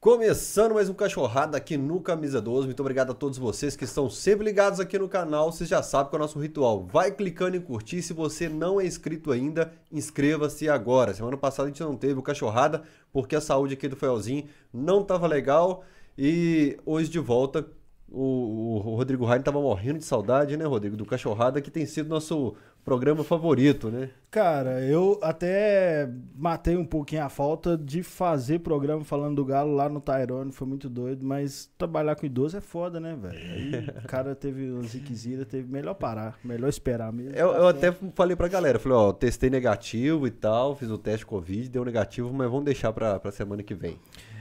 Começando mais um Cachorrada aqui no Camisa 12. Muito obrigado a todos vocês que estão sempre ligados aqui no canal. Vocês já sabem que é o nosso ritual. Vai clicando em curtir. Se você não é inscrito ainda, inscreva-se agora. Semana passada a gente não teve o Cachorrada porque a saúde aqui do Felzinho não estava legal. E hoje de volta, o, o Rodrigo Raine estava morrendo de saudade, né, Rodrigo? Do Cachorrada, que tem sido nosso programa favorito, né? Cara, eu até matei um pouquinho a falta de fazer programa falando do Galo lá no Tyrone, foi muito doido, mas trabalhar com idoso é foda, né, velho? Aí o cara teve um ziquezira, teve melhor parar, melhor esperar mesmo. Eu, eu até falei pra galera, falei, ó, testei negativo e tal, fiz o teste Covid, deu negativo, mas vamos deixar pra, pra semana que vem.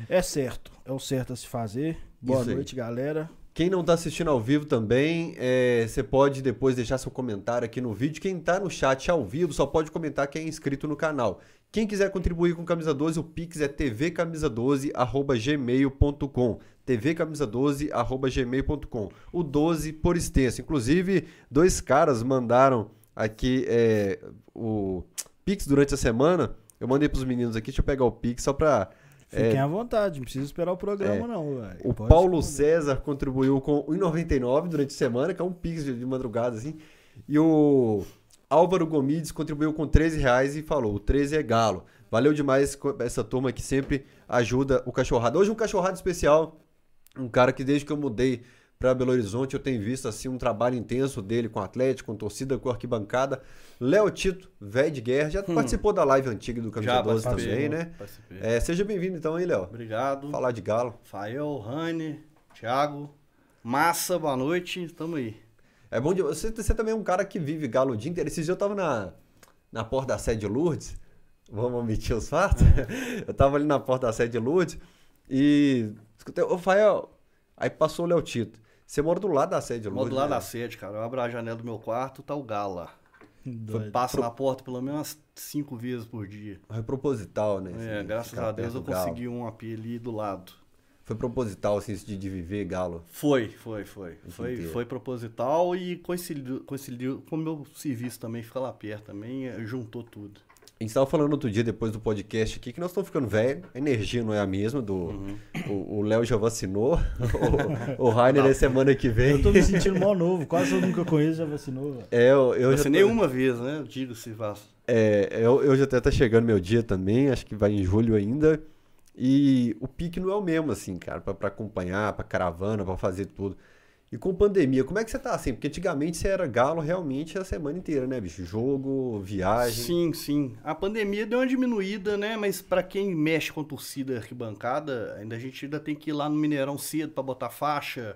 É certo, é o certo a se fazer. Boa Isso aí. noite, galera. Quem não está assistindo ao vivo também, é, você pode depois deixar seu comentário aqui no vídeo. Quem está no chat ao vivo só pode comentar quem é inscrito no canal. Quem quiser contribuir com Camisa 12, o Pix é tvcamisa12.gmail.com tvcamisa12.gmail.com O 12 por extenso. Inclusive, dois caras mandaram aqui é, o Pix durante a semana. Eu mandei para os meninos aqui, deixa eu pegar o Pix só para... Fiquem à vontade, não precisa esperar o programa, É. não, velho. O Pode Paulo responder. César contribuiu com 1,99 durante a semana, que é um pix de madrugada, assim. E o Álvaro Gomides contribuiu com 13 reais e falou: o 13 é galo. Valeu demais essa turma que sempre ajuda o cachorrado. Hoje um cachorrado especial, um cara que desde que eu mudei para Belo Horizonte eu tenho visto assim um trabalho intenso dele com o Atlético, com torcida, com arquibancada. Léo Tito, velho de guerra, já participou da live antiga do Camisa Já 12 participei, também, né? É, seja bem-vindo então aí, Léo. Obrigado. Falar de galo. Fael, Rani, Thiago. Massa, boa noite. Tamo aí. É bom de você, você também é um cara que vive galo o dia inteiro. Esses dias eu tava na, na porta da sede de Lourdes. Vamos omitir os fatos? eu tava ali na porta da sede de Lourdes e escutei, ô Fael, aí passou o Léo Tito. Você mora do lado da sede de Moro do lado né? da sede, cara. Eu abro a janela do meu quarto, tá o. Doido. Passa na porta pelo menos umas cinco vezes por dia. Foi proposital, né? É, assim, graças ficar a Deus eu galo. consegui um AP ali do lado. Foi proposital, assim, isso de, de viver galo. Foi, foi, foi. Foi, inteiro. foi proposital e coincidiu, coincidiu com o meu serviço também, fica lá perto também, eh, juntou tudo. A gente tava falando outro dia, depois do podcast aqui, que nós estamos ficando velho, a energia não é a mesma do... Uhum. O Léo já vacinou, o, o Rainer é semana que vem. Eu tô me sentindo mal novo, quase eu nunca conheço, já vacinou. É, eu, eu Vacinei tô- uma vez, né? Digo-se, vac- É, eu, eu já até tá chegando meu dia também, acho que vai em julho ainda. E o pique não é o mesmo, assim, cara, pra acompanhar, pra caravana, pra fazer tudo. E com pandemia, como é que você tá assim? Porque antigamente você era galo realmente a semana inteira, né, bicho? Jogo, viagem. Sim, sim. A pandemia deu uma diminuída, né? Mas pra quem mexe com torcida arquibancada, ainda a gente ainda tem que ir lá no Mineirão cedo pra botar faixa,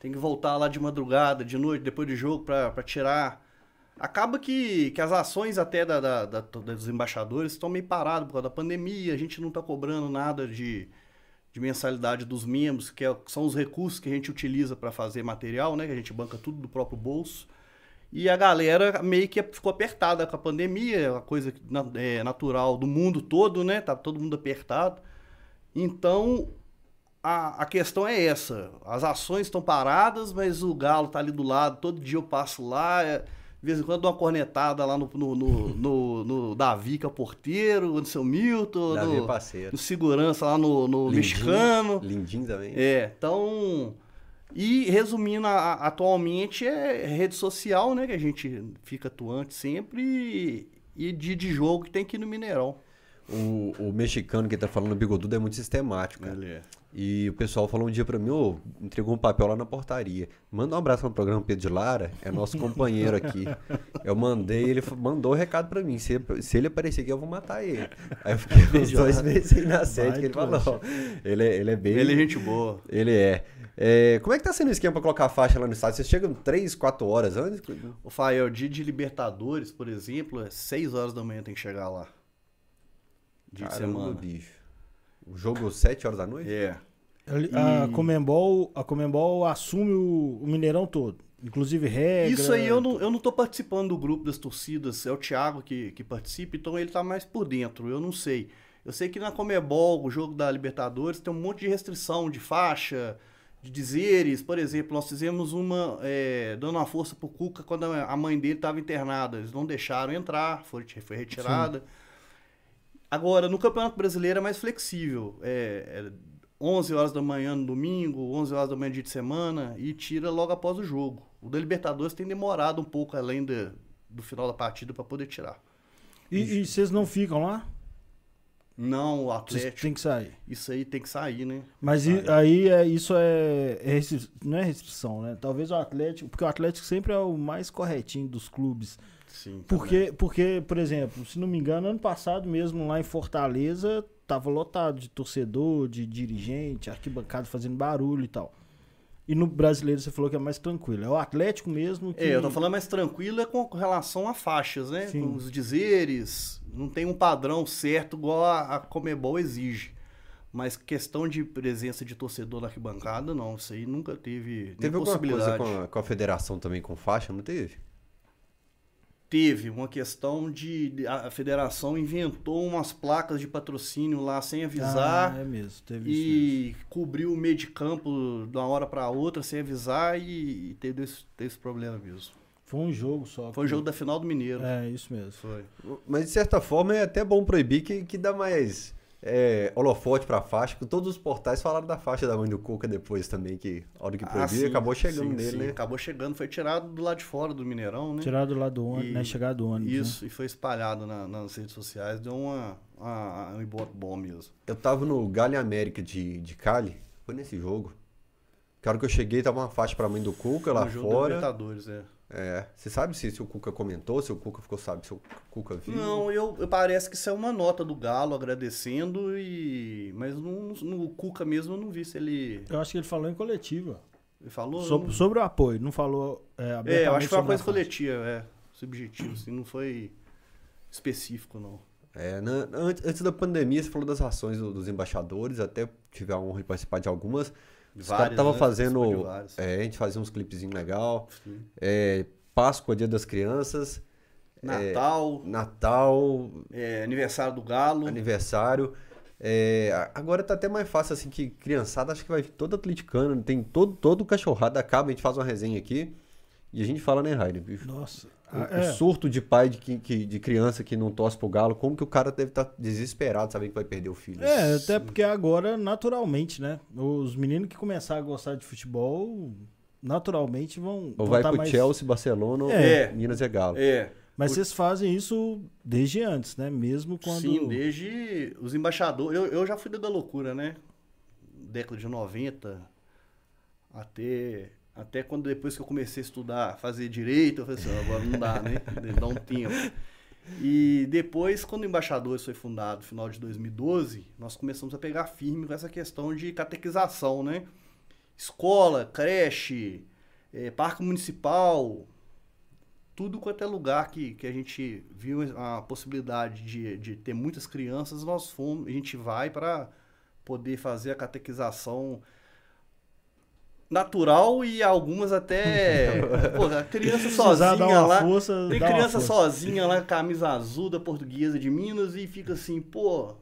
tem que voltar lá de madrugada, de noite, depois do jogo pra tirar. Acaba que, que as ações até da, da- da- dos embaixadores estão meio paradas por causa da pandemia, a gente não tá cobrando nada de, de mensalidade dos membros, que é- são os recursos que a gente utiliza para fazer material, né? Que a gente banca tudo do próprio bolso. E a galera meio que ficou apertada com a pandemia, é uma coisa é, natural do mundo todo, né? Tá todo mundo apertado. Então, a, a questão é essa. As ações estão paradas, mas o Galo tá ali do lado. Todo dia eu passo lá. é, de vez em quando dou uma cornetada lá no, no, no, no- no Davi, que é porteiro, no seu Milton, Davi é no, parceiro. no segurança lá no, no Lindinho, mexicano. Lindinho também. É, então. E resumindo, a- atualmente é rede social, né? Que a gente fica atuante sempre. E, e dia de jogo que tem que ir no Mineirão. O, o mexicano que tá falando bigodudo é muito sistemático, cara. é. E o pessoal falou um dia pra mim, ô, entregou um papel lá na portaria. Manda um abraço no programa Pedro de Lara, é nosso companheiro aqui. Eu mandei, ele mandou o recado pra mim. Se, se ele aparecer aqui, eu vou matar ele. Aí eu fiquei uns dois meses aí na sede, que ele falou. Ele, é- ele é bem. Ele é gente boa. Ele é. É, Como é que tá sendo o esquema pra colocar a faixa lá no estádio? Vocês chegam 3, 4 horas antes? O Fael, dia de Libertadores, por exemplo, é 6 horas da manhã tem que chegar lá. Dia de Caramba, semana. bicho. O jogo 7 horas da noite? É. Ele- A E- Comembol, a Comembol assume o, o Mineirão todo. Inclusive regra. Isso aí eu não, eu não tô participando do grupo das torcidas, é o Thiago que, que participa, então ele tá mais por dentro, eu não sei. Eu sei que na Comebol, o jogo da Libertadores, tem um monte de restrição de faixa, de dizeres. Por exemplo, nós fizemos uma é, dando uma força pro Cuca quando a a mãe dele estava internada. Eles não deixaram entrar, foi, foi retirada. Agora, no Campeonato Brasileiro é mais flexível. É, é, 11 horas da manhã no domingo, 11 horas da manhã dia de semana e tira logo após o jogo. O da Libertadores tem demorado um pouco além de, do final da partida para poder tirar. E, e vocês não ficam lá? Não, o Atlético, têm que sair. isso aí tem que sair, né? Mas Sair. aí é, isso é, é não é restrição, né? Talvez o Atlético, porque o Atlético sempre é o mais corretinho dos clubes. Sim. também. Porque, porque, por exemplo, se não me engano, ano passado mesmo lá em Fortaleza tava lotado de torcedor, de dirigente, arquibancada fazendo barulho e tal. E no brasileiro você falou que é mais tranquilo. É o Atlético mesmo que. É, eu tô falando mais tranquilo é com relação a faixas, né? Sim. Com os dizeres, não tem um padrão certo igual a, a Comebol exige. Mas questão de presença de torcedor na arquibancada, não. Isso aí nunca teve, Teve alguma coisa possibilidade. com a, com a federação também com faixa? Não teve? Teve uma questão de. A federação inventou umas placas de patrocínio lá sem avisar. Ah, é mesmo, teve isso mesmo. e cobriu o meio de campo de uma hora para outra sem avisar e, e teve, esse, teve esse problema mesmo. Foi um jogo só. Foi o jogo da final do Mineiro. É, isso mesmo. Foi. Mas de certa forma é até bom proibir que, que dá mais é, holofote pra faixa. que Todos os portais falaram da faixa da mãe do Cuca depois também, que a hora que Ah, proibir sim, acabou chegando sim, nele, sim. né? Acabou chegando, foi tirado do lado de fora do Mineirão, né? Tirado lá do ônibus, E- né? Chegar do ônibus. né? Isso, e foi espalhado na- nas redes sociais, deu uma, uma, um ibope bom mesmo. Eu tava no Galha América de, de Cali, foi nesse jogo. Que a hora que eu cheguei, tava uma faixa pra mãe do Cuca lá no jogo fora. Libertadores, é. É, você sabe se, se o Cuca comentou, se o Cuca ficou sabe, se o Cuca viu? Não, eu, eu- parece que isso é uma nota do Galo agradecendo e. Mas no, no Cuca mesmo eu não vi se ele. Eu acho que ele falou em coletiva. Ele falou. Sobre, não- sobre o apoio, não falou é, É, eu acho que foi uma coisa coletiva, é. Subjetivo, assim, não foi específico, não. É, na- antes, antes da pandemia, você falou das ações do- dos embaixadores, até tive a honra de participar de algumas. Várias, estavam né? fazendo. É, a gente fazia uns clipezinhos legal. É, Páscoa, Dia das Crianças. Natal, Natal, é, aniversário do Galo. aniversário. É, agora tá até mais fácil assim que criançada, acho que vai vir todo atleticano, tem todo, todo cachorrado, acaba, a gente faz uma resenha aqui e a gente fala, né, Rainer? Nossa. O, Ah, o é. surto de pai de, que- de criança que não torce pro galo, como que o cara deve estar desesperado sabendo que vai perder o filho? É, até porque agora, naturalmente, né? Os meninos que começarem a gostar de futebol, naturalmente vão. Ou vai tá pro mais... Chelsea, Barcelona ou É. Minas é Galo. É. Mas O- vocês fazem isso desde antes, né? Mesmo quando. Sim, desde os embaixadores. Eu, eu já fui da loucura, né? Década de 90 até, até quando depois que eu comecei a estudar, fazer direito, eu falei assim, agora não dá, né? Dá um tempo. E depois, quando o Embaixadores foi fundado, no final de 2012, nós começamos a pegar firme com essa questão de catequização, né? Escola, creche, eh, parque municipal, tudo quanto é lugar que, que a gente viu a possibilidade de, de ter muitas crianças, nós fomos, a gente vai para poder fazer a catequização natural e algumas até. Pô, a criança sozinha lá. força, Tem criança sozinha lá, camisa azul da portuguesa de Minas e fica assim, pô,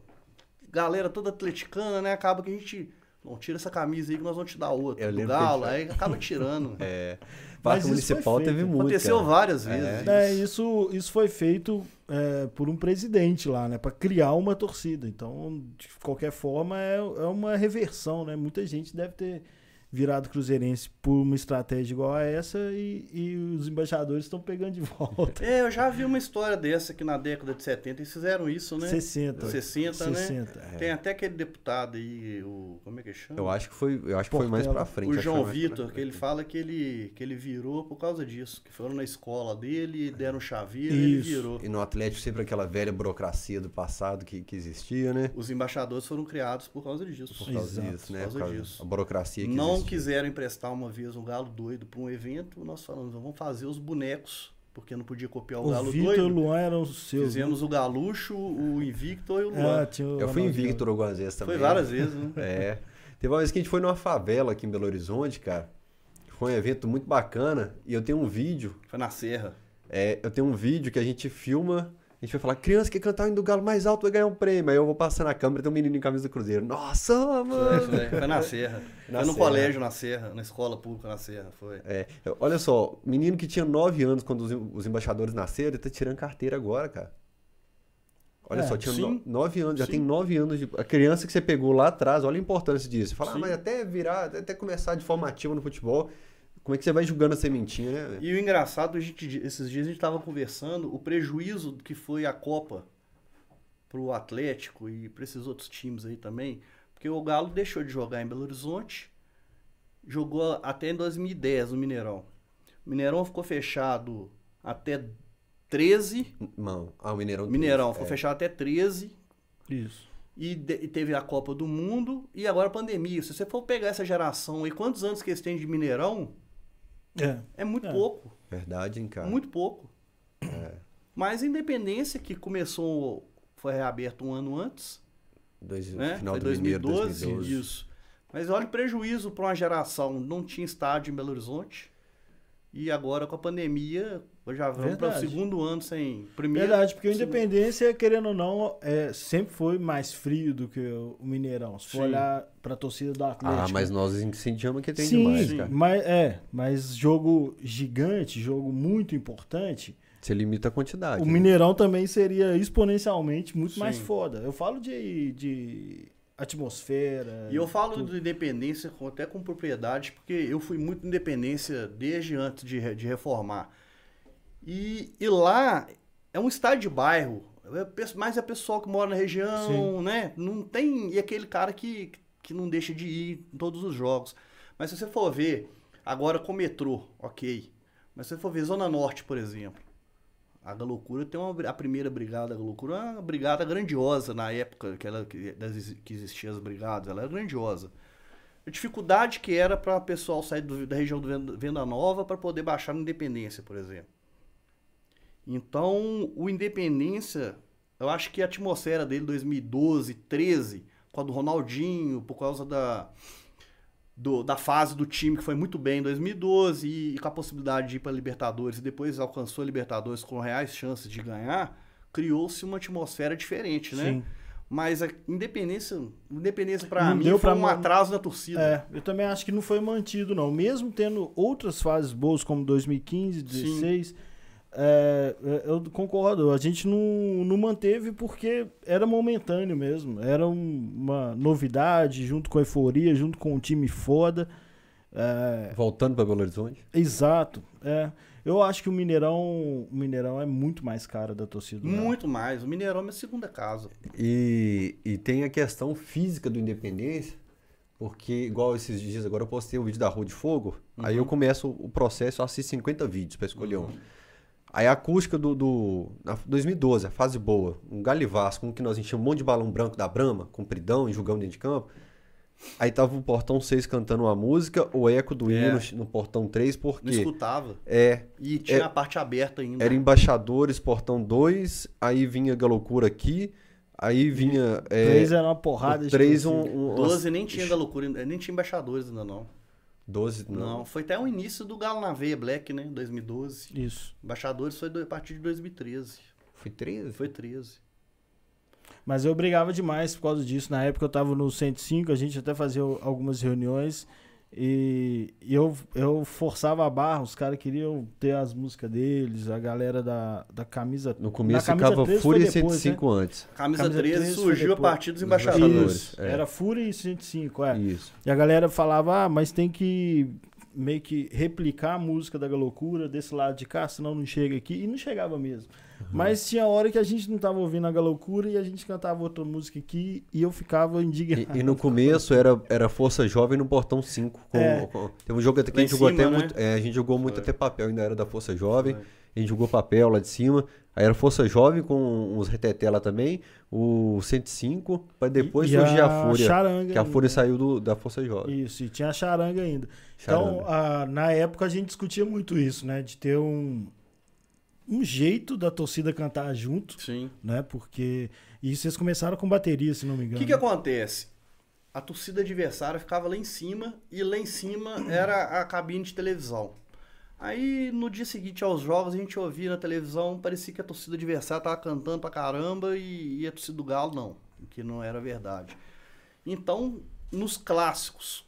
galera toda atleticana, né? Acaba que a gente. Não, tira essa camisa aí que nós vamos te dar outra. Eu do que Galo, a aí acaba tirando. É. Mas Parque isso foi Municipal teve muito. Aconteceu cara. várias vezes. É, isso, isso foi feito é, por um presidente lá, né? Pra criar uma torcida. Então, de qualquer forma, é, é uma reversão, né? Muita gente deve ter virado cruzeirense por uma estratégia igual a essa e, e os embaixadores estão pegando de volta. É, eu já vi uma história dessa que na década de 70 eles fizeram isso, né? 60. 60, né? 60. Tem até aquele deputado aí, o. Como é que chama? Eu acho que foi, eu acho que foi mais pra frente. o João Vitor, que ele fala que ele, que ele virou por causa disso. Que foram na escola dele, deram chaveiro e ele virou. E no Atlético sempre aquela velha burocracia do passado que, que existia, né? Os embaixadores foram criados por causa disso. Por causa Exato, disso, né? por causa Por causa disso. A burocracia que Não existia. quiseram emprestar uma vez um galo doido para um evento, nós falamos, vamos fazer os bonecos, porque não podia copiar o, O galo Vitor e o doido. Luan eram os seus. Fizemos o galucho, o Invictor e o né? Luan. Tinha o Eu fui invicto algumas vezes também. Foi várias vezes, né? É. Teve uma vez que a gente foi numa favela aqui em Belo Horizonte, cara. Foi um evento muito bacana. E eu tenho um vídeo. Foi na Serra. é, eu tenho um vídeo que a gente filma. A gente vai falar, criança que cantar o hino do galo mais alto vai ganhar um prêmio. Aí eu vou passar na câmera e tem um menino em camisa do Cruzeiro. Nossa, mano! foi, foi na Serra. Na foi no Serra. colégio na Serra, na escola pública na Serra, foi. É, olha só, menino que tinha 9 anos quando os, os embaixadores nasceram, ele tá tirando carteira agora, cara. Olha É, só, tinha sim. nove anos, já Sim. tem nove anos de. A criança que você pegou lá atrás, olha a importância disso. Fala, ah, mas até virar, até começar de forma ativa no futebol, como é que você vai jogando a sementinha, né? E o engraçado, a gente, esses dias a gente tava conversando, o prejuízo que foi a Copa pro Atlético e para esses outros times aí também, porque o Galo deixou de jogar em Belo Horizonte, jogou até em 2010 no Mineirão. O Mineirão ficou fechado até 13, Não, ah, o Mineirão. Mineirão é. ficou fechado até 13, Isso. e, de- e teve a Copa do Mundo e agora a pandemia. Se você for pegar essa geração aí, quantos anos que eles têm de Mineirão, É. é muito É. pouco. Verdade, hein, cara? Muito pouco. É. Mas a Independência, que começou, foi reaberto um ano antes, Dois, né? Final foi de 2012. 2012, Isso. Mas olha o prejuízo para uma geração. Não tinha estádio em Belo Horizonte. E agora com a pandemia, já vamos para o segundo ano sem. Primeiro, Verdade, porque o Independência, querendo ou não, é, sempre foi mais frio do que o Mineirão. Se for Sim. olhar pra torcida do Atlético. Ah, mas nós incendiamos que tem Sim, demais, sim. cara. mas é, mas jogo gigante, jogo muito importante, Você limita a quantidade. o né? Mineirão também seria exponencialmente muito mais Sim. foda. Eu falo de, de atmosfera. E eu falo tudo. de independência até com propriedade, porque eu fui muito independência desde antes de, de reformar. E, e lá é um estádio de bairro, é mais é pessoal que mora na região, né? Não tem. E aquele cara que, que não deixa de ir em todos os jogos. Mas se você for ver, agora com o metrô, ok. Mas se você for ver Zona Norte, por exemplo. A Galocura tem uma, a primeira brigada da Galocura, é uma brigada grandiosa na época que, ela, que, das- que existiam as brigadas, ela era grandiosa. A dificuldade que era para o pessoal sair do- da região do Venda, Nova para poder baixar no Independência, por exemplo. Então, o Independência, eu acho que a atmosfera dele 2012, 13, com a do Ronaldinho, por causa da, do- da fase do time que foi muito bem em 2012 e, e com a possibilidade de ir para Libertadores e depois alcançou a Libertadores com reais chances de ganhar, criou-se uma atmosfera diferente, né? Sim. Mas a Independência, Independência para mim deu foi um man- atraso na torcida. É, eu também acho que não foi mantido, não. Mesmo tendo outras fases boas, como 2015, 2016, é, é, eu concordo. A gente não, não manteve porque era momentâneo mesmo. Era um- uma novidade, junto com a euforia, junto com um time foda. É, Voltando para Belo Horizonte. exato. É. Eu acho que o Mineirão, o Mineirão é muito mais caro da torcida. Muito mais. O Mineirão é minha segunda casa. E, e tem a questão física do Independência, porque, igual esses dias agora, eu postei um vídeo da Rua de Fogo, aí eu começo o processo, eu assisto 50 vídeos para escolher um. Aí a acústica do, do na 2012, a fase boa, um galivasco, um que nós enchemos um monte de balão branco da Brama, compridão e dentro de campo. Aí tava o portão 6 cantando uma música, o eco do É. hino no portão 3, Não porque escutava. é, E tinha É- a parte aberta ainda. era embaixadores, portão 2, aí vinha Galocura aqui, aí vinha. É, Três era uma porrada o de 3, um, um, 12 nem tinha ainda- nem tinha embaixadores ainda não. 12, Não, não. foi até o início do Galo na Veia Black, né? 2012. Isso. Embaixadores foi do- a partir de 2013. Foi 13? Foi 13. Mas eu brigava demais por causa disso. Na época eu tava no 105, a gente até fazia algumas reuniões e e eu, eu forçava a barra, os caras queriam ter as músicas deles, a galera da, da camisa. No começo camisa ficava 13 Fúria foi depois, 105 antes. Camisa, Camisa 13, 13 foi surgiu a partir dos embaixadores. embaixadores. Isso, é. era Fúria e 105, é. Isso. E a galera falava, ah, mas tem que meio que replicar a música da Galocura desse lado de cá, senão não chega aqui. E não chegava mesmo. Uhum. Mas tinha hora que a gente não tava ouvindo a Galocura e a gente cantava outra música aqui e eu ficava indignado. E, e no começo era, era Força Jovem no portão 5. Com, É. com- teve um jogo até que a gente jogou cima, até né? muito. é, a gente jogou muito Foi. até papel, ainda era da Força Jovem. Foi. A gente jogou papel lá de cima. Aí era Força Jovem com uns reteté lá também. O 105, para depois E- surgir a, a Fúria. charanga que a ainda. Fúria saiu do, da Força Jovem. Isso, e tinha a charanga ainda. Então, Charanga. a- na época a gente discutia muito isso, né? De ter um, um jeito da torcida cantar junto, Sim. né? Porque. E vocês começaram com bateria, se não me O engano. que, que acontece? A torcida adversária ficava lá em cima e lá em cima era a cabine de televisão. Aí no dia seguinte aos jogos a gente ouvia na televisão, parecia que a torcida adversária tava cantando pra caramba e, e a torcida do Galo não, o que não era verdade. Então, nos clássicos,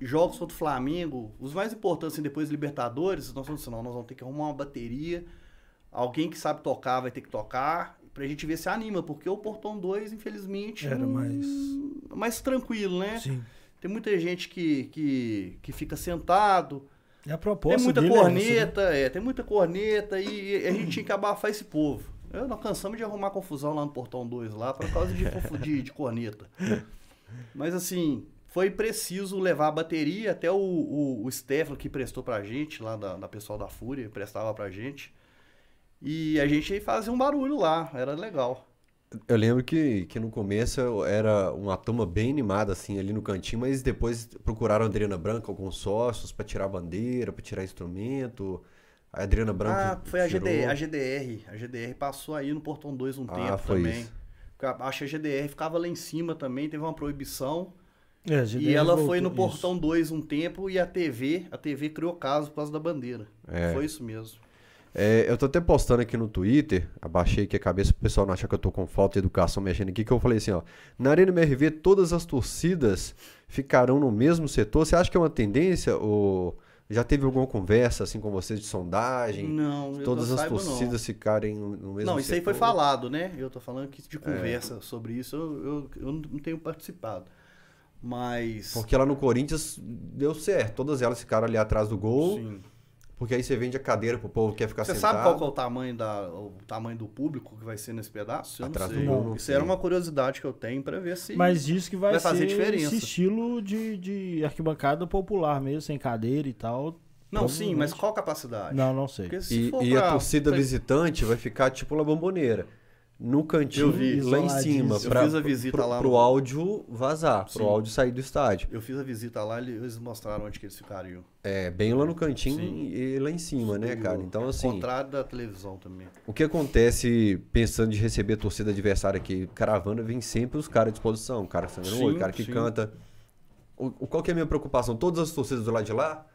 jogos contra o Flamengo, os mais importantes assim, depois Libertadores, nós falamos assim, não, nós vamos ter que arrumar uma bateria, alguém que sabe tocar vai ter que tocar, pra gente ver se anima, porque o Portão 2, infelizmente, Era mais- mais tranquilo, né? Sim. Tem muita gente que, que, que fica sentado, E a proposta tem muita é né? corneta, é, tem muita corneta e a gente tinha que abafar esse povo. Eu, nós cansamos de arrumar confusão lá no Portão 2, lá, por causa de, de, de corneta. Mas assim, foi preciso levar a bateria, até o, o, o Stefano que prestou pra gente, lá da, da pessoal da Fúria, prestava pra gente. E a gente fazia um barulho lá, era legal. Eu lembro que, que no começo eu era uma turma bem animada, assim, ali no cantinho, mas depois procuraram a Adriana Branca, alguns sócios, pra tirar bandeira, pra tirar instrumento. A Adriana Branca. Ah, foi a, tirou. GD, a GDR. A GDR passou aí no Portão 2 um Ah, tempo foi também. isso. Acho que a GDR ficava lá em cima também, teve uma proibição. É, a GDR E ela voltou- foi no isso. Portão 2 um tempo e a TV, a TV criou caso por causa da bandeira. É. Foi isso mesmo. É, eu tô até postando aqui no Twitter, abaixei aqui a cabeça pro pessoal não achar que eu tô com falta de educação mexendo aqui, que eu falei assim, ó. Na Arena MRV, todas as torcidas ficarão no mesmo setor. Você acha que é uma tendência? Ou já teve alguma conversa assim com vocês de sondagem? Não, eu todas não as saiba, não. torcidas ficarem no mesmo Não, isso aí foi setor? falado, né? Eu tô falando que de É. conversa sobre isso eu, eu, eu não tenho participado. Mas. Porque lá no Corinthians deu certo. Todas elas ficaram ali atrás do gol. Sim. Porque aí você vende a cadeira pro povo que quer ficar Você sentado. sabe qual é o tamanho, da, o tamanho do público que vai ser nesse pedaço? Eu Atrás não do sei. gol, não Isso sei. era uma curiosidade que eu tenho pra ver se. Mas diz que vai, vai fazer ser diferença. esse estilo de, de arquibancada popular mesmo, sem cadeira e tal. Não, sim, mas qual capacidade? Não, não sei. E, e a pra- torcida pra- visitante vai ficar tipo La Bomboneira. No cantinho, vi, lá em cima. isoladíssimo. Eu Pra, fiz a visita pro, áudio vazar, pro Sim. áudio sair do estádio. Eu fiz a visita lá e eles mostraram onde que eles ficariam. É, bem lá no cantinho Sim. e lá em cima, né, Do- cara? Então, assim, Contrário da televisão também. o que acontece pensando de receber a torcida adversária aqui? Caravana vem sempre os caras à disposição. O cara que sangra no Sim, olho, o cara que sim. canta. O, qual que é a minha preocupação? Todas as torcidas do lado de lá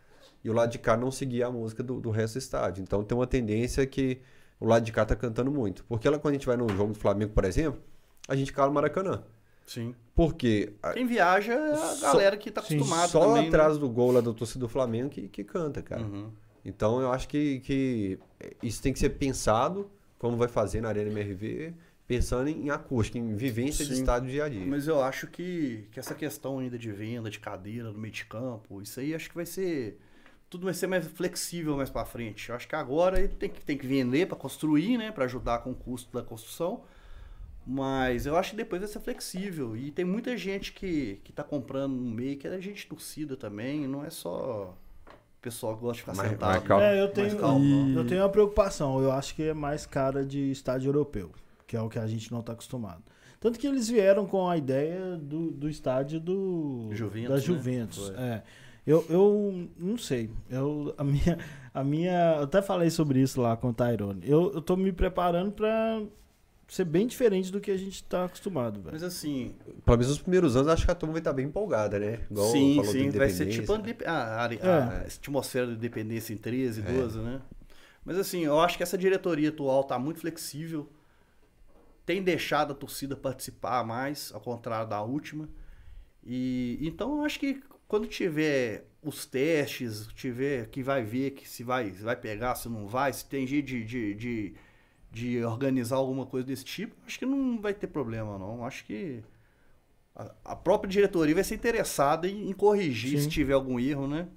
e o lado de cá não seguir a música do, do resto do estádio. Então tem uma tendência que o lado de cá tá cantando muito. Porque lá quando a gente vai no jogo do Flamengo, por exemplo, a gente cala no Maracanã. Sim. Porque a- Quem viaja é a Só- galera que tá sim, acostumada só também. né? atrás do gol lá da torcida do Flamengo que, que canta, cara. Uhum. Então eu acho que, que isso tem que ser pensado, como vai fazer na Arena MRV, pensando em acústica, em vivência de Sim. estádio dia a dia. Mas eu acho que, que essa questão ainda de venda, de cadeira no meio de campo, isso aí acho que vai ser. Tudo vai ser mais flexível mais pra frente. Eu acho que agora ele tem que, tem que vender pra construir, né? Pra ajudar com o custo da construção. Mas eu acho que depois vai ser flexível. E tem muita gente que, que tá comprando no meio, que é gente torcida também. Não é só o pessoal que gosta de ficar Mais- sentado. mais calmo. É, eu tenho, calmo. E- eu tenho uma preocupação. Eu acho que é mais cara de estádio europeu, que é o que a gente não está acostumado. Tanto que eles vieram com a ideia do, do estádio do Juventus, da né? Juventus. Foi. É. Eu, eu não sei. Eu, a minha, a minha, eu até falei sobre isso lá com o Tyrone. Eu, eu tô me preparando para ser bem diferente do que a gente tá acostumado, velho. Mas assim, Pelo menos nos primeiros anos, acho que a turma vai estar bem empolgada, né? Igual sim, sim, vai ser tipo a, indep- a, área- É. a atmosfera da independência em 13, É. 12, né? Mas assim, eu acho que essa diretoria atual tá muito flexível, tem deixado a torcida participar mais, ao contrário da última. E então eu acho que quando tiver os testes, tiver que vai ver que se vai, se vai pegar, se não vai, se tem jeito de, de, de, de organizar alguma coisa desse tipo, acho que não vai ter problema, não. Acho que a, a própria diretoria vai ser interessada em, em corrigir Sim. se tiver algum erro, né?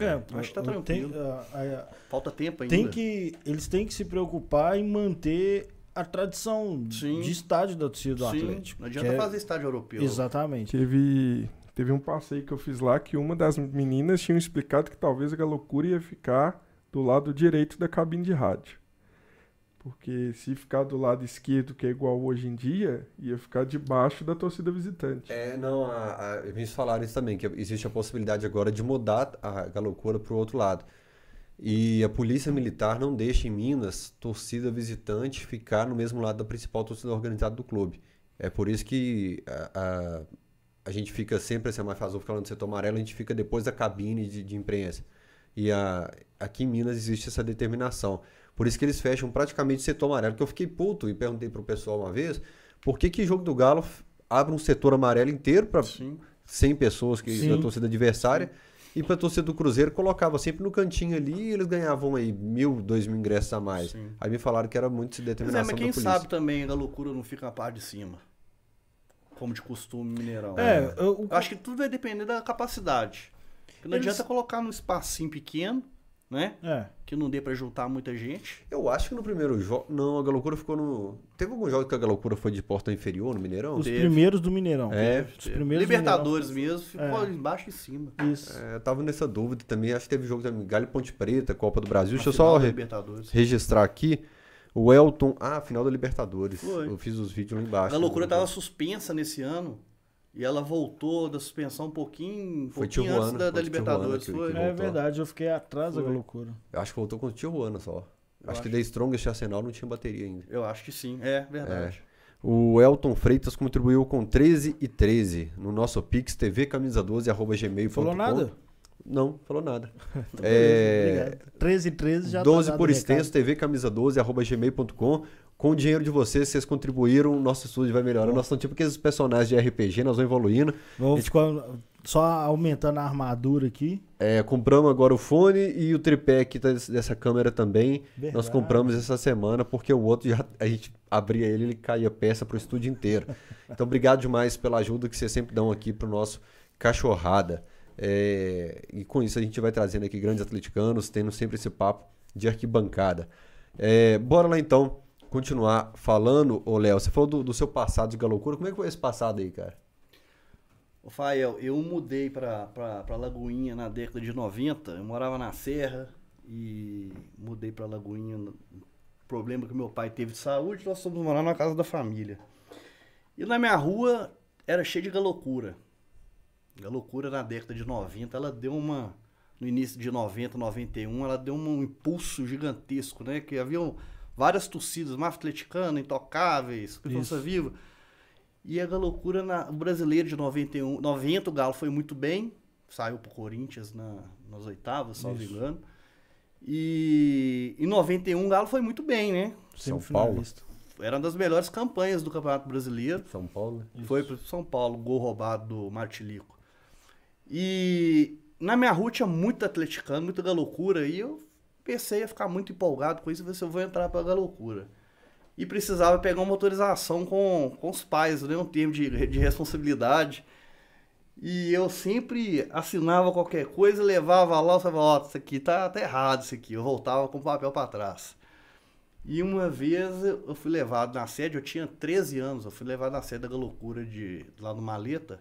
É, acho que tá eu- tem- tranquilo. a- a- Falta tempo ainda. tem que, eles têm que se preocupar em manter a tradição Sim. de estádio da torcida do Sim, Atlético. não adianta é- fazer estádio europeu. Exatamente. Teve, teve um passeio que eu fiz lá que uma das meninas tinha explicado que talvez a loucura ia ficar do lado direito da cabine de rádio. Porque se ficar do lado esquerdo, que é igual hoje em dia, ia ficar debaixo da torcida visitante. É, não, a, a, eles falaram isso também, que existe a possibilidade agora de mudar a galocura para o outro lado. E a polícia militar não deixa em Minas torcida visitante ficar no mesmo lado da principal torcida organizada do clube. É por isso que a, a gente fica sempre, assim, a mais fazul falando do setor amarelo, a gente fica depois da cabine de, de imprensa. E a, aqui em Minas existe essa determinação. Por isso que eles fecham praticamente o setor amarelo, que eu fiquei puto e perguntei pro pessoal uma vez, por que que jogo do Galo abre um setor amarelo inteiro para Sim. 100 pessoas que Sim. da torcida adversária E pra torcida do Cruzeiro, colocava sempre no cantinho ali e eles ganhavam aí mil, dois mil ingressos a mais. Sim. Aí me falaram que era muito de Pois é, determinação mas quem sabe também a loucura não fica na parte de cima. Como de costume Mineirão. É, eu, Eu acho que tudo vai depender da capacidade. Porque não Eles- adianta colocar num espacinho pequeno, né? é. Que não dê pra juntar muita gente. Eu acho que no primeiro jogo. Não, a Galocura ficou no. Teve algum jogo que a Galocura foi de porta inferior no Mineirão? Os teve. primeiros do Mineirão. É, Os primeiros do Libertadores mesmo, ficou É. embaixo e em cima. Mineirão. Isso. É, eu tava nessa dúvida também. Acho que teve jogo também. Galho Ponte Preta, Copa do Brasil. Na Deixa eu só re- registrar aqui. O Elton. Ah, final da Libertadores. Foi. Eu fiz os vídeos lá embaixo. A loucura tava suspensa nesse ano. E ela voltou da suspensão um pouquinho, um Foi pouquinho Tijuana, antes da, foi da Libertadores. Tijuana Foi. É verdade, eu fiquei atrás da Foi. loucura. Eu acho que voltou com o Tijuana só. Eu acho, acho. que da Strongest e Arsenal não tinha bateria ainda. Eu acho que sim, é verdade. O Elton Freitas contribuiu com 13 e 13 no nosso Pix TV camisa 12 arroba gmail.com. Falou nada? Não, falou nada. Então, É, Obrigado. 13 e 13 já 12 tá por o extenso, recado. TV camisa 12 arroba gmail.com. Com o dinheiro de vocês, vocês contribuíram, o nosso estúdio vai melhorando. Nós estamos tipo aqueles personagens de RPG, nós vamos evoluindo. Vou ficar só aumentando a armadura aqui. É, compramos agora o fone e o tripé aqui dessa câmera também. Nós Verdade. compramos essa semana porque o outro já a gente abria ele, ele caía peça pro estúdio inteiro. Então obrigado demais pela ajuda que vocês sempre dão aqui pro nosso cachorrada. É, e com isso a gente vai trazendo aqui grandes atleticanos, tendo sempre esse papo de arquibancada. É, bora lá então continuar falando, ô Léo. Você falou do, do seu passado de galocura. Como é que foi esse passado aí, cara? Ô, Fael, eu mudei pra, pra, pra Lagoinha na década de 90. Eu morava na Serra e mudei pra Lagoinha. Problema que meu pai teve de saúde, nós fomos morar na casa da família. E na minha rua era cheio de galocura. Galocura na década de 90, ela deu uma. No início de 90, 91, ela deu um impulso gigantesco, né? Que haviam várias torcidas, mais atleticana, intocáveis, força viva. E a loucura na, o brasileiro de 91, 90 o Galo foi muito bem, saiu pro Corinthians na, nas oitavas, salvo engano. E em 91 o Galo foi muito bem, né? São Semifinalista. Era uma das melhores campanhas do Campeonato Brasileiro. São Paulo, né? Foi pro São Paulo, gol roubado do Martilico. E na minha rua tinha muito atleticano, muita galocura, e eu pensei a ficar muito empolgado com isso, ver se eu vou entrar pra galocura. E precisava pegar uma autorização com, com os pais, né? Um termo de, de responsabilidade. E eu sempre assinava qualquer coisa, levava lá, eu falava, ó, isso aqui tá, tá errado, isso aqui. Eu voltava com o papel para trás. E uma vez eu fui levado na sede, eu tinha 13 anos, eu fui levado na sede da Galocura de, lá no Maleta,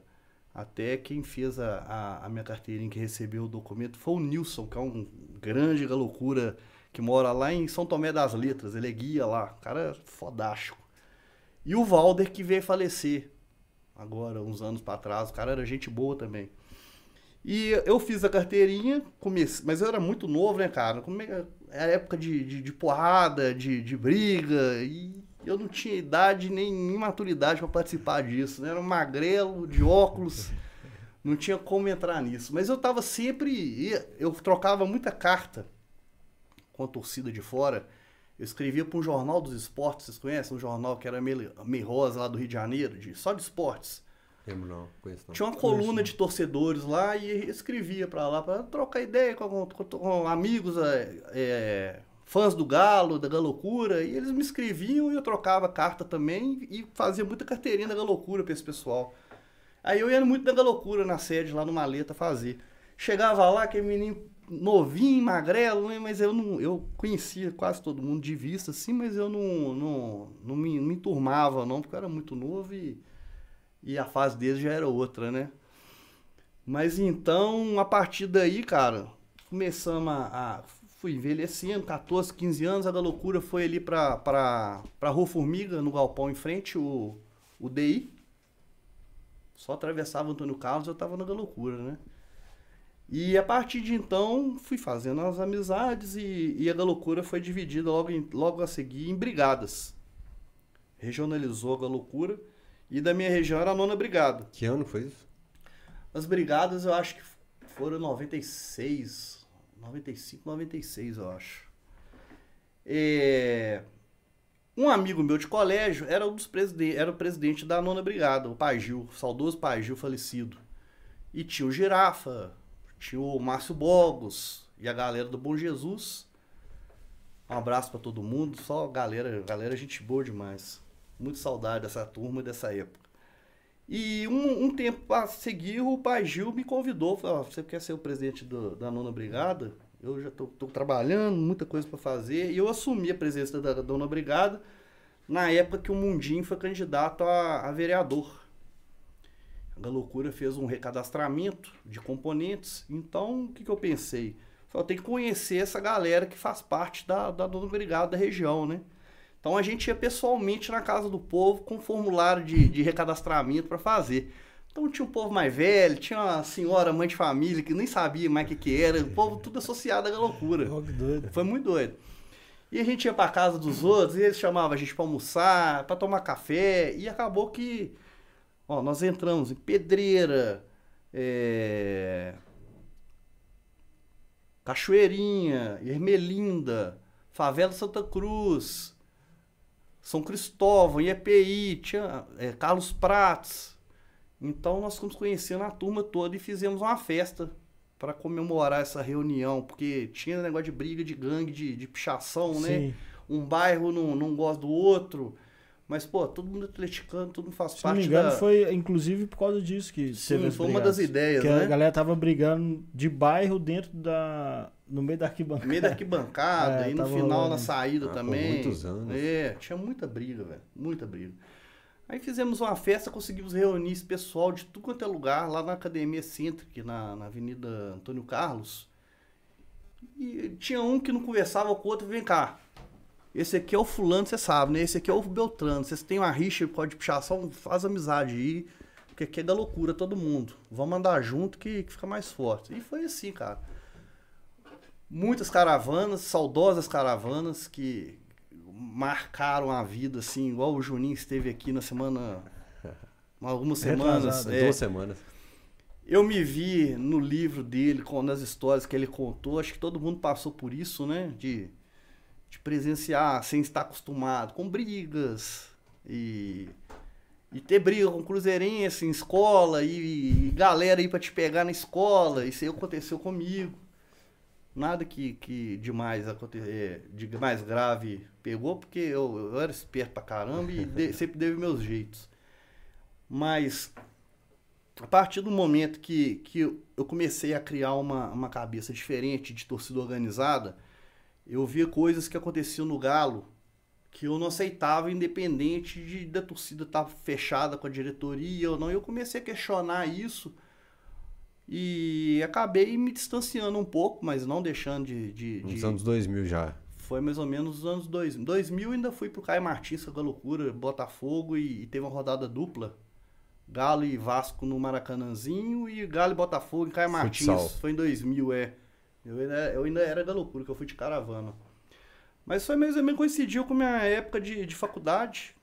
até quem fez a, a, a minha carteirinha, que recebeu o documento, foi o Nilson, que é um grande Galocura, que mora lá em São Tomé das Letras, ele é guia lá, cara fodástico. E o Valder, que veio falecer, agora, uns anos para trás, o cara era gente boa também. E eu fiz a carteirinha, comecei, mas eu era muito novo, né, cara? Era época de, de, de porrada, de, de briga, e eu não tinha idade nem, maturidade para participar disso, né? Era um magrelo, de óculos, não tinha como entrar nisso. Mas eu tava sempre. Eu trocava muita carta com a torcida de fora. Eu escrevia para um jornal dos esportes, vocês conhecem? Um jornal que era meio, meio rosa lá do Rio de Janeiro, de, só de esportes. Lembro não, conheço não. Tinha uma coluna de torcedores lá e escrevia pra lá para trocar ideia com, com- com amigos, é, é, fãs do Galo, da Galocura, e eles me escreviam e eu trocava carta também e fazia muita carteirinha da Galocura pra esse pessoal. Aí eu ia muito da Galocura na sede lá no Maleta fazer. Chegava lá, aquele menino novinho, magrelo, né? mas eu não, eu conhecia quase todo mundo de vista, assim, mas eu não, não, não, me, não me enturmava não, porque eu era muito novo e e a fase deles já era outra, né? Mas então, a partir daí, cara, começamos a. a fui envelhecendo, 14, 15 anos, a da loucura foi ali pra, pra, pra Rua Formiga, no galpão em frente, o, o DI. Só atravessava o Antônio Carlos, eu tava na loucura, né? E a partir de então, fui fazendo as amizades e, e a Galocura foi dividida logo, em- logo a seguir em brigadas. Regionalizou a Galocura e da minha região era a nona brigada. Que ano foi isso? As brigadas eu acho que foram 96, 95, 96 eu acho. É, Um amigo meu de colégio era, um dos preside... era o presidente da nona brigada, o Pai Gil, o saudoso Pai Gil falecido. E tinha o Girafa, tinha o Márcio Bogos e a galera do Bom Jesus. Um abraço para todo mundo, só galera, galera gente boa demais. Muito saudade dessa turma e dessa época. E um, um tempo a seguir, o pai Gil me convidou, falou, você quer ser o presidente do, da nona brigada? Eu já estou trabalhando, muita coisa para fazer, e eu assumi a presença da, nona brigada na época que o Mundinho foi candidato a, a vereador. A loucura fez um recadastramento de componentes, então o que, que eu pensei? Eu tenho que conhecer essa galera que faz parte da, da nona brigada da região, né? Então a gente ia pessoalmente na casa do povo com formulário de, de recadastramento para fazer. Então tinha um povo mais velho, tinha uma senhora, mãe de família, que nem sabia mais o que, que era, o povo tudo associado à loucura. Foi muito doido. E a gente ia para casa dos outros, e eles chamavam a gente para almoçar, para tomar café, e acabou que ó, nós entramos em Pedreira, é... Cachoeirinha, Ermelinda, Favela Santa Cruz, são Cristóvão, IEPI, tinha é, Carlos Prates. Então nós fomos conhecendo a turma toda e fizemos uma festa para comemorar essa reunião, porque tinha negócio de briga de gangue, de, de pichação, né? Sim. né? Um bairro não, não gosta do outro. Mas, pô, todo mundo atleticano, todo mundo faz Se parte não me engano, da... foi inclusive por causa disso que Sim, teve foi uma das ideias, que né? a galera tava brigando de bairro dentro da, no meio da arquibancada. No meio da arquibancada, é, e no final lá, na saída ah, também. muitos anos. É, tinha muita briga, velho. Muita briga. Aí fizemos uma festa, conseguimos reunir esse pessoal de tudo quanto é lugar, lá na Academia Cêntrica, na, na Avenida Antônio Carlos. E tinha um que não conversava com o outro, vem cá. Esse aqui é o fulano, você sabe, né? Esse aqui é o Beltrano. Vocês têm uma rixa, pode pichação, faz amizade aí. Porque aqui é da loucura todo mundo. Vamos andar junto que, que fica mais forte. E foi assim, cara muitas caravanas, saudosas caravanas que marcaram a vida, assim, igual o Juninho esteve aqui na semana. Algumas semanas. É, duas semanas. Eu me vi no livro dele, com nas histórias que ele contou, acho que todo mundo passou por isso, né? De, de presenciar sem estar acostumado, com brigas e, e ter briga com cruzeirense em escola e, e galera aí para te pegar na escola. Isso aí aconteceu comigo nada que, que demais é, de mais grave pegou, porque eu, eu era esperto pra caramba e de, sempre deve meus jeitos. Mas a partir do momento que, que eu comecei a criar uma, uma cabeça diferente de torcida organizada, eu via coisas que aconteciam no Galo que eu não aceitava, independente de da torcida estar tá fechada com a diretoria ou não. Eu comecei a questionar isso e acabei me distanciando um pouco, mas não deixando de. de, Nos de... anos 2000 já. Foi mais ou menos nos anos 2000. 2000 ainda fui pro Caio Martins com a loucura, Botafogo, e, e, teve uma rodada dupla. Galo e Vasco no Maracanãzinho e Galo e Botafogo em Caio Martins. Futsal. Foi em 2000, é. Eu ainda, eu ainda era da loucura, que eu fui de caravana. Mas foi mais ou coincidiu com a minha época de, de faculdade.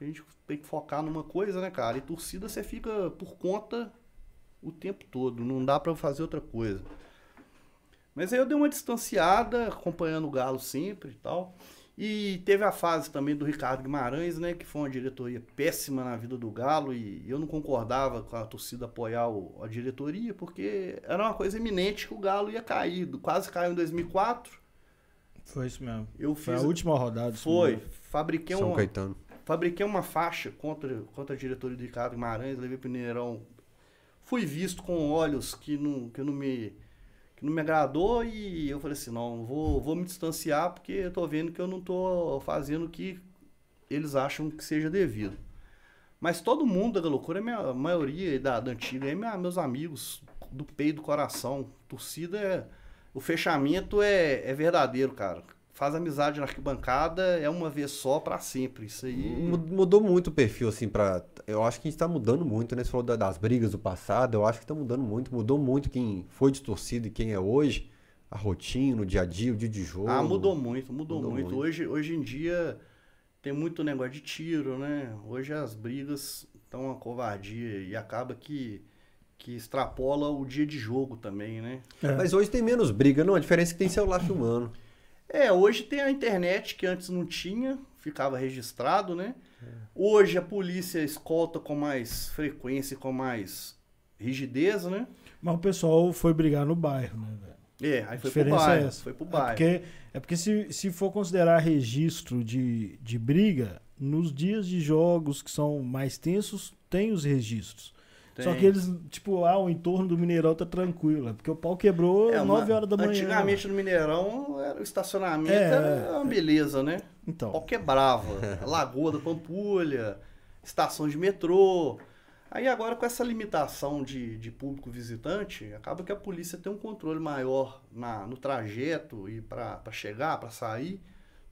A gente tem que focar numa coisa, né, cara? E torcida você fica por conta o tempo todo, não dá para fazer outra coisa. Mas aí eu dei uma distanciada, acompanhando o Galo sempre e tal. E teve a fase também do Ricardo Guimarães, né, que foi uma diretoria péssima na vida do Galo e eu não concordava com a torcida apoiar o, a diretoria, porque era uma coisa iminente que o Galo ia cair, quase caiu em 2004. Foi isso mesmo. Eu fiz foi a última rodada. Foi. Fabriquei São uma Caetano. Fabriquei uma faixa contra, contra a diretoria do Ricardo Guimarães, levei pro Mineirão fui visto com olhos que não, que não me que não me agradou e eu falei assim, não, vou, vou me distanciar porque eu tô vendo que eu não tô fazendo o que eles acham que seja devido. Mas todo mundo da loucura, a maioria da, da antiga, é minha, meus amigos do peito do coração. Torcida é. O fechamento é, é verdadeiro, cara faz amizade na arquibancada, é uma vez só para sempre. Isso aí. Mudou muito o perfil, assim, para Eu acho que a gente tá mudando muito, né? Você falou das brigas do passado, eu acho que tá mudando muito. Mudou muito quem foi de torcida e quem é hoje. A rotina, o dia a dia, o dia de jogo. Ah, mudou muito, mudou, mudou muito. muito. Hoje, hoje em dia tem muito negócio de tiro, né? Hoje as brigas estão uma covardia e acaba que que extrapola o dia de jogo também, né? É. Mas hoje tem menos briga, não? A diferença é que tem celular filmando. É, hoje tem a internet que antes não tinha, ficava registrado, né? É. Hoje a polícia escolta com mais frequência, com mais rigidez, né? Mas o pessoal foi brigar no bairro, né, velho? É, aí foi pro diferença bairro. é essa. Foi pro É bairro. porque, é porque se, se for considerar registro de, de briga, nos dias de jogos que são mais tensos, tem os registros. Só Tem. que eles, tipo, ah, o entorno do Mineirão tá tranquilo. é Porque o pau quebrou É, 9 uma- horas da manhã. Antigamente no Mineirão, era, o estacionamento É, era uma beleza, né? Então. Pau quebrava. Lagoa da Pampulha, estação de metrô. Aí agora com essa limitação de, de público visitante, acaba que a polícia tem um controle maior na, no trajeto e para chegar, para sair.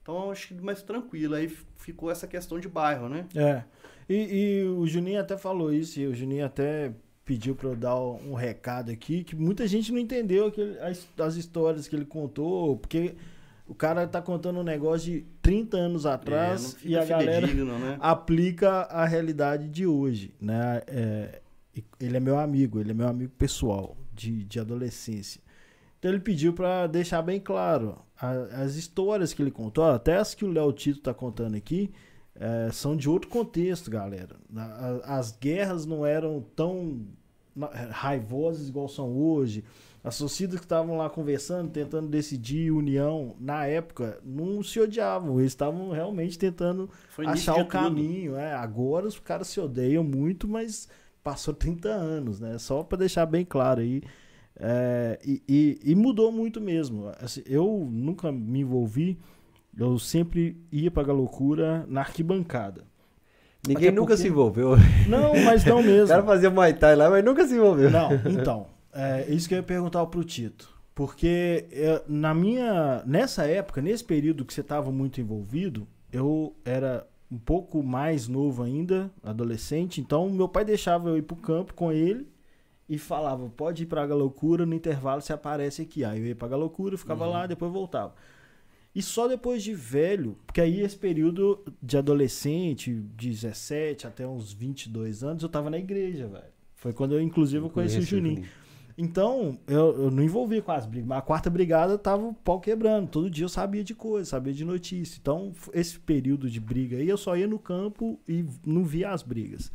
Então acho que mais tranquilo. Aí ficou essa questão de bairro, né? É. E, e o Juninho até falou isso, e o Juninho até pediu pra eu dar um recado aqui, que muita gente não entendeu aquele, as, as histórias que ele contou, porque o cara tá contando um negócio de 30 anos É, atrás fica e a galera né? aplica a realidade de hoje, né? É, ele é meu amigo, ele é meu amigo pessoal de, de adolescência. Então ele pediu pra deixar bem claro a- as histórias que ele contou, até as que o Léo Tito tá contando aqui, é, são de outro contexto, galera. As guerras não eram tão raivosas igual são hoje. As torcidas que estavam lá conversando, tentando decidir união, na época, não se odiavam. Eles estavam realmente tentando Foi achar o caminho. É, agora os caras se odeiam muito, mas passou 30 anos, né? Só para deixar bem claro aí. É, e, e- e mudou muito mesmo. Assim, eu nunca me envolvi, eu sempre ia pra loucura na arquibancada. Ninguém nunca porque- se envolveu. Não, mas não O mesmo. cara fazia Muay Thai lá, mas nunca se envolveu. Não, então, é isso que eu ia perguntar pro Tito. Porque é, na minha. Nessa época, nesse período que você estava muito envolvido, eu era um pouco mais novo ainda, adolescente, então meu pai deixava eu ir pro campo com ele e falava, pode ir pra Loucura, no intervalo você aparece aqui. Aí eu ia pra Loucura, ficava lá, depois voltava. E só depois de velho, porque aí esse período de adolescente, 17 até uns 22 anos, eu tava na igreja, velho. Foi quando eu, inclusive, eu conheci o Juninho. Então, eu, eu não envolvia com as brigas, mas a quarta brigada tava o pau quebrando. Todo dia eu sabia de coisa, sabia de notícia. Então, esse período de briga aí, eu só ia no campo e não via as brigas.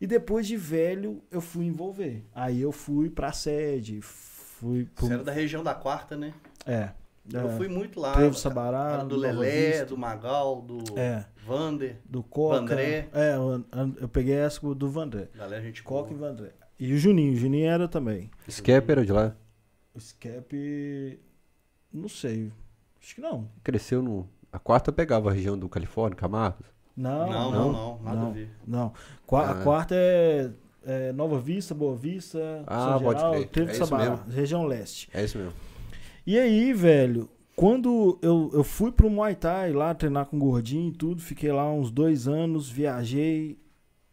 E depois de velho, eu fui envolver. Aí eu fui pra sede, fui pro. Você era da região da quarta, né? É. Eu é, fui muito lá. Trevo Sabará, do Lelé, Vista. do Magal, do É. Vander. Do Coca. Vandré. É, eu, eu peguei essa do Vandré. Galera, gente Coca e boa. Vandré. E o Juninho, o Juninho era também. Skep era de lá. O Scap. Não sei. Acho que não. Cresceu no. A quarta pegava a região do Califórnia, Camargos. Não, Não, não, não, nada não. a ver. Não. Qua- Ah. A quarta é, é Nova Vista, Boa Vista, Ah, São pode Geral, crer. Trevo É Sabará, região leste. É isso mesmo. E aí, velho, quando eu, eu fui pro Muay Thai lá treinar com o gordinho e tudo, fiquei lá uns dois anos, viajei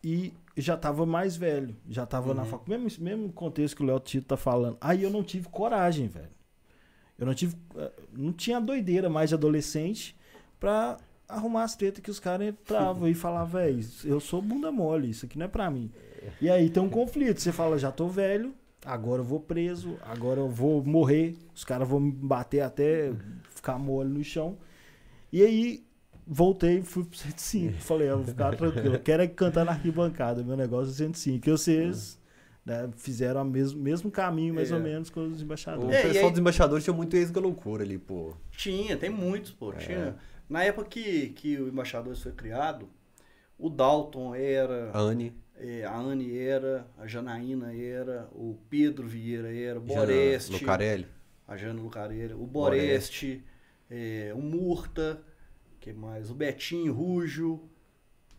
e já tava mais velho. Já tava na Uhum. faculdade. Mesmo, mesmo contexto que o Léo Tito tá falando. Aí eu não tive coragem, velho. Eu não tive. eh, Não tinha doideira mais de adolescente pra arrumar as tretas que os caras entravam e falavam, velho, eu sou bunda mole, isso aqui não é pra mim. E aí tem um conflito. Você fala, já tô velho, agora eu vou preso, agora eu vou morrer, os caras vão me bater até ficar mole no chão. E aí voltei e fui pro 105. Falei, eu vou ficar tranquilo. Eu quero é cantar na arquibancada. Meu negócio é 105. E vocês né, fizeram o mesmo, mesmo caminho, mais É. ou menos, com os O embaixadores. É, e pessoal aí- dos embaixadores tinha muito ex loucura ali, pô. Tinha, tem muitos, pô. É. Tinha. Na época que, que o Embaixadores foi criado, o Dalton era, Anne, é, a Anne era, a Janaína era, o Pedro Vieira era, o Jana Boreste, Lucarelli. a Jana Lucareira, o Boreste, é, o Murta, que mais? O Betinho Rujo,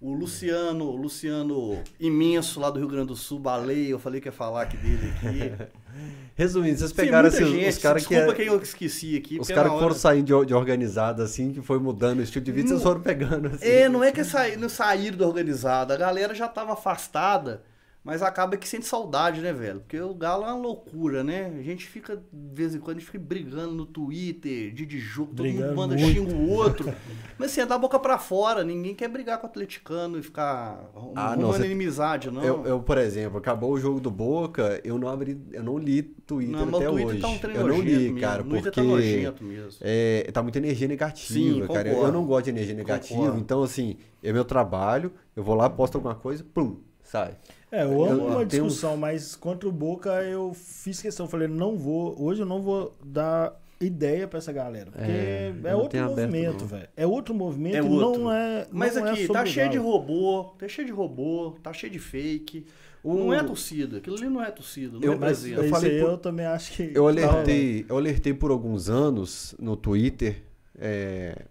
o Luciano, o Luciano imenso lá do Rio Grande do Sul, Baleia, eu falei que ia falar aqui dele aqui. Resumindo, vocês pegaram assim, gente, os caras que. desculpa é- quem eu esqueci aqui. Os caras que foram saindo de, de organizado, assim, que foi mudando o estilo de vida, vocês Não- foram pegando, assim. É, não é que saí, não saíram da organizada. A galera já tava afastada, mas acaba que sente saudade, né, velho? Porque o Galo é uma loucura, né? A gente fica, de vez em quando, a gente fica brigando no Twitter, de jogo, todo Brigando mundo manda muito. xinga o outro. mas assim, é da boca pra fora. Ninguém quer brigar com o atleticano e ficar Ah, não, você- inimizade, não. Eu, eu, por exemplo, acabou o jogo do Boca, eu não abri, eu não li Twitter não, mas até o Twitter hoje. tá um eu não li, mesmo. cara, o Twitter porque tá nojento mesmo. é, tá muita energia negativa, Sim, cara. Eu, eu não gosto de energia negativa, Concordo. então assim, é meu trabalho, eu vou lá, posto alguma coisa, pum, sai. É, eu amo Eu- uma um- discussão, mas contra o Boca eu fiz questão. Falei, não vou. Hoje eu não vou dar ideia pra essa galera. Porque É, é, eu outro tenho movimento, velho. É outro movimento É e outro. não é. Mas não é aqui, sobre tá cheio de robô, tá cheio de robô, tá cheio de fake. O- Não é torcida, aquilo ali não é torcida, não Eu- Mas representa. eu isso falei por- eu também acho que. Eu tá alertei, eu alertei por alguns anos no Twitter é,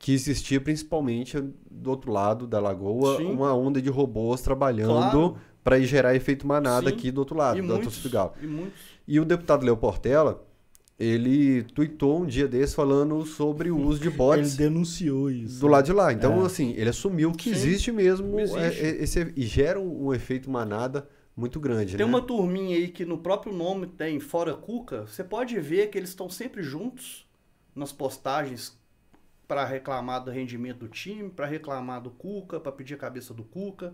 que existia principalmente do outro lado da lagoa Sim. uma onda de robôs trabalhando Claro. para gerar efeito manada Sim. aqui do outro lado, e, da muitos, do Galo. e muitos. E o deputado Léo Portela, ele tweetou um dia desse falando sobre o uso de rolando. Ele bots denunciou isso. do lado de lá. Então, É. assim, ele assumiu que Sim, existe mesmo existe. é, é, esse, e gera um, um efeito manada muito grande, Tem né? uma turminha aí que no próprio nome tem Fora Cuca, você pode ver que eles estão sempre juntos nas postagens para reclamar do rendimento do time, para reclamar do Cuca, para pedir a cabeça do Cuca.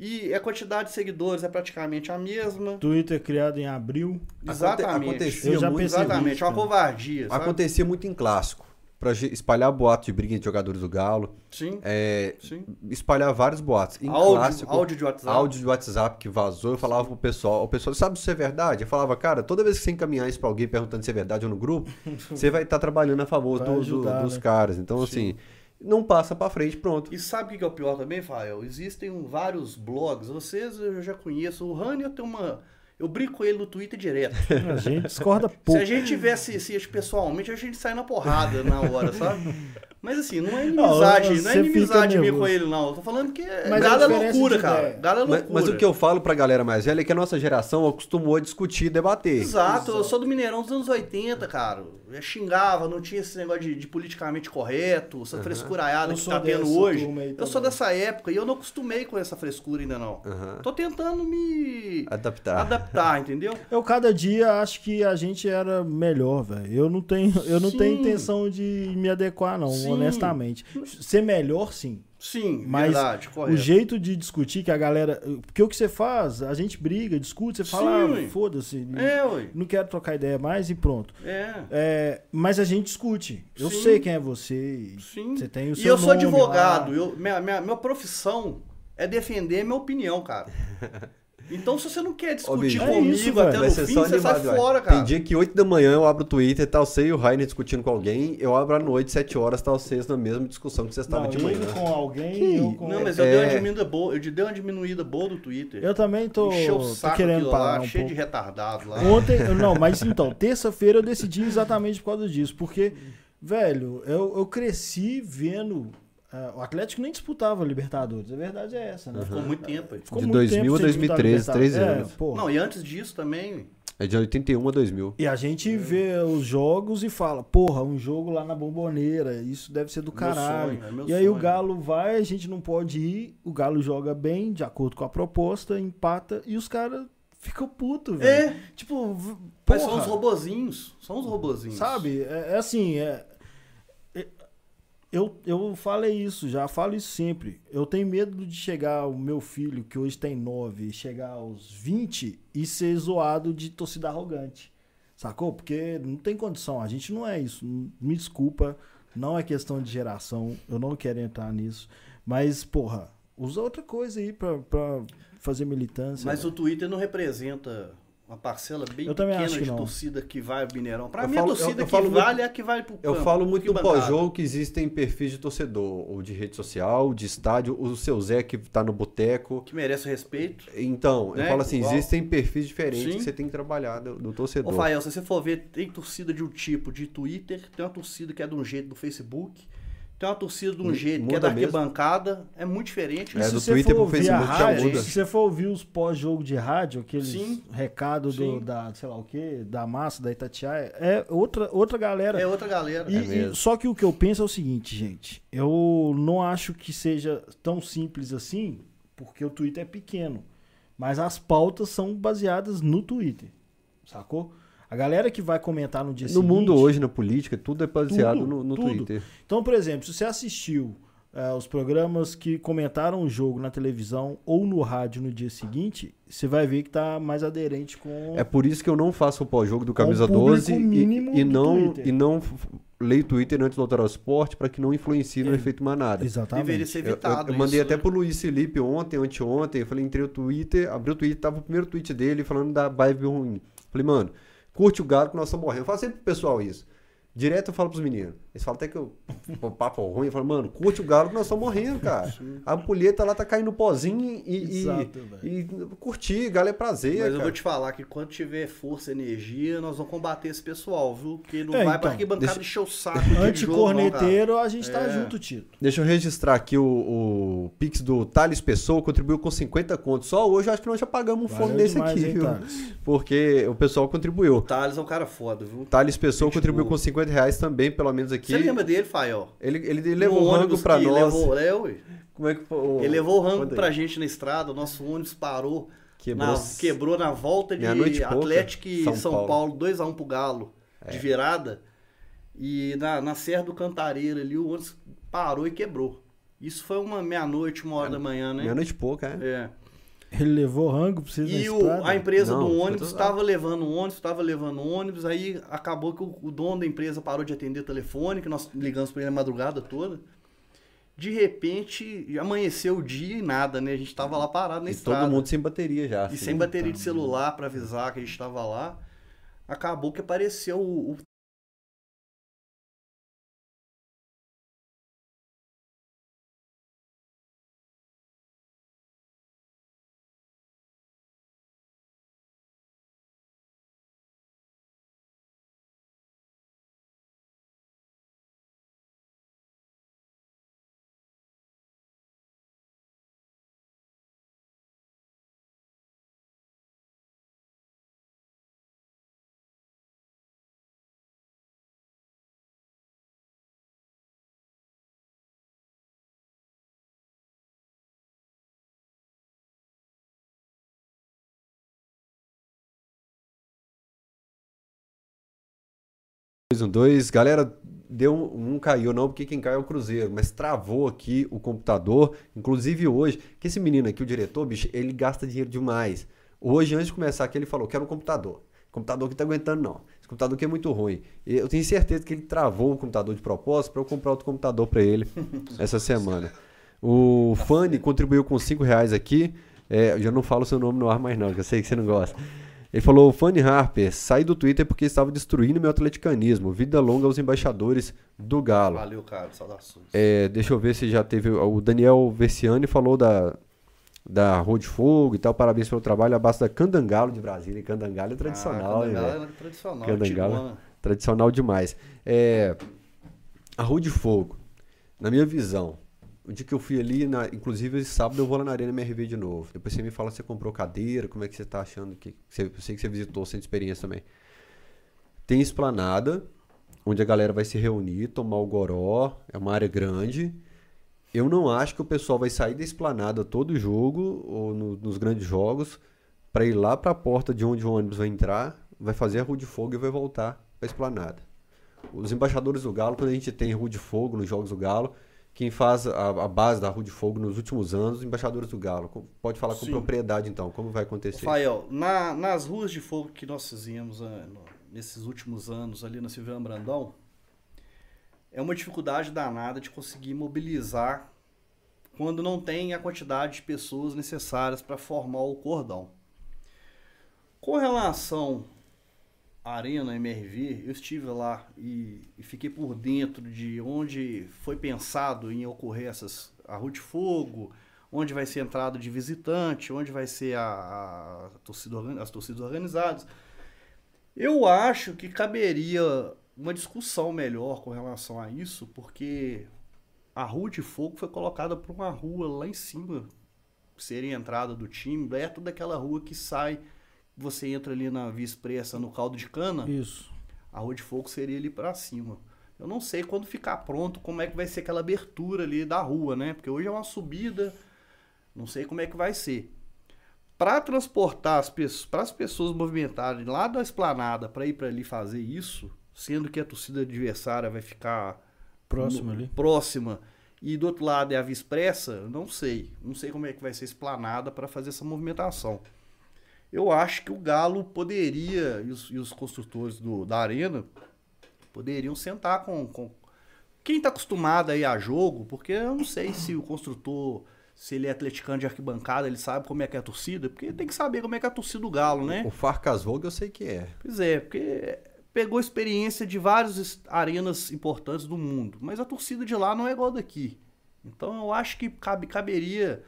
E a quantidade de seguidores é praticamente a mesma. Twitter criado em abril. Exatamente. acontecia Eu já muito-. Exatamente, é uma cara. covardia, sabe? Acontecia muito em clássico. Ge- espalhar boato de briga de jogadores do Galo. Sim, é, sim. espalhar vários boatos. Em Áudio, clássico, áudio de WhatsApp. áudio de WhatsApp que vazou, eu falava pro pessoal, o pessoal, sabe se isso é verdade? Eu falava, cara, toda vez que você encaminhar isso pra alguém perguntando se é verdade ou no grupo, você vai estar trabalhando a favor do- do- ajudar, dos né? caras. Então, assim, não passa pra frente, pronto. E sabe o que é o pior também, Fael? Existem vários blogs, vocês eu já conheço. O Rani eu tenho uma. Eu brinco com ele no Twitter direto. A gente discorda Se pouco. a gente tivesse se pessoalmente, a gente sai na porrada na hora, sabe? Mas assim, não é Não, inimizade, não, é você fica inimizade minha com ele, não. Eu tô falando que é Mas galo é loucura, cara. Galo é Mas, loucura. mas o que eu falo pra galera mais velha é que a nossa geração acostumou a discutir e debater. Exato, eu sou do Mineirão dos anos 80, cara. Eu xingava, não tinha esse negócio de, de politicamente correto, essa frescuraiada Eu que tá tendo hoje. Eu sou dessa época e eu não acostumei com essa frescura ainda não. Aham. Tô tentando me Adaptar. adaptar, entendeu? Eu cada dia acho que a gente era melhor, velho. Eu não tenho, eu não Sim. tenho intenção de me adequar, não, Sim. honestamente. Ser melhor, sim. Sim, Mas verdade, O correto. jeito de discutir que a galera. Porque o que você faz, a gente briga, discute, você fala, ah, foda-se, É, ué. não quero trocar ideia mais e pronto. É. É, mas a gente discute. Eu Sim. sei quem é você. e Sim. Você tem o E seu eu sou nome advogado, lá. eu, minha, minha, minha profissão é defender minha opinião, cara. Então, se você não quer discutir é comigo isso, até no fim, só você sai animado, vai. fora, Tem cara. dia que 8 da manhã eu abro o Twitter, tá você e o Rainer discutindo com alguém, eu abro à noite, 7 horas, tá vocês na mesma discussão que vocês estavam de manhã. com alguém, Que eu com Não, mas eu, É. dei uma diminuída boa, eu dei uma diminuída boa do Twitter. Eu também tô, Encheu o tô saco querendo aquilo parar lá, um cheio pouco. de retardado lá. Ontem, não, mas então, terça-feira eu decidi exatamente por causa disso, porque, velho, eu, eu cresci vendo. Ah, o Atlético nem disputava Libertadores, a verdade é essa, né? Ficou muito tempo. Ficou De muito 2000 tempo a sem disputar 2013, três Libertadores. anos. É, porra. Não, e antes disso também. É de 81 a 2000. E a gente vê os jogos e fala, porra, um jogo lá na bomboneira, isso deve ser do Meu caralho. sonho, é meu e aí o sonho. Galo vai, a gente não pode ir, o Galo joga bem, de acordo com a proposta, empata, e os caras ficam putos, velho. É, Tipo, v- mas porra, são os robozinhos. São os robozinhos. Sabe? É, é assim, é, é- eu, eu falei isso, já falo isso sempre. Eu tenho medo de chegar o meu filho, que hoje tem 9, chegar aos 20 e ser zoado de torcida arrogante. Sacou? Porque não tem condição, a gente não é isso. Me desculpa, não é questão de geração, eu não quero entrar nisso. Mas, porra, usa outra coisa aí pra, pra fazer militância. Mas velho. o Twitter não representa uma parcela bem Eu pequena acho que de não. torcida que vai ao Mineirão. Pra Eu mim, falo- a eu- torcida eu que falo vale muito- é a que vai pro Eu campo, falo pro muito do pós-jogo que existem perfis de torcedor, ou de rede social, de estádio, o seu Zé que tá no boteco. Que merece respeito. Então, Né, eu falo assim, igual. existem perfis diferentes Sim. que você tem que trabalhar do, do Ô, torcedor. Fael, se você for ver, tem torcida de um tipo de Twitter, tem uma torcida que é de um jeito do Facebook, tem uma torcida de um jeito que é da mesmo. arquibancada, é muito diferente. É, E se do você Twitter for pro ouvir a Facebook já rádio, muda. Se você for ouvir os pós-jogo de rádio, aqueles Sim. recados do, da, sei lá o quê, da massa, da Itatiaia, é outra, outra galera. É outra galera. E- É e- só que o que eu penso é o seguinte, gente. Eu não acho que seja tão simples assim, porque o Twitter é pequeno. Mas as pautas são baseadas no Twitter. Sacou? A galera que vai comentar no dia No seguinte. mundo hoje, na política, tudo é baseado Tudo, no, no tudo. Twitter. Então, por exemplo, se você assistiu eh, os programas que comentaram o jogo na televisão ou no rádio no dia seguinte, você vai ver que tá mais aderente com. É por isso que eu não faço o pós-jogo do Camisa o público 12 e- e, não, Twitter. e não f- leia o Twitter antes do alterar o esporte para que não influencie no efeito manada. Exatamente. Deveria ser Eu, eu- evitado eu mandei isso, até né? pro Luiz Felipe ontem, anteontem. Eu falei, entrei o Twitter, abri o Twitter, tava o primeiro tweet dele falando da vibe ruim. Falei, mano, curte o galo que nós estamos morrendo. Eu falo sempre pro pessoal isso. Direto eu falo pros meninos. Eles falam até que eu. o papo ruim. Eu falo, mano, curte o galo que nós estamos morrendo, cara. A ampulheta lá tá caindo pozinho e. e, Exato, e curtir, galo é prazer. Mas eu cara. vou te falar que quando tiver força e energia, nós vamos combater esse pessoal, viu? Porque não É, vai então, pra arquibancada deixa- encher o saco. Anticorneteiro, a gente tá É. junto, Tito. Deixa eu registrar aqui o, o Pix do Thales Pessoa, contribuiu com 50 contos. Só hoje eu acho que nós já pagamos um fone desse demais, aqui, hein, viu? Thales? Porque o pessoal contribuiu. O Thales é um cara foda, viu? Thales Pessoa Gente contribuiu boa. com 50 reais também, pelo menos aqui. Você lembra dele, Fael? Ele, ele, ele levou o rango pra nós. Levou, é. Como é que foi? Ele levou o rango pra gente na estrada, o nosso ônibus parou. Quebrou. na, quebrou na volta de Atlético e São São, Paulo. É. Paulo, 2x1 pro Galo, de virada. E na, na Serra do Cantareira ali, o ônibus parou e quebrou. Isso foi uma meia-noite, uma hora da manhã, né? Meia-noite e pouca, é. É. Ele levou rango pra vocês E o- a empresa Não, do ônibus estava levando o ônibus, estava levando o ônibus, aí acabou que o, o dono da empresa parou de atender telefone, que nós ligamos para ele a madrugada toda. De repente, amanheceu o dia e nada, né? A gente tava lá parado na E estrada. todo mundo sem bateria já. E assim. sem bateria de celular para avisar que a gente estava lá. Acabou que apareceu o, o Dois, um, dois. Galera, deu um, não caiu não, porque quem caiu é o Cruzeiro, mas travou aqui o computador, inclusive hoje, que esse menino aqui, o diretor, bicho, ele gasta dinheiro demais. Hoje, antes de começar aqui, ele falou, quero um computador. Computador que tá aguentando não. Esse computador aqui é muito ruim. Eu tenho certeza que ele travou o computador de propósito para eu comprar outro computador para ele essa semana. O Fanny contribuiu com 5 reais aqui. É, eu já não falo seu nome no ar mais não, que eu sei que você não gosta. Ele falou, Fanny Harper, saí do Twitter porque estava destruindo meu atleticanismo. Vida longa aos embaixadores do Galo. Valeu, cara. Saudações. É, deixa eu ver se já teve. O Daniel Versiani falou da, da Rua de Fogo e tal. Parabéns pelo trabalho. Abraço da Candangalo de Brasília. E Candangalo é tradicional, ah, Candangalo é tradicional. Candangalo. Tijuana. Tradicional demais. É, a Rua de Fogo, na minha visão, o dia que eu fui ali, na- inclusive esse sábado eu vou lá na Arena MRV de novo. Depois você me fala se você comprou cadeira, como é que você tá achando que. Você, eu sei que você visitou sem experiência também. Tem esplanada, onde a galera vai se reunir, tomar o goró, é uma área grande. Eu não acho que o pessoal vai sair da esplanada todo jogo, ou no- nos grandes jogos, para ir lá para a porta de onde o ônibus vai entrar, vai fazer a rua de fogo e vai voltar para a esplanada. Os embaixadores do Galo, quando a gente tem rua de fogo nos jogos do Galo, quem faz a, a base da rua de fogo nos últimos anos, os embaixadores do Galo. Pode falar com Sim. propriedade então, como vai acontecer? Rafael, na- nas ruas de fogo que nós fizemos ah, no- nesses últimos anos ali na Silveira Brandão, é uma dificuldade danada de conseguir mobilizar quando não tem a quantidade de pessoas necessárias para formar o cordão. Com relação Arena MRV, eu estive lá e, e fiquei por dentro de onde foi pensado em ocorrer essas, a Rua de Fogo, onde vai ser entrada de visitante, onde vai ser a, a torcida, as torcidas organizadas. Eu acho que caberia uma discussão melhor com relação a isso, porque a Rua de Fogo foi colocada por uma rua lá em cima, seria a entrada do time, perto daquela rua que sai, você entra ali na Via Expressa, no caldo de cana, Isso. a Rua de Fogo seria ali pra cima. Eu não sei quando ficar pronto como é que vai ser aquela abertura ali da rua, né? Porque hoje é uma subida, não sei como é que vai ser. Para transportar as pessoas, para as pessoas movimentarem lá da esplanada para ir para ali fazer isso, sendo que a torcida adversária vai ficar Próximo no- ali. próxima e do outro lado é a Via Expressa, não sei. Não sei como é que vai ser esplanada para fazer essa movimentação. Eu acho que o Galo poderia, e os, e os construtores do, da arena, Poderiam sentar com, com quem está acostumado aí a jogo, porque eu não sei se o construtor, se ele é atleticano de arquibancada, ele sabe como é que é a torcida, porque tem que saber como é que é a torcida do Galo, né? O Farcas Vogue eu sei que é. Pois é, porque pegou experiência de várias arenas importantes do mundo, mas a torcida de lá não é igual daqui. Então eu acho que cabe, caberia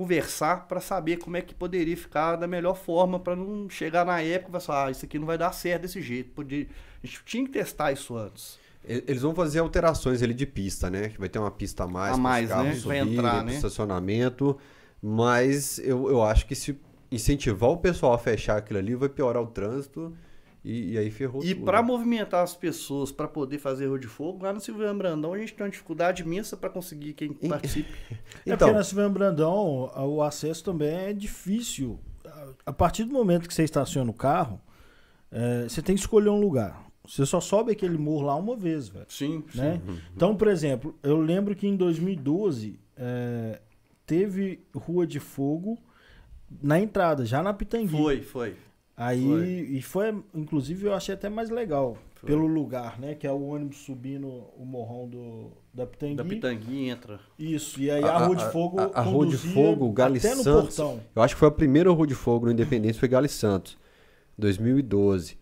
conversar para saber como é que poderia ficar da melhor forma para não chegar na época e falar, ah, isso aqui não vai dar certo desse jeito. Podia, a gente tinha que testar isso antes. Eles vão fazer alterações ali de pista, né? Vai ter uma pista a mais, a mais né? Subirem, vai entrar, né? estacionamento. Mas eu, eu acho que se incentivar o pessoal a fechar aquilo ali, vai piorar o trânsito e, e aí ferrou E para movimentar as pessoas, para poder fazer rua de fogo, lá no Silvio Brandão a gente tem uma dificuldade imensa para conseguir quem participe. é então, porque na Silvio Brandão o acesso também é difícil. A partir do momento que você estaciona o carro, é, você tem que escolher um lugar. Você só sobe aquele morro lá uma vez, velho. Sim, né? Sim. Então, por exemplo, eu lembro que em 2012 é, teve Rua de Fogo na entrada, já na Pitangui. Foi, foi. Aí, foi. e foi, inclusive, eu achei até mais legal, foi. pelo lugar, né? Que é o ônibus subindo o morrão do, da Pitangui. Da Pitangui entra. Isso, e aí a, a Rua de Fogo A, a, a Rua de Fogo, Gale Santos. Eu acho que foi a primeira Rua de Fogo no Independência, foi Gale Santos, 2012.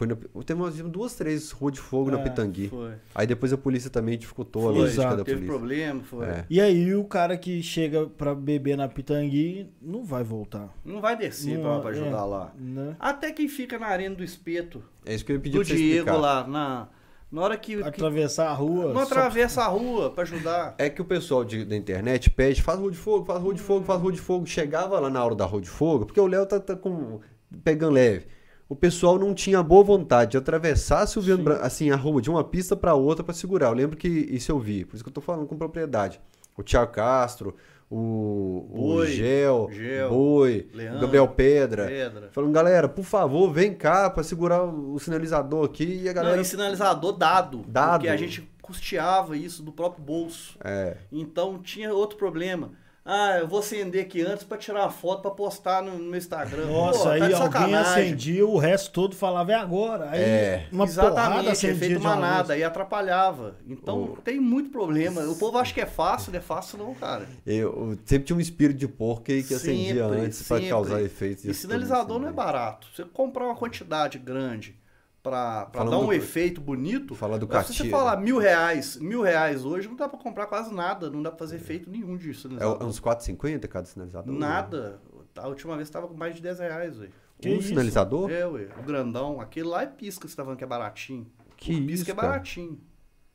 Foi no, teve duas, três ruas de fogo é, na Pitangui. Foi. Aí depois a polícia também dificultou foi, a logística exato, da teve polícia. problema, foi. É. E aí o cara que chega pra beber na Pitangui não vai voltar. Não vai descer não, pra, pra ajudar é, lá. Né? Até quem fica na arena do espeto. É isso que eu ia pedir do pra Diego explicar. lá, na... Na hora que. Atravessar a rua. Não atravessa a rua pra ajudar. É que o pessoal de, da internet pede, faz rua de fogo, faz rua de fogo, faz rua de fogo. Chegava lá na hora da rua de fogo, porque o Léo tá, tá com. pegando leve o pessoal não tinha boa vontade de atravessar Silviano assim, a rua de uma pista para outra para segurar. Eu lembro que isso eu vi, por isso que eu tô falando com propriedade. O Tiago Castro, o, Boi, o Gel, Gel Boi, Leandro, o Gabriel Pedra, Pedra. Falando, galera, por favor, vem cá para segurar o sinalizador aqui. E a galera. Não, e sinalizador dado. Dado. Porque a gente custeava isso do próprio bolso. É. Então tinha outro problema. Ah, eu vou acender aqui antes para tirar uma foto para postar no, no, Instagram. Nossa, Pô, aí tá alguém acendia, o resto todo falava, é agora. Aí é. uma Exatamente, é feito manada e atrapalhava. Então oh. tem muito problema. O povo acha que é fácil, não é fácil não, cara. Eu, sempre tinha um espírito de porco aí que acendia antes para causar efeitos. E sinalizador não é barato. Você comprar uma quantidade grande para dar um do, efeito bonito. Fala do Se você falar mil reais, mil reais hoje, não dá para comprar quase nada, não dá para fazer efeito nenhum disso. É uns 4,50 cada sinalizador? Nada. A última vez estava com mais de 10 reais, velho. Um isso? sinalizador? É, ué. O grandão. Aquele lá é pisca, você tá falando que é baratinho. Que o pisca isso, é baratinho.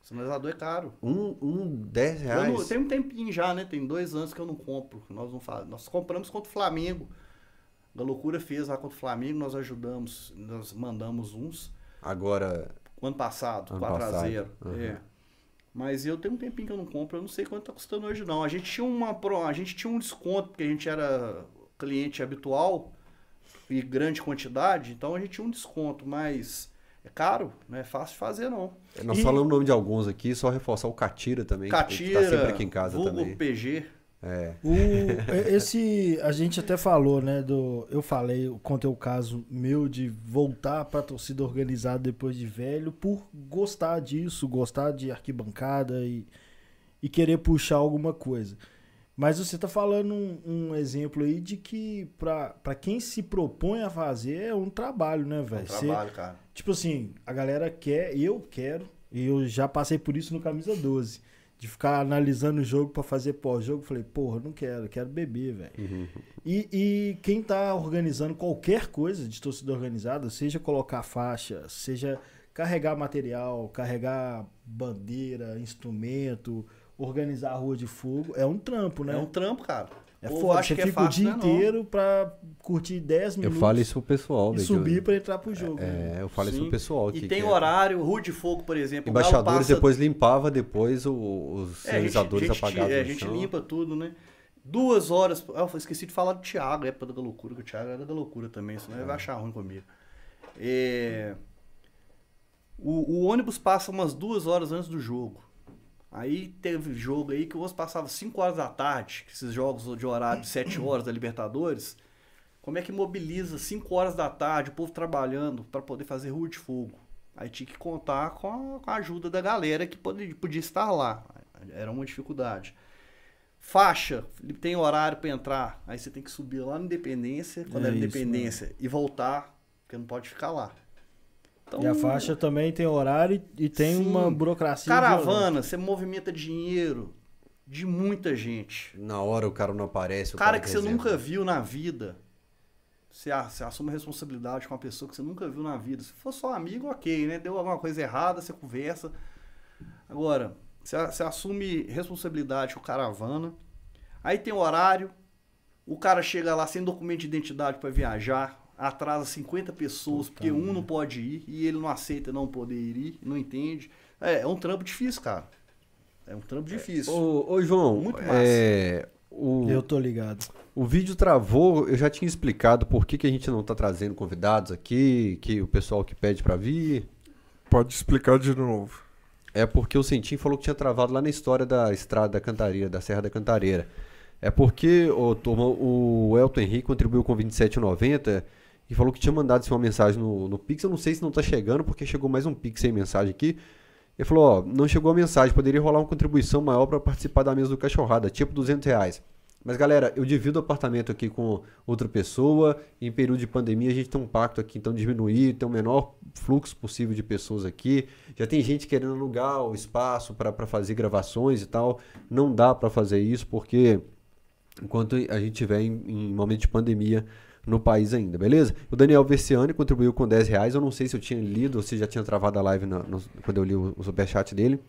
O sinalizador é caro. Um, um 10 reais? Não, tem um tempinho já, né? Tem dois anos que eu não compro. Nós não faz... Nós compramos contra o Flamengo. A loucura fez lá contra o Flamengo, nós ajudamos, nós mandamos uns. Agora. O ano passado, ano 4x0. Uhum. É. Mas eu tenho um tempinho que eu não compro, eu não sei quanto tá custando hoje não. A gente tinha uma a gente tinha um desconto porque a gente era cliente habitual e grande quantidade, então a gente tinha um desconto, mas é caro, não é fácil de fazer não. Nós e... falamos o nome de alguns aqui, só reforçar o Catira também, Catira, que tá sempre aqui em casa vulgo também. PG. É. O, esse, a gente até falou, né? Do, eu falei, contei o caso meu de voltar para torcida organizada depois de velho, por gostar disso, gostar de arquibancada e, e querer puxar alguma coisa. Mas você tá falando um, um exemplo aí de que para quem se propõe a fazer é um trabalho, né, velho? É um trabalho, cara. Tipo assim, a galera quer, eu quero, e eu já passei por isso no Camisa 12 de ficar analisando o jogo para fazer pós-jogo, falei, porra, não quero, quero beber, velho. Uhum. E, e, quem tá organizando qualquer coisa de torcida organizada, seja colocar faixa, seja carregar material, carregar bandeira, instrumento, organizar a rua de fogo, é um trampo, né? É um trampo, cara. É foda, você fica é fácil, o dia né, inteiro não. pra curtir 10 minutos. Eu falo isso pro pessoal. E subir eu... pra entrar pro jogo. É, né? eu falo Sim. isso pro pessoal. E que tem que horário, rua de fogo, por exemplo. Embaixadores passa... depois limpava depois os é, sinalizadores apagados. É, a gente limpa tudo, né? Duas horas. Ah, eu esqueci de falar do Thiago, época da loucura, que o Thiago era da loucura também, senão é. ele vai achar ruim comigo. É... O, o ônibus passa umas duas horas antes do jogo. Aí teve jogo aí que o ônibus passava 5 horas da tarde, esses jogos de horário de 7 horas da Libertadores. Como é que mobiliza 5 horas da tarde, o povo trabalhando para poder fazer rua de fogo? Aí tinha que contar com a, com a ajuda da galera que podia, podia estar lá. Era uma dificuldade. Faixa, tem horário para entrar. Aí você tem que subir lá na Independência, quando É era isso, Independência, e voltar, porque não pode ficar lá. Então, E a faixa também tem horário e tem Sim. uma burocracia. violenta. Caravana, você movimenta dinheiro de muita gente. Na hora o cara não aparece. O o cara que você nunca viu na vida. Você, você assume responsabilidade com uma pessoa que você nunca viu na vida. Se for só amigo, ok, né? Deu alguma coisa errada, você conversa. Agora, você, você assume responsabilidade com caravana. Aí tem horário. O cara chega lá sem documento de identidade para viajar. Atrasa 50 pessoas, porque um não pode ir. E ele não aceita não poder ir, não entende. É, é um trampo difícil, cara. É um trampo difícil. Ô, ô, João, Muito massa. é, o, Eu tô ligado. o vídeo travou, eu já tinha explicado por que, que a gente não tá trazendo convidados aqui, que o pessoal que pede pra vir. Pode explicar de novo. É porque o Centim falou que tinha travado lá na história da estrada da Cantareira, da Serra da Cantareira. É porque ô, turma, o Elton Henrique contribuiu com 27,90 e falou que tinha mandado assim, uma mensagem no, no Pix. Eu não sei se não tá chegando, porque chegou mais um Pix sem mensagem aqui. Ele falou, ó, não chegou a mensagem, poderia rolar uma contribuição maior para participar da mesa do Cachorrada, tipo 200 reais. Mas galera, eu divido o apartamento aqui com outra pessoa, em período de pandemia a gente tem um pacto aqui, então diminuir, ter o menor fluxo possível de pessoas aqui. Já tem gente querendo alugar o espaço para fazer gravações e tal. Não dá para fazer isso porque enquanto a gente estiver em, em momento de pandemia no país ainda, beleza? O Daniel Versiani contribuiu com 10 reais. Eu não sei se eu tinha lido ou se já tinha travado a live no- quando eu li o, o superchat dele.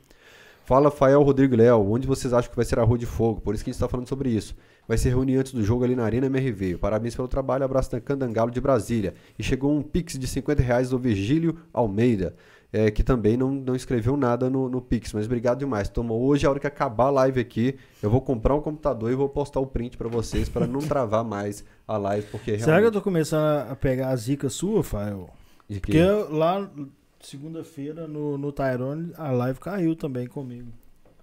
Fala, Fael Rodrigo Léo, onde vocês acham que vai ser a Rua de Fogo? Por isso que a gente está falando sobre isso. Vai ser reunião antes do jogo ali na Arena MRV. Parabéns pelo trabalho, abraço da Candangalo de Brasília. E chegou um pix de 50 reais do Virgílio Almeida, é, que também não, não escreveu nada no, no pix, mas obrigado demais. Toma, hoje, a hora que acabar a live aqui, eu vou comprar um computador e vou postar o print para vocês, para não travar mais a live, porque Será que eu realmente... tô começando a pegar a zica sua, Fael? Porque que- lá, segunda-feira, no, no Tyrone, a live caiu também comigo.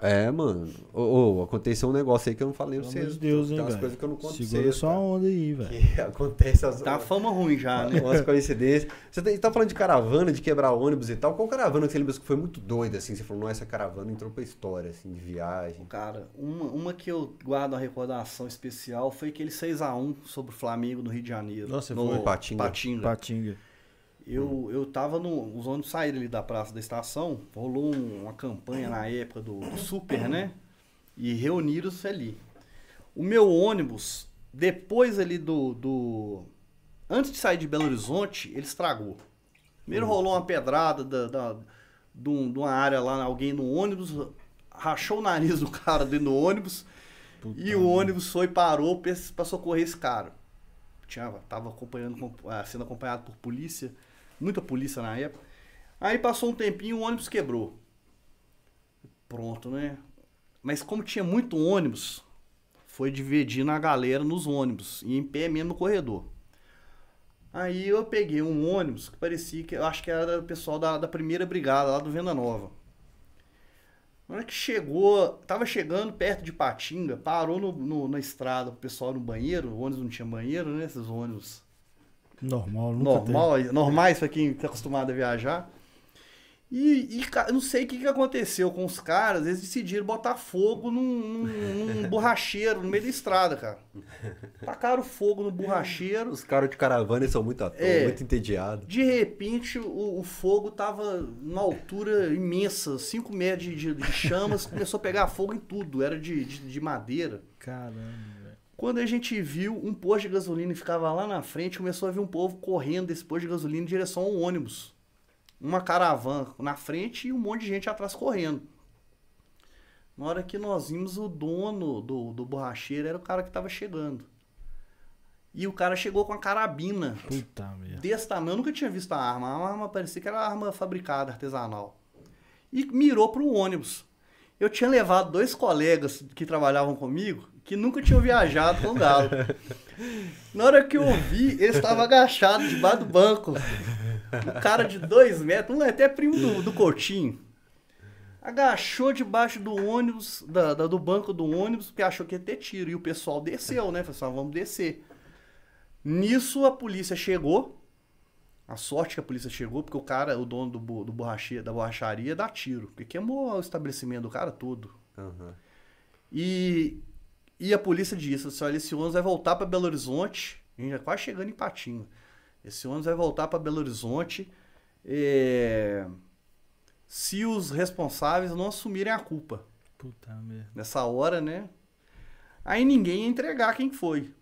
É, mano. Ô, ô, aconteceu um negócio aí que eu não falei pra vocês. de Deus, Tem hein, umas velho. coisas que eu não conto pra Segura vocês, só a onda aí, velho. Que acontece as... Tá fama ruim já, né? Umas coincidências. Você tá, tá falando de caravana, de quebrar ônibus e tal. Qual caravana que você lembra que foi muito doida, assim? Você falou, não, essa caravana entrou pra história, assim, de viagem. Cara, uma, uma que eu guardo uma recordação especial foi aquele 6x1 sobre o Flamengo no Rio de Janeiro. Nossa, no foi? Patinga. Patinga. Patinga. Eu, eu tava no. Os ônibus saíram ali da praça da estação, rolou um- uma campanha na época do, do Super, né? E reuniram-se ali. O meu ônibus, depois ali do, do. Antes de sair de Belo Horizonte, ele estragou. Primeiro rolou uma pedrada da, da, de, um- de uma área lá, alguém no ônibus, rachou o nariz do cara dentro do ônibus. e o ônibus foi e parou para socorrer esse cara. Tinha, tava acompanhando, com- sendo acompanhado por polícia, muita polícia na época. Aí passou um tempinho, o ônibus quebrou. Pronto, né? Mas como tinha muito ônibus, foi dividindo a galera nos ônibus e em pé mesmo no corredor. Aí eu peguei um ônibus que parecia que eu acho que era o pessoal da, da primeira brigada lá do Venda Nova. Na hora que chegou, tava chegando perto de Patinga, parou no, no- na estrada o pessoal no banheiro, o ônibus não tinha banheiro, né? Esses ônibus Normal, nunca normal, normais pra quem tá acostumado a viajar. E, e, eu não sei o que, que aconteceu com os caras, eles decidiram botar fogo num, num- num borracheiro no meio da estrada, cara. Tacaram fogo no borracheiro. Os caras de caravana eles são muito toa, É. muito entediados. De repente, o, o fogo tava numa altura imensa, 5 metros de, de- de chamas, começou a pegar fogo em tudo, era de, de, de madeira. Caramba. Quando a gente viu um posto de gasolina e ficava lá na frente, começou a ver um povo correndo desse posto de gasolina em direção ao ônibus. Uma caravana na frente e um monte de gente atrás correndo. Na hora que nós vimos, o dono do, do borracheiro era o cara que estava chegando. E o cara chegou com a carabina Puta merda. desse tamanho. Eu nunca tinha visto a arma. A arma parecia que era arma fabricada, artesanal. E mirou para o ônibus. Eu tinha levado dois colegas que trabalhavam comigo que nunca tinham viajado com o Galo. Na hora que eu vi, ele estava agachado debaixo do banco. Um cara de dois metros, um é até primo do, do Coutinho. Agachou debaixo do ônibus, da, da- do banco do ônibus, porque achou que ia ter tiro. E o pessoal desceu, né? Falou assim, "Ah, vamos descer. Nisso a polícia chegou A sorte que a polícia chegou, porque o cara, o dono do, do borrache- da borracharia, dá tiro. Porque queimou o estabelecimento do cara todo. Aham. E, e a polícia disse, assim, olha, esse ônibus vai voltar para Belo Horizonte. A gente já quase chegando em Patinho. Esse ônibus vai voltar para Belo Horizonte é, se os responsáveis não assumirem a culpa. Puta merda. Nessa hora, né? Aí ninguém ia entregar quem foi.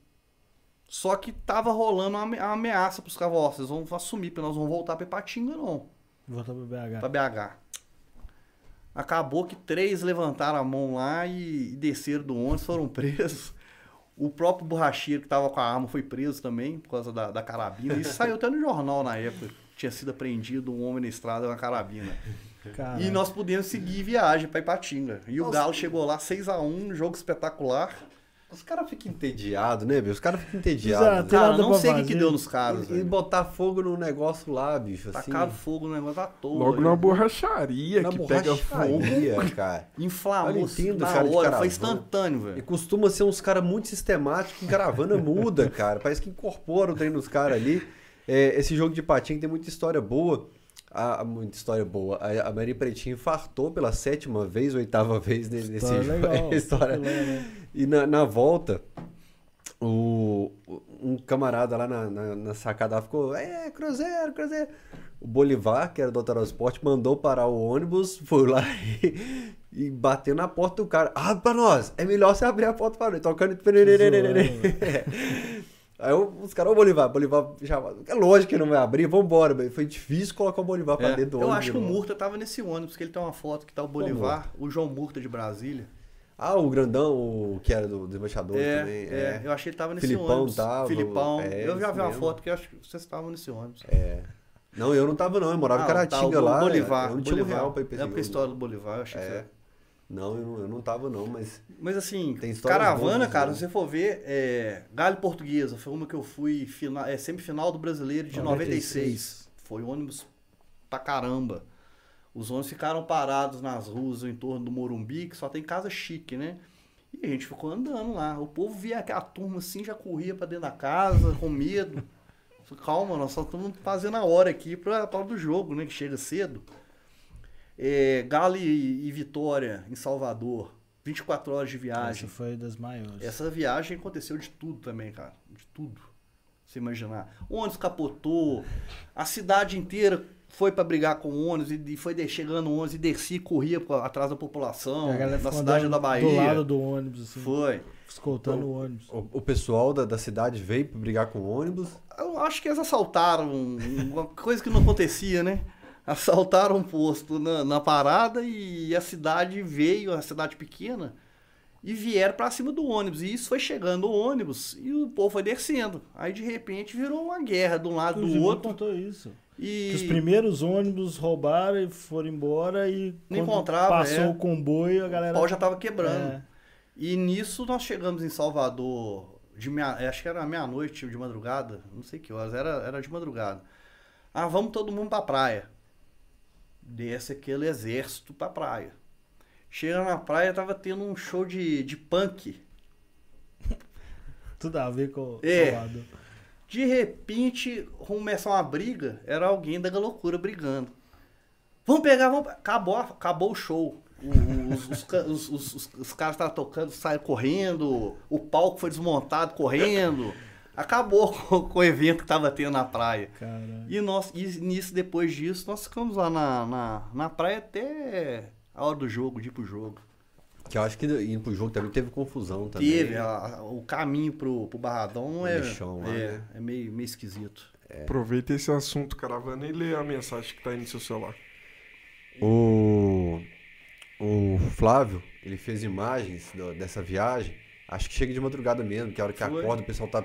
Só que tava rolando uma ame- uma ameaça pros caras, ó, vocês vão assumir, porque nós vamos voltar pra Ipatinga, não. Voltar pro BH. Pra BH. Acabou que três levantaram a mão lá e, desceram do ônibus, foram presos. O próprio borracheiro que tava com a arma foi preso também, por causa da, da carabina. Isso saiu até no jornal na época. Tinha sido apreendido um homem na estrada com a carabina. E nós pudemos seguir viagem pra Ipatinga. E o Nossa. Galo chegou lá 6x1, jogo espetacular. Os caras ficam entediados, né, velho? Os caras ficam entediados. Exato. né? Cara, não sei o que, que deu nos caras. E, e botar fogo no negócio lá, bicho, assim. Tacaram fogo no negócio à toa. Logo velho. na borracharia, na que pega fogo. borracharia, cara. Eu Inflamou não entendo, na cara, hora, foi instantâneo, E velho. costuma ser uns caras muito sistemáticos, que caravana muda, cara. Parece que incorpora o trem dos caras ali. É, esse jogo de patinho tem muita história boa. Ah, muita história boa. A, a Maria Pretinho infartou pela sétima vez, oitava vez ne- nesse História jogo. legal. história. Legal, né? E na, na volta, o, um camarada lá na, na, na sacada ficou, é, Cruzeiro, Cruzeiro. O Bolivar, que era do Autorosport, mandou parar o ônibus, foi lá e, e bateu na porta do cara. Ah, pra nós, é melhor você abrir a porta para nós, tocando. Aí o- os caras, ô Bolivar, Bolivar já. É lógico que ele não vai abrir, vambora, velho. Foi difícil colocar o Bolivar pra É, dentro do eu ônibus. acho que o. Murta tava nesse ônibus, que ele tem uma foto que tá o Bolivar, o João Murta de Brasília. Ah, o grandão, o que era do desmanchador É, também. é, eu achei que ele tava nesse Filipão ônibus. tava, Filipão. é, eu já vi uma mesmo. foto que eu acho que vocês estavam nesse ônibus. É. Não, eu não tava não, eu morava Ah, em Caratinga tá, lá. Bolivar. Eu não tinha um Bolivar. real pra ir pra esse É porque a história do Bolivar, eu achei É. que você... Não, eu não, eu não tava não, mas... Mas assim, caravana, boas, cara, né? se você for ver, é, Galho Portuguesa foi uma que eu fui final, é, semifinal do Brasileiro de 96. 96. Foi ônibus pra caramba. Os ônibus ficaram parados nas ruas em torno do Morumbi, que só tem casa chique, né? E a gente ficou andando lá. O povo via aquela turma assim, já corria pra dentro da casa, com medo. Calma, nós só estamos fazendo a hora aqui pra, pra hora do jogo, né? Que chega cedo. É, Galo e, e Vitória, em Salvador. 24 horas de viagem. Essa foi das maiores. Essa viagem aconteceu de tudo também, cara. De tudo. Você imaginar. O ônibus capotou, a cidade inteira foi pra brigar com o ônibus e foi de- chegando o ônibus e descia e corria pra- atrás da população, a galera na cidade da Bahia. Do lado do ônibus, assim. Foi. Escoltando o ônibus. O, o pessoal da, da cidade veio pra brigar com o ônibus. Eu acho que eles assaltaram uma coisa que não acontecia, né? Assaltaram um posto na, na parada e a cidade veio, a cidade pequena, e vieram pra cima do ônibus. E isso foi chegando o ônibus e o povo foi descendo. Aí de repente virou uma guerra de um lado O do outro. contou isso. E Que os primeiros ônibus roubaram e foram embora e Não encontrava, passou é. o comboio, a o galera... pau já tava quebrando. É. E nisso nós chegamos em Salvador, de meia, acho que era meia-noite de madrugada, não sei que horas, era, era de madrugada. Ah, vamos todo mundo pra praia. Desce aquele exército pra praia. Chega na praia, tava tendo um show de, de punk. Tudo a ver com o É. Salvador. De repente, começou uma briga, era alguém da loucura brigando. Vamos pegar, vamos. Acabou, acabou o show. Os, os os- os- caras estavam tocando, saíram correndo, o palco foi desmontado correndo. Acabou com, com o evento que tava tendo na praia. E, nós, e nisso, depois disso, nós ficamos lá na, na, na praia até a hora do jogo, de ir pro jogo. Que eu acho que indo pro jogo também teve confusão também. Teve, a- o caminho pro, pro Barradão não é. lixão lá, é, né? é meio, meio esquisito. Aproveita esse assunto, caravana, e lê a mensagem que tá aí no seu celular. O, o Flávio, ele fez imagens do- dessa viagem. Acho que chega de madrugada mesmo, que é a hora que Foi. acorda, o pessoal tá.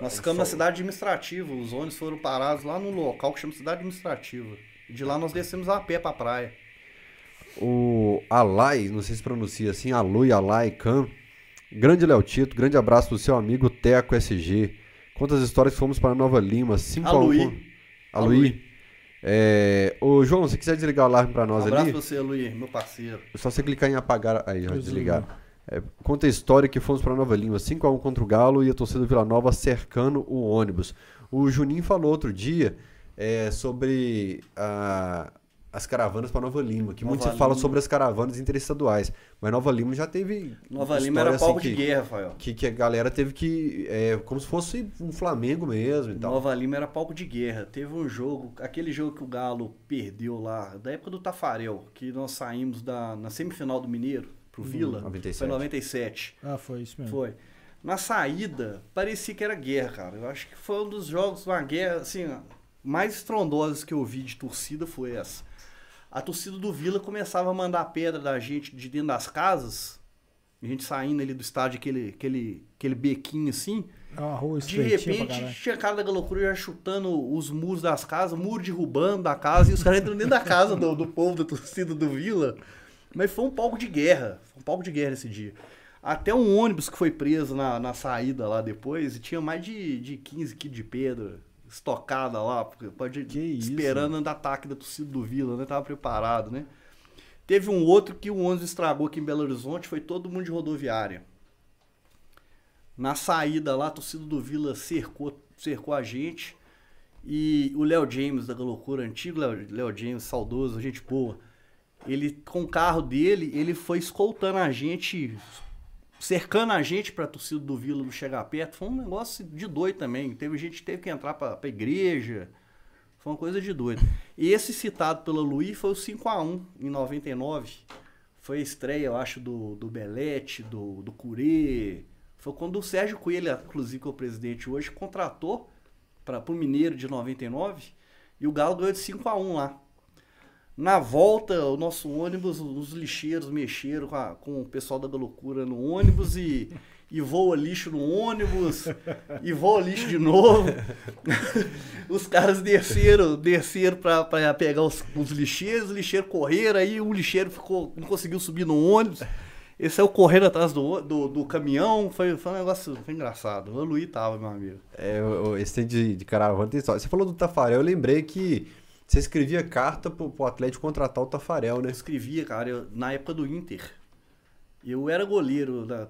Nós é, ficamos na cidade administrativa. Os ônibus foram parados lá no local que chama cidade administrativa. E de lá nós descemos a pé pra praia. O Alai, não sei se pronuncia assim, Alui Alai Khan. Grande Léo Tito, grande abraço pro seu amigo Teco SG. Quantas histórias fomos para Nova Lima? 5 Aluí. a 1. Aluí. É, ô, João, se quiser desligar o alarme para Um nós abraço ali, pra você, Luiz, meu parceiro. é só você clicar em apagar. Aí, já Eu desligaram. É, conta a história que fomos para Nova Lima, 5x1 contra o Galo e a torcida do Vila Nova cercando o ônibus. O Juninho falou outro dia é sobre a, as caravanas para Nova Lima, que Nova muito se fala sobre as caravanas interestaduais, mas Nova Lima já teve Nova Lima era palco assim de que, guerra, Rafael. que que a galera teve que é como se fosse um Flamengo mesmo e tal. Nova Lima era palco de guerra. Teve um jogo, aquele jogo que o Galo perdeu lá, da época do Tafarel, que nós saímos da, na semifinal do Mineiro pro Vila. 97. Foi 97. Ah, foi isso mesmo. Foi. Na saída, parecia que era guerra, cara. Eu acho que foi um dos jogos, uma guerra, assim, mais estrondosa que eu vi de torcida foi essa. A torcida do Vila começava a mandar pedra da gente de dentro das casas, a gente saindo ali do estádio, aquele, aquele, aquele bequinho assim. É uma rua De repente, tinha cara da loucura já chutando os muros das casas, muro derrubando da casa, e os caras entrando dentro da casa do, do povo, da torcida do Vila. Mas foi um palco de guerra. Foi um palco de guerra esse dia. Até um ônibus que foi preso na, na saída lá depois, e tinha mais de, de 15 quilos de pedra estocada lá, porque pode Que isso? esperando o ataque da torcida do Vila, né? Tava preparado, né? Teve um outro que o ônibus estragou aqui em Belo Horizonte, foi todo mundo de rodoviária. Na saída lá, a torcida do Vila cercou, cercou a gente. E o Léo James da Loucura, antigo Léo Léo James, saudoso, gente boa. Ele, com o carro dele, ele foi escoltando a gente, cercando a gente pra torcida do Vila não chegar perto. Foi um negócio de doido também. Teve gente que teve que entrar pra, pra igreja. Foi uma coisa de doido. E esse citado pelo Luiz foi o 5x1 em 99. Foi a estreia, eu acho, do, do Belete, do, do Curê. Foi quando o Sérgio Coelho, inclusive, que é o presidente hoje, contratou para o Mineiro de 99 e o Galo ganhou de 5 a 1 lá. Na volta, o nosso ônibus, os lixeiros mexeram com, a- com o pessoal da loucura no ônibus e, e voa lixo no ônibus e voa lixo de novo. os caras desceram, desceram pra pegar os, os lixeiros, os lixeiros correram, aí o lixeiro ficou, não conseguiu subir no ônibus. Ele saiu correndo atrás do, do, do caminhão, foi, foi um negócio foi engraçado. O Luiz tava, meu amigo. É, esse tem de, de caravana tem história. Você falou do Tafarel, eu lembrei que você escrevia carta pro, pro Atlético contratar o Tafarel, Eu né? escrevia, cara, eu- na época do Inter. Eu era goleiro da-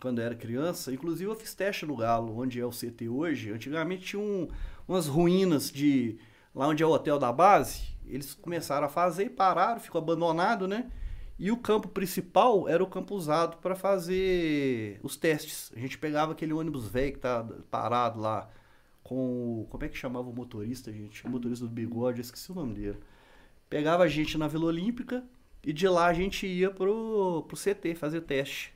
quando eu era criança. Inclusive, eu fiz teste no Galo, onde é o CT hoje. Antigamente tinha um- umas ruínas de. Lá onde é o hotel da base. Eles começaram a fazer e pararam, ficou abandonado, né? E o campo principal era o campo usado para fazer os testes. A gente pegava aquele ônibus velho que tá parado lá com. o- Como é que chamava o motorista, gente? O motorista do bigode, eu esqueci o nome dele. Pegava a gente na Vila Olímpica e de lá a gente ia pro, pro CT fazer teste.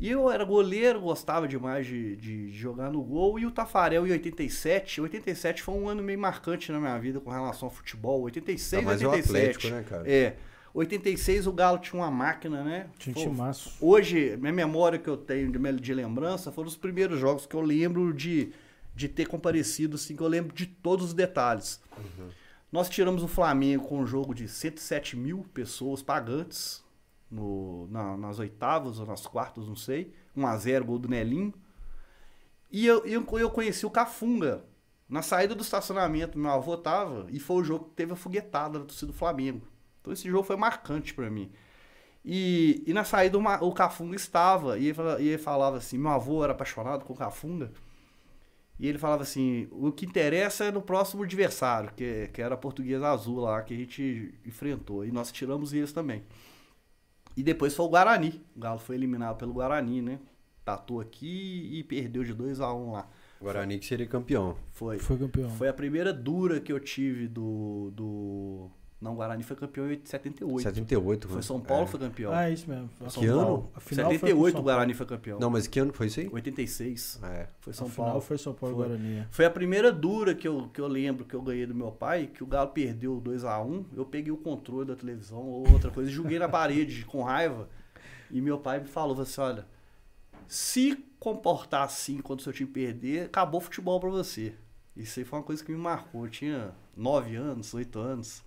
E eu era goleiro, gostava demais de, de jogar no gol. E o Tafarel em 87, 87 foi um ano meio marcante na minha vida com relação ao futebol. 86, Tá mais o 87. Atlético, né, cara? É. 86 o Galo tinha uma máquina, né? Tinha um timaço. Hoje, minha memória que eu tenho de, de lembrança foram os primeiros jogos que eu lembro de, de ter comparecido, assim, que eu lembro de todos os detalhes. Nós tiramos o Flamengo com um jogo de 107 mil pessoas pagantes no, na- nas oitavas ou nas quartas, não sei. 1x0, gol do Nelinho. E eu, eu, eu conheci o Cafunga. Na saída do estacionamento, meu avô tava, e foi o jogo que teve a foguetada da torcida do Flamengo. Então esse jogo foi marcante pra mim. E, e na saída o, Ma- o Cafunga estava, e ele, fala- e ele falava assim, meu avô era apaixonado com o Cafunga, e ele falava assim, o que interessa é no próximo adversário, que, que era a Portuguesa Azul lá, que a gente enfrentou, e nós tiramos eles também. E depois foi o Guarani, o Galo foi eliminado pelo Guarani, né? Tatou aqui e perdeu de 2 a 1 lá. Guarani que seria campeão. Foi. Foi campeão. Foi a primeira dura que eu tive do. do... Guarani foi campeão em 78. 78. Foi né? São Paulo É. foi campeão. Ah, é isso mesmo. São Que ano? Paulo. A final foi pro 78 São o Guarani foi campeão. Não, mas que ano foi isso aí? 86 É. foi São São final Paulo. foi São Paulo Foi. Guarani. é. Foi a primeira dura que eu, que eu lembro que eu ganhei do meu pai, que o Galo perdeu 2x1. Eu peguei o controle da televisão ou outra coisa, e joguei na parede com raiva. E meu pai me falou falou assim: olha, se comportar assim quando o seu time perder, acabou o futebol pra você. Isso aí foi uma coisa que me marcou. Eu tinha 9 anos, 8 anos.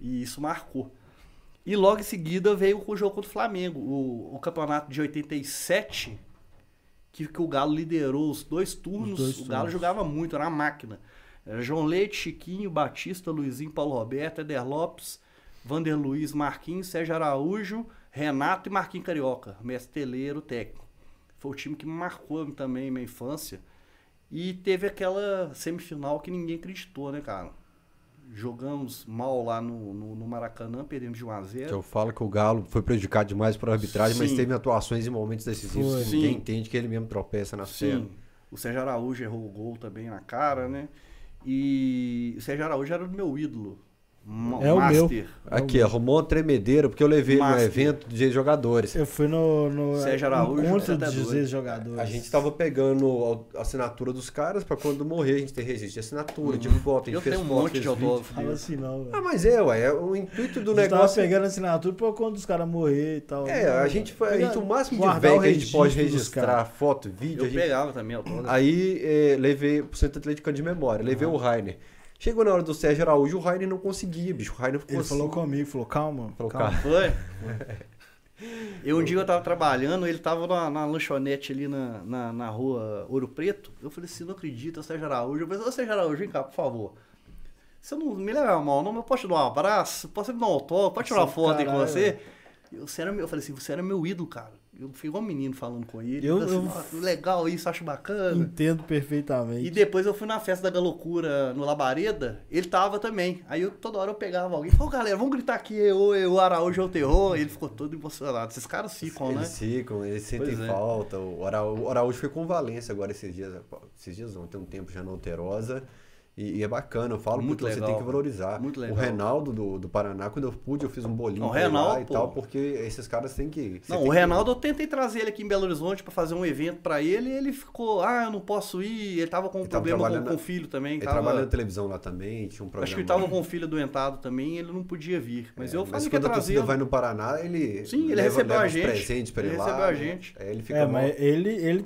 E isso marcou. E logo em seguida veio o jogo contra o Flamengo. O, o campeonato de 87, que, que o Galo liderou os dois turnos. dois o Galo turnos. jogava muito, era uma máquina. Era João Leite, Chiquinho, Batista, Luizinho, Paulo Roberto, Eder Lopes, Vander Luiz, Marquinhos, Sérgio Araújo, Renato e Marquinhos Carioca, mestre teleiro técnico. Foi o time que me marcou também minha infância. E teve aquela semifinal que ninguém acreditou, né, cara? Jogamos mal lá no, no, no Maracanã, perdemos de 1 a 0 Que eu falo que o Galo foi prejudicado demais por arbitragem, mas Sim. teve atuações em momentos decisivos. Que Ninguém Sim. entende que ele mesmo tropeça na cena. Sim. O Sérgio Araújo errou o gol também na cara, né? E o Sérgio Araújo era o meu ídolo. É o meu. Master. Aqui, arrumou uma tremedeira, porque eu levei ele no Master. evento de jogadores. Eu fui no, no Sérgio Araújo, encontro tá dos doido. ex-jogadores. A gente tava pegando a assinatura dos caras pra quando morrer a gente ter registro de assinatura, de foto. A gente Eu fez tenho um foto, monte de vídeo. autógrafo. Fala assim não, velho. Ah, mas é, ué. É, o intuito do a gente tava negócio. pegando assinatura pra quando os caras morrer e tal. É, a gente foi. A gente, o máximo de velho que a gente pode registrar foto, vídeo, a Eu gente pegava também autógrafo. Aí é, levei pro Centro Atlético de memória, levei o Rainer. Chegou na hora do Sérgio Araújo, o Rainer não conseguia, bicho. O Rainer ficou Ele assim. falou comigo, falou, calma, Falou, calma. Foi? Eu um dia eu tava trabalhando, ele tava na, na lanchonete ali na, na, na rua Ouro Preto. Eu falei assim, não acredito, Sérgio Araújo. Eu falei, ô Sérgio Araújo, vem cá, por favor. Você não me leva mal, não, mas eu posso te dar um abraço? Posso me dar um autógrafo? Pode tirar uma foto aí com você? Eu, você era meu, eu falei assim, você era meu ídolo, cara. Eu fui igual um menino falando com ele. Eu- assim, eu- "Nossa, legal isso, acho bacana. Entendo perfeitamente. E depois eu fui na festa da Galocura no Labareda, ele tava também. Aí eu, toda hora eu pegava alguém e falava, galera, vamos gritar aqui, eu, eu, o Araújo é o terror. E ele ficou todo emocionado. Esses caras ficam, né? Eles ficam, eles sentem Pois é. falta. O Araújo, o Araújo foi com o Valência agora esses dias. Esses dias não, tem um tempo já na Alterosa. E, e é bacana, eu falo, Muito você legal, tem que valorizar. muito legal. O Reinaldo do, do Paraná, quando eu pude, eu fiz um bolinho Não, e pô. tal, porque esses caras têm que. você Não, tem o que- Reinaldo eu tentei trazer ele aqui em Belo Horizonte pra fazer um evento pra ele e ele ficou, ah, eu não posso ir. Ele tava com um Ele problema com, trabalhando com o filho também. Ele tava- trabalha na televisão lá também, tinha um programa. Acho que ele tava com o filho doentado também ele não podia vir. Mas eu É, falei que ia quando a trazer. torcida vai no Paraná, ele. Sim, ele leva- recebeu leva a gente. presentes pra ele, Ele lá. recebeu a gente. Aí ele fica É, mal. mas ele, ele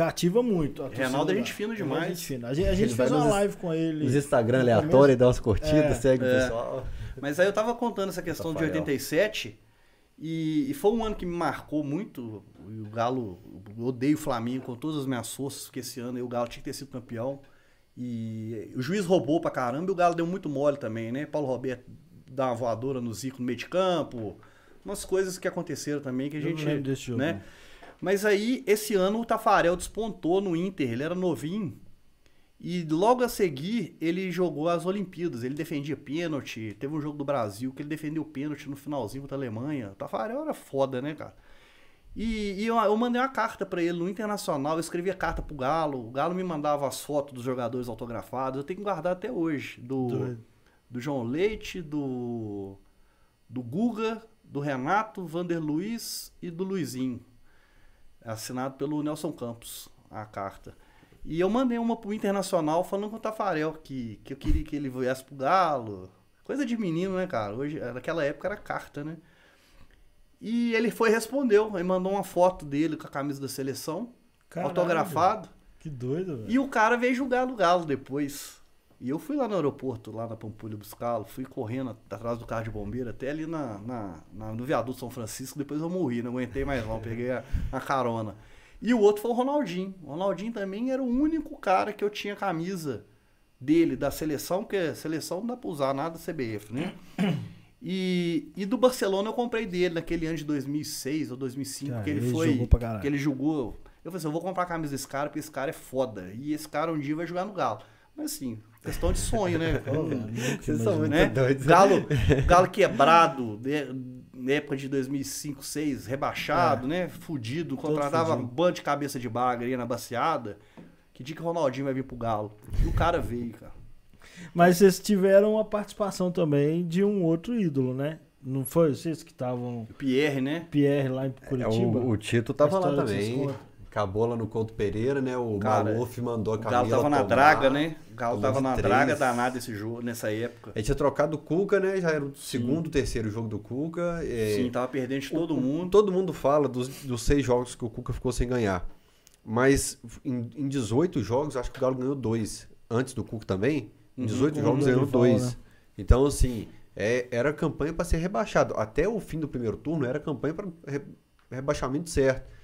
cativa muito. Reinaldo é gente fina demais. É gente fina. A gente, a gente fez uma live com ele. Nos Instagram aleatórios, dá umas curtidas, É, segue o é. pessoal. Mas aí eu tava contando essa questão de Rafael. 87 e, e foi um ano que me marcou muito. E o Galo, eu odeio o Flamengo com todas as minhas forças, porque esse ano o Galo tinha que ter sido campeão. E o juiz roubou pra caramba e o Galo deu muito mole também, né? Paulo Roberto dá uma voadora no Zico no meio de campo. Umas coisas que aconteceram também que a Eu não gente. lembro desse jogo, né? Mas aí, esse ano, o Tafarel despontou no Inter, ele era novinho. E logo a seguir, ele jogou as Olimpíadas. Ele defendia pênalti. Teve um jogo do Brasil que ele defendeu pênalti no finalzinho contra a Alemanha. O Tafarel era foda, né, cara? E, e eu, eu mandei uma carta pra ele no Internacional. Eu escrevia carta pro Galo. O Galo me mandava as fotos dos jogadores autografados. Eu tenho que guardar até hoje. Do, Doido. do João Leite, do, do Guga, do Renato, Vander Luiz e do Luizinho. Assinado pelo Nelson Campos, a carta. E eu mandei uma pro Internacional falando com o Tafarel que, que eu queria que ele viesse pro Galo. Coisa de menino, né, cara? Hoje, naquela época era carta, né? E ele foi e respondeu. Ele mandou uma foto dele com a camisa da seleção, Caralho, autografado. Que doido, velho. E o cara veio jogar no Galo depois. E eu fui lá no aeroporto, lá na Pampulha buscá-lo, fui correndo atrás do carro de bombeiro, até ali na, na- na- no viaduto São Francisco, depois eu morri, não aguentei mais não, peguei a, a carona. E o outro foi o Ronaldinho. O Ronaldinho também era o único cara que eu tinha camisa dele, da seleção, porque a seleção não dá pra usar nada CBF, né? E, e do Barcelona eu comprei dele naquele ano de 2006 ou 2005, Ah, que ele, ele foi. que ele jogou. Eu falei assim: eu vou comprar a camisa desse cara, porque esse cara é foda. E esse cara um dia vai jogar no Galo. Mas assim, questão de sonho, né? Vocês são muito né? doidos. Galo, Galo quebrado, né? na época de 2005, 2006, rebaixado, né? Fudido, contratava um bando de cabeça de baga ali na baciada. Que dia que o Ronaldinho vai vir pro Galo? E o cara veio, cara. Mas vocês tiveram uma participação também de um outro ídolo, né? Não foi vocês que estavam. Pierre, né? Pierre lá em É, Curitiba? o, o Tito tava A lá também. Acabou lá no Couto Pereira, né? O Cara, Maluf mandou a O Camila Galo tava na draga, né? O Galo tava na três. draga danada esse jogo, nessa época. Gente tinha trocado o Cuca, né? Já era o segundo, terceiro jogo do Cuca. é, Sim, tava perdendo de todo o- o- mundo. Todo mundo fala dos, dos seis jogos que o Cuca ficou sem ganhar. Mas em, em 18 jogos, acho que o Galo ganhou dois. Antes do Cuca também, em Uhum. 18 Com o jogos ganhou dois. né? Então, assim, é, era campanha para ser rebaixado. Até o fim do primeiro turno era campanha para rebaixamento certo.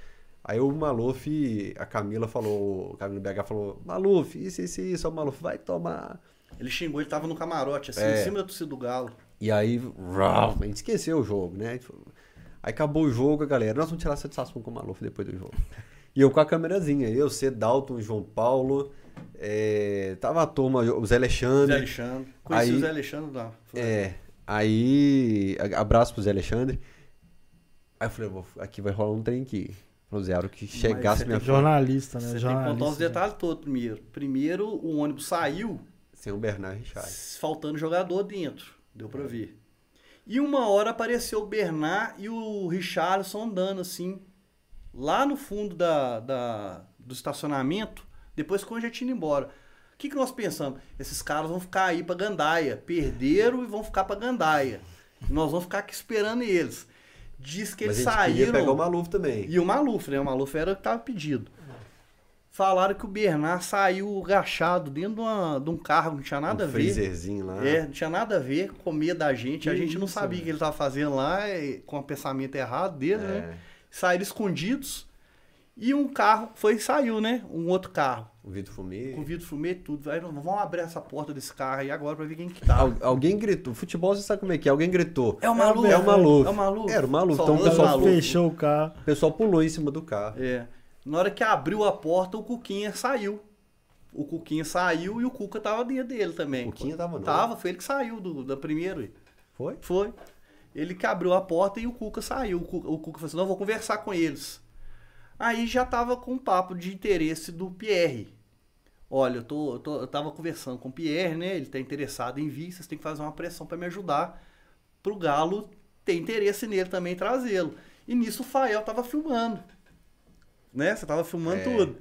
Aí o Maluf, a Camila falou, a Camila BH falou, Maluf, isso, isso, isso, o Maluf vai tomar. Ele xingou, ele tava no camarote, assim, É. em cima da torcida do Galo. E aí, a gente esqueceu o jogo, né? Aí acabou o jogo, a galera, nós vamos tirar satisfação com o Maluf depois do jogo. E eu com a câmerazinha, eu, C, Dalton, João Paulo, É, tava a turma, o Zé Alexandre. Zé Alexandre. Conheci Aí- o Zé Alexandre lá. É, aí. Abraço pro Zé Alexandre. Aí eu falei, "Vou- aqui vai rolar um trem aqui. Hora que chegasse minha. Jornalista, né? Você tem que Jornalista. contar os detalhes todos primeiro. Primeiro, o ônibus saiu Sem o Bernard Richard. faltando jogador dentro. Deu pra ver. E uma hora apareceu o Bernard e o Richarlison andando assim, lá no fundo da, da- do estacionamento, depois que o já tinha ido embora. O que, que nós pensamos? Esses caras vão ficar aí pra Gandaia. Perderam e vão ficar pra Gandaia. Nós vamos ficar aqui esperando eles. Diz que Mas eles a gente queria saíram. pegar o Maluf também. E o Maluf, né? O Maluf era o que tava pedido. Falaram que o Bernard saiu agachado dentro de, uma- de um carro, não tinha nada um a ver. freezerzinho lá. É, não tinha nada a ver com medo da gente. a Que gente não isso, sabia o que ele tava fazendo lá, e- com o pensamento errado dele, né? É, Saíram escondidos. E um carro foi e saiu, né? Um outro carro. O Vitor Fumê. Com vidro fumê e tudo. Aí, vamos abrir essa porta desse carro aí agora pra ver quem que tá. Al- alguém gritou. Futebol, você sabe como é que é? Alguém gritou. É o Maluf. É o Maluf. É o Maluf. Era o Maluf. Então o pessoal, Maluf. Fechou o carro. o pessoal pulou em cima do carro. É. Na hora que abriu a porta, o Cuquinha saiu. O Cuquinha saiu e o Cuca tava dentro dele também. O Cuquinha tava não. Tava, foi ele que saiu do, da primeira. Foi? Foi. Ele que abriu a porta e o Cuca saiu. O Cuca, o Cuca falou assim: não, vou conversar com eles. Aí já tava com um papo de interesse do Pierre. Olha, eu, tô, eu, tô- eu tava conversando com o Pierre, né? Ele tá interessado em vir, vocês têm que fazer uma pressão para me ajudar. Pro Galo ter interesse nele também e trazê-lo. E nisso o Fael tava filmando. Né? Você tava filmando É. tudo.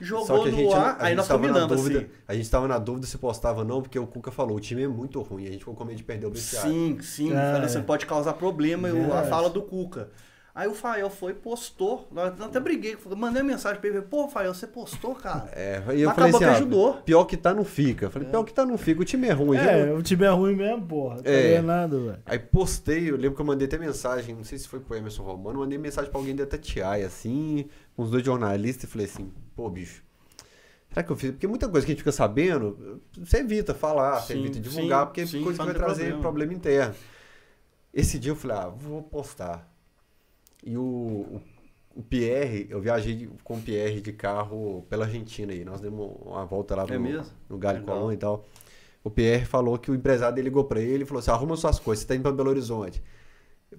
Jogou no gente, ar, a aí nós combinamos dúvida, assim. A gente tava na dúvida se postava ou não, porque o Cuca falou, o time é muito ruim, a gente ficou com medo de perder o vestiário. Sim, sim. É. Falei, você pode causar problema, eu- a fala do Cuca. Aí o Fael foi, postou. Nós até briguei, mandei uma mensagem pra ele. Pô, Fael, você postou, cara? É, e eu Mas falei acabou assim, que ah, ajudou. pior que tá não fica. Eu falei, pior que tá não fica, o time é ruim. É, já- o time é ruim mesmo, porra. Tá É. é. nada, velho. Aí postei, eu lembro que eu mandei até mensagem, não sei se foi pro Emerson Romano, mandei mensagem pra alguém da Tatiaia, assim, com os dois jornalistas, e falei assim, pô, bicho, será que eu fiz? Porque muita coisa que a gente fica sabendo, você evita falar, você Sim, evita divulgar, sim, porque é sim, coisa que vai não trazer problema. problema. interno. Esse dia eu falei, ah, vou postar. E o, o, o Pierre, eu viajei com o Pierre de carro pela Argentina aí, nós demos uma volta lá É no, no Galho. Colón e tal. O Pierre falou que o empresário dele ligou pra ele e falou assim: arruma suas coisas, você tá indo pra Belo Horizonte.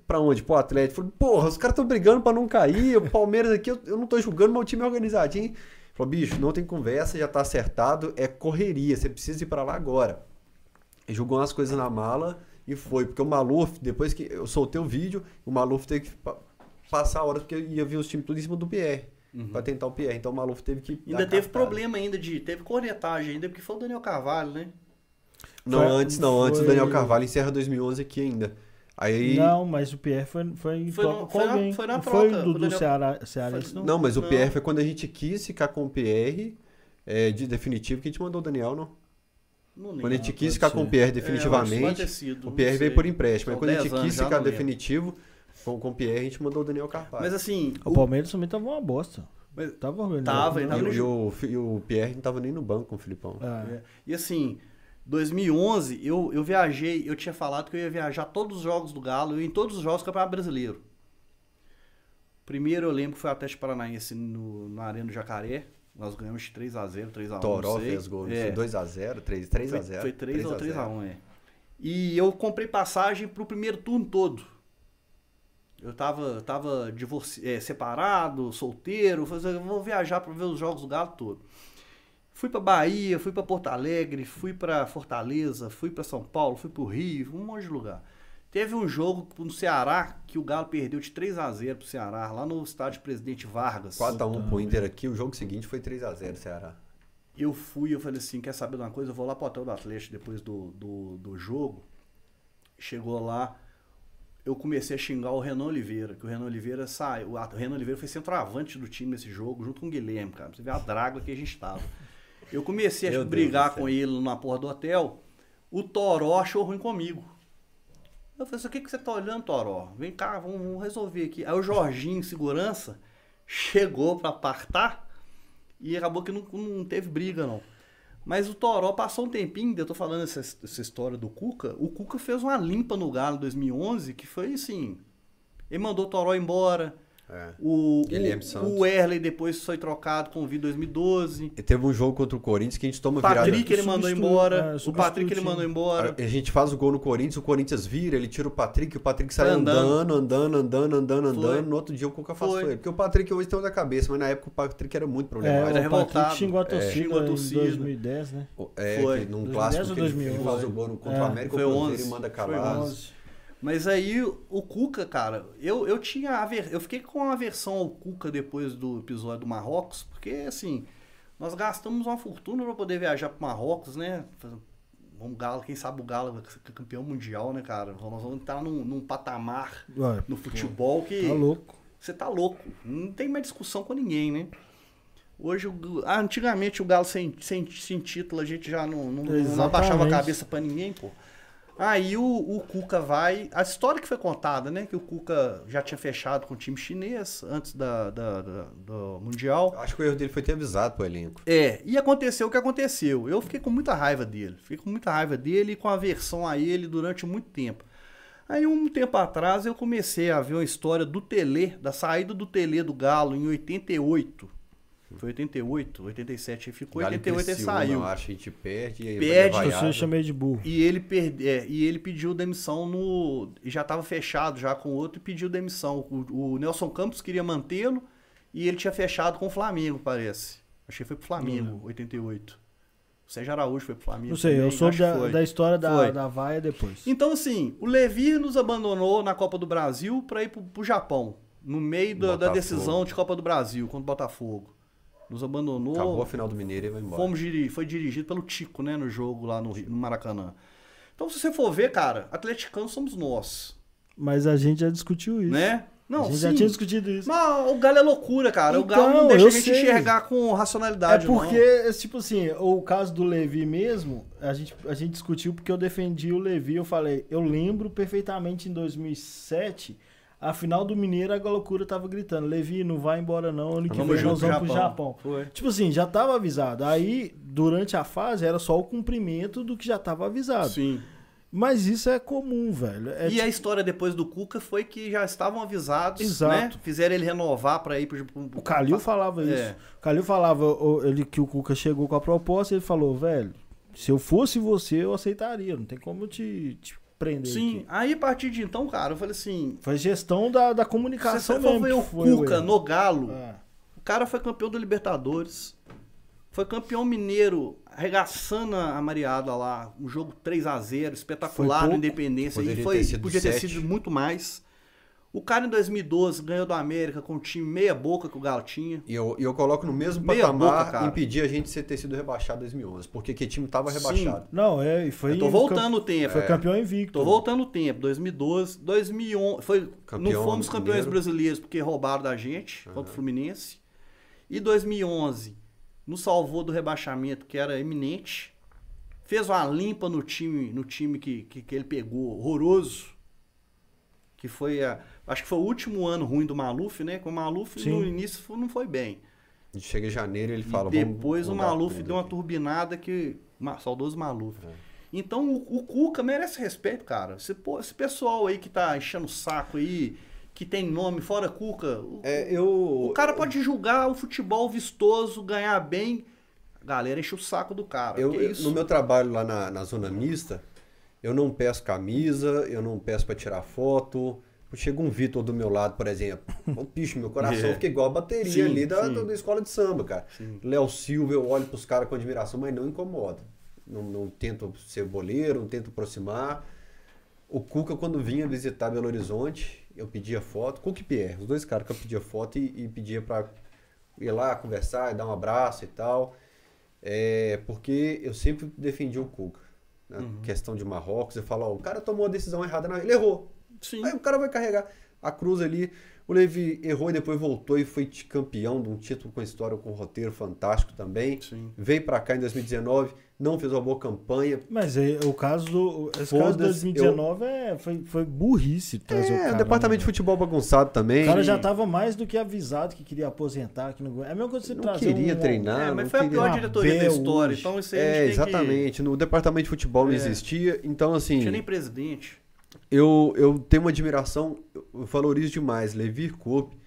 Pra onde? Pro Atlético. Falei, porra, os caras estão brigando pra não cair. O Palmeiras aqui, eu, eu não tô julgando, mas o time é organizadinho. Falou, bicho, não tem conversa, já tá acertado, é correria, você precisa ir pra lá agora. E jogou umas coisas na mala e foi. Porque o Maluf, depois que eu soltei o vídeo, o Maluf teve que passar a hora, porque ia vir os times tudo em cima do Pierre. Pra tentar o Pierre. Então o Maluf teve que. Uhum. Ainda teve cartada. problema ainda de. Teve cornetagem ainda, porque foi o Daniel Carvalho, né? Não, Foi- antes não, antes o foi- Daniel Carvalho encerra 2011 aqui ainda. Aí Não, mas o Pierre foi, foi em Foi troca no- com foi na- foi na Não troca, foi o do, do Daniel- Ceará, Foi- não? Não, mas o Não. PR foi quando a gente quis ficar com o PR é, de definitivo que a gente mandou o Daniel, não? Não lembro. Quando a gente quis ficar ser. com o PR É, definitivamente, sido, o PR veio por empréstimo. Aí São quando a 10 gente quis ficar lembro. Com, com o PR, a gente mandou o Daniel Carvalho. Mas assim. O Palmeiras também tava uma bosta. Mas- Tava organizado. Tava, tava e, o, e, o, e o PR não tava nem no banco com o Filipão. É. É. E assim, 2011, eu, eu viajei, eu tinha falado que eu ia viajar todos os jogos do Galo, eu ia em todos os jogos do Campeonato Brasileiro. Primeiro eu lembro que foi o Atlético Paranaense no, na Arena do Jacaré. Nós ganhamos de 3x0, 3x1. Toró fez gol É. 2x0, 3x0. Foi, foi 3 ou 3x1, é. E eu comprei passagem pro primeiro turno todo. Eu tava, tava divorci... é, separado, solteiro, falei, eu vou viajar para ver os jogos do Galo todo. Fui pra Bahia, fui pra Porto Alegre, fui pra Fortaleza, fui pra São Paulo, fui pro Rio, um monte de lugar. Teve um jogo no Ceará que o Galo perdeu de 3 a 0 pro Ceará, lá no estádio Presidente Vargas. 4x1 pro Inter aqui, o jogo seguinte foi 3x0 Ceará. Eu fui, eu falei assim, quer saber de uma coisa? Eu vou lá pro hotel do Atlético depois do, do, do jogo. Chegou lá, eu comecei a xingar o Renan Oliveira, que o Renan Oliveira saiu. O Renan Oliveira foi centroavante do time nesse jogo, junto com o Guilherme, cara. Você vê a draga que a gente tava. Eu comecei a brigar com ele na porra do hotel. O Toró achou ruim comigo. Eu falei assim, o que, que você tá olhando, Toró? Vem cá, vamos, vamos resolver aqui. Aí o Jorginho, segurança, chegou pra apartar e acabou que não, não teve briga, não. Mas o Toró passou um tempinho, eu tô falando essa, essa história do Cuca, o Cuca fez uma limpa no Galo em 2011 que foi assim, ele mandou o Toró embora, É. O, Guilherme o, Santos. o Erley depois foi trocado com o Vi 2012. E teve um jogo contra o Corinthians que a gente toma O virada. Patrick ele mandou embora. é, o Patrick o ele mandou embora. A gente faz o gol no Corinthians, o Corinthians vira, ele tira o Patrick, o Patrick sai andando, andando. andando, andando, andando, andando. No outro dia o Cuca faz Foi. foi. Porque o Patrick hoje tem da cabeça, mas na época o Patrick era muito É, problemático. Era o Patrick revoltado. xingou a É. torcida Xingou a em torcida. 2010, né? É, Foi. que num 2010 clássico ou que ele, 2011? ele faz o gol contra É. o América, Foi o Cruzeiro 11. e manda calar. 11. Mas aí o Cuca, cara, eu, eu tinha aver... eu fiquei com aversão ao Cuca depois do episódio do Marrocos, porque assim, nós gastamos uma fortuna para poder viajar pro Marrocos, né? Vamos Galo, quem sabe o Galo campeão mundial, né, cara? Nós vamos entrar num, num patamar Ué, no futebol que tá louco. você tá louco. Não tem mais discussão com ninguém, né? Hoje, ah, antigamente o Galo sem, sem, sem título, a gente já não, não, não abaixava a cabeça pra ninguém, pô. Aí o, o Cuca vai. A história que foi contada, né? Que o Cuca já tinha fechado com o time chinês antes da, da- da- do Mundial. Acho que o erro dele foi ter avisado pro elenco. É, e aconteceu o que aconteceu. Eu fiquei com muita raiva dele. Fiquei com muita raiva dele e com aversão a ele durante muito tempo. Aí, um tempo atrás, eu comecei a ver uma história do Tele, da saída do Tele do Galo em 88. Foi 88, 87 ele ficou, Galo e 88 ele saiu. Eu acho que a gente perde. E aí Perde, vaiada. eu chamei de burro. E ele, perde, é, e ele pediu demissão no. e Já estava fechado já com o outro e pediu demissão. O, o Nelson Campos queria mantê-lo e ele tinha fechado com o Flamengo, parece. Acho que foi pro Flamengo, 88. O Sérgio Araújo foi pro Flamengo. Não sei, eu também, soube acho que da, da história da, Foi. da vaia depois. Então, assim, o Levi nos abandonou na Copa do Brasil para ir pro, pro Japão. No meio da, da decisão de Copa do Brasil contra o Botafogo. Nos abandonou. Acabou a final do Mineiro e vai embora. Fomos foi dirigido pelo Tico, né, no jogo lá no, no Maracanã. Então, se você for ver, cara, atleticanos somos nós, Mas a gente já discutiu isso. né? a Não, gente sim. já tinha discutido isso. Mas o Galo é loucura, cara. o Galo Então, não deixa eu a gente sei. enxergar com É racionalidade, porque, não. tipo assim, o caso do Levi mesmo, a gente, a gente discutiu porque eu defendi o Levi. Eu falei, eu lembro perfeitamente em 2007, a final do Mineiro, a loucura tava gritando: Levi, não vai embora não, ano que Vamos vem nós vamos pro pro Japão. Tipo assim, já tava avisado. Aí, durante a fase, era só o cumprimento do que já tava avisado. Sim. Mas isso é comum, velho. É e tipo- a história depois do Cuca foi que já estavam avisados, Exato. né? Fizeram ele renovar pra ir pro... pro- O Calil falava isso. É. O Calil falava ele, que o Cuca chegou com a proposta ele falou, velho, se eu fosse você, eu aceitaria. Não tem como eu te, te prender. Sim, aqui." aí a partir de então, cara, eu falei assim... Foi gestão da, da comunicação você mesmo. ver que o foi Cuca no Galo, É. o cara foi campeão da Libertadores, foi campeão mineiro, arregaçando a Mariada lá, um jogo 3 a 0 espetacular Foi pouco. Independência, e Poderia foi, ter sido podia ter sete. sido muito mais. O cara em 2012 ganhou do América com um time meia boca que o Galo tinha. E eu, e eu coloco no mesmo Meia patamar boca, impedir a gente de ter sido rebaixado em 2011. Porque que time tava Sim. rebaixado. Não, é, e foi. Eu tô voltando o tempo. Foi campeão invicto. Tô voltando o tempo, 2012, 2011, foi, Campeão não fomos campeões mineiro. brasileiros porque roubaram da gente contra o Fluminense. E 2011 nos salvou do rebaixamento que era iminente. Fez uma limpa no time, no time que, que, que ele pegou, horroroso. Que foi a, acho que foi o último ano ruim do Maluf, né? Com o Maluf Sim. no início foi- não foi bem. Chega em janeiro e ele E fala. depois vamos, o Maluf deu uma aqui. turbinada que. Saudoso Maluf. É. Então o, o Cuca merece respeito, cara. Esse, pô, esse pessoal aí que tá enchendo o saco aí, que tem nome fora Cuca, o, É, eu. o cara pode julgar o futebol vistoso, ganhar bem. A galera enche o saco do cara. Eu, que eu- isso? no meu trabalho lá na, na zona mista, eu não peço camisa, eu não peço pra tirar foto. Chega um Vitor do meu lado, por exemplo. O bicho, meu coração É. fica igual a bateria Sim, ali da, sim. da escola de samba, cara. Léo Silva, eu olho pros caras com admiração, mas não incomoda. Não, não tento ser boleiro, não tento aproximar. O Cuca, quando vinha visitar Belo Horizonte, eu pedia foto. Cuca e Pierre, os dois caras que eu pedia foto e, e pedia pra ir lá conversar, dar um abraço e tal. É, porque eu sempre defendi o Cuca. Na Uhum. questão de Marrocos, eu falo, ó, o cara tomou a decisão errada, ele errou. Sim. Aí o cara vai carregar a cruz ali. O Levi errou e depois voltou e foi campeão de um título com história, com um roteiro fantástico também. Sim. Veio pra cá em 2019, não fez uma boa campanha. Mas é, o caso do. Esse caso de Foda-se, 2019 é, foi, foi burrice trazer o É, cara. o departamento né, de futebol bagunçado também. O cara já tava mais do que avisado que queria aposentar. Que não... É a mesma coisa que você não trazer queria um- treinar. É, não mas foi a queria- pior Uma diretoria da história. Então isso aí a É, tem que- exatamente. No departamento de futebol não É. existia. Então, assim, Não tinha nem presidente. Eu, eu tenho uma admiração, eu valorizo demais. Levi Coupe,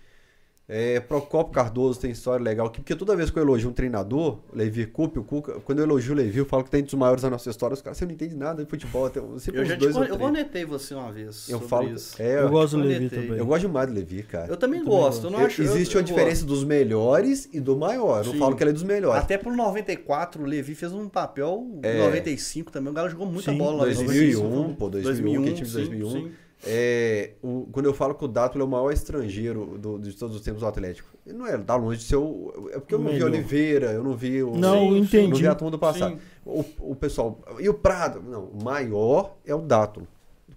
É, Procopio Cardoso tem história legal aqui, porque toda vez que eu elogio um treinador, Levi Coupe, o Cuca, quando eu elogio o Levi, eu falo que tem um dos maiores da nossa história, os caras, você não entende nada de futebol, tem sempre Eu já te dois ou con- eu você uma vez. Eu sobre falo, isso. é, Eu gosto do eu Levi também. eu gosto demais do Levi, cara. Eu também Eu também gosto. Eu não Eu- acho, eu- existe eu uma diferença gosto. dos melhores e do maior. Eu não Sim. falo que ele é dos melhores. Até pro 94, o Levi fez um papel. É. 95 também. O Galo jogou muita Sim, bola lá em 2001, 95. pô, 2001, que time de 2001. sim, sim. É, o- quando eu falo que o Dátulo é o maior estrangeiro do- de todos os tempos do Atlético, ele não é, tá longe de ser o. É porque eu não vi melhor. Oliveira, eu não vi o. Não, Sim, eu não entendi. vi a turma do passado. Sim. O, o pessoal. E o Prado? Não, o maior é o Dátulo,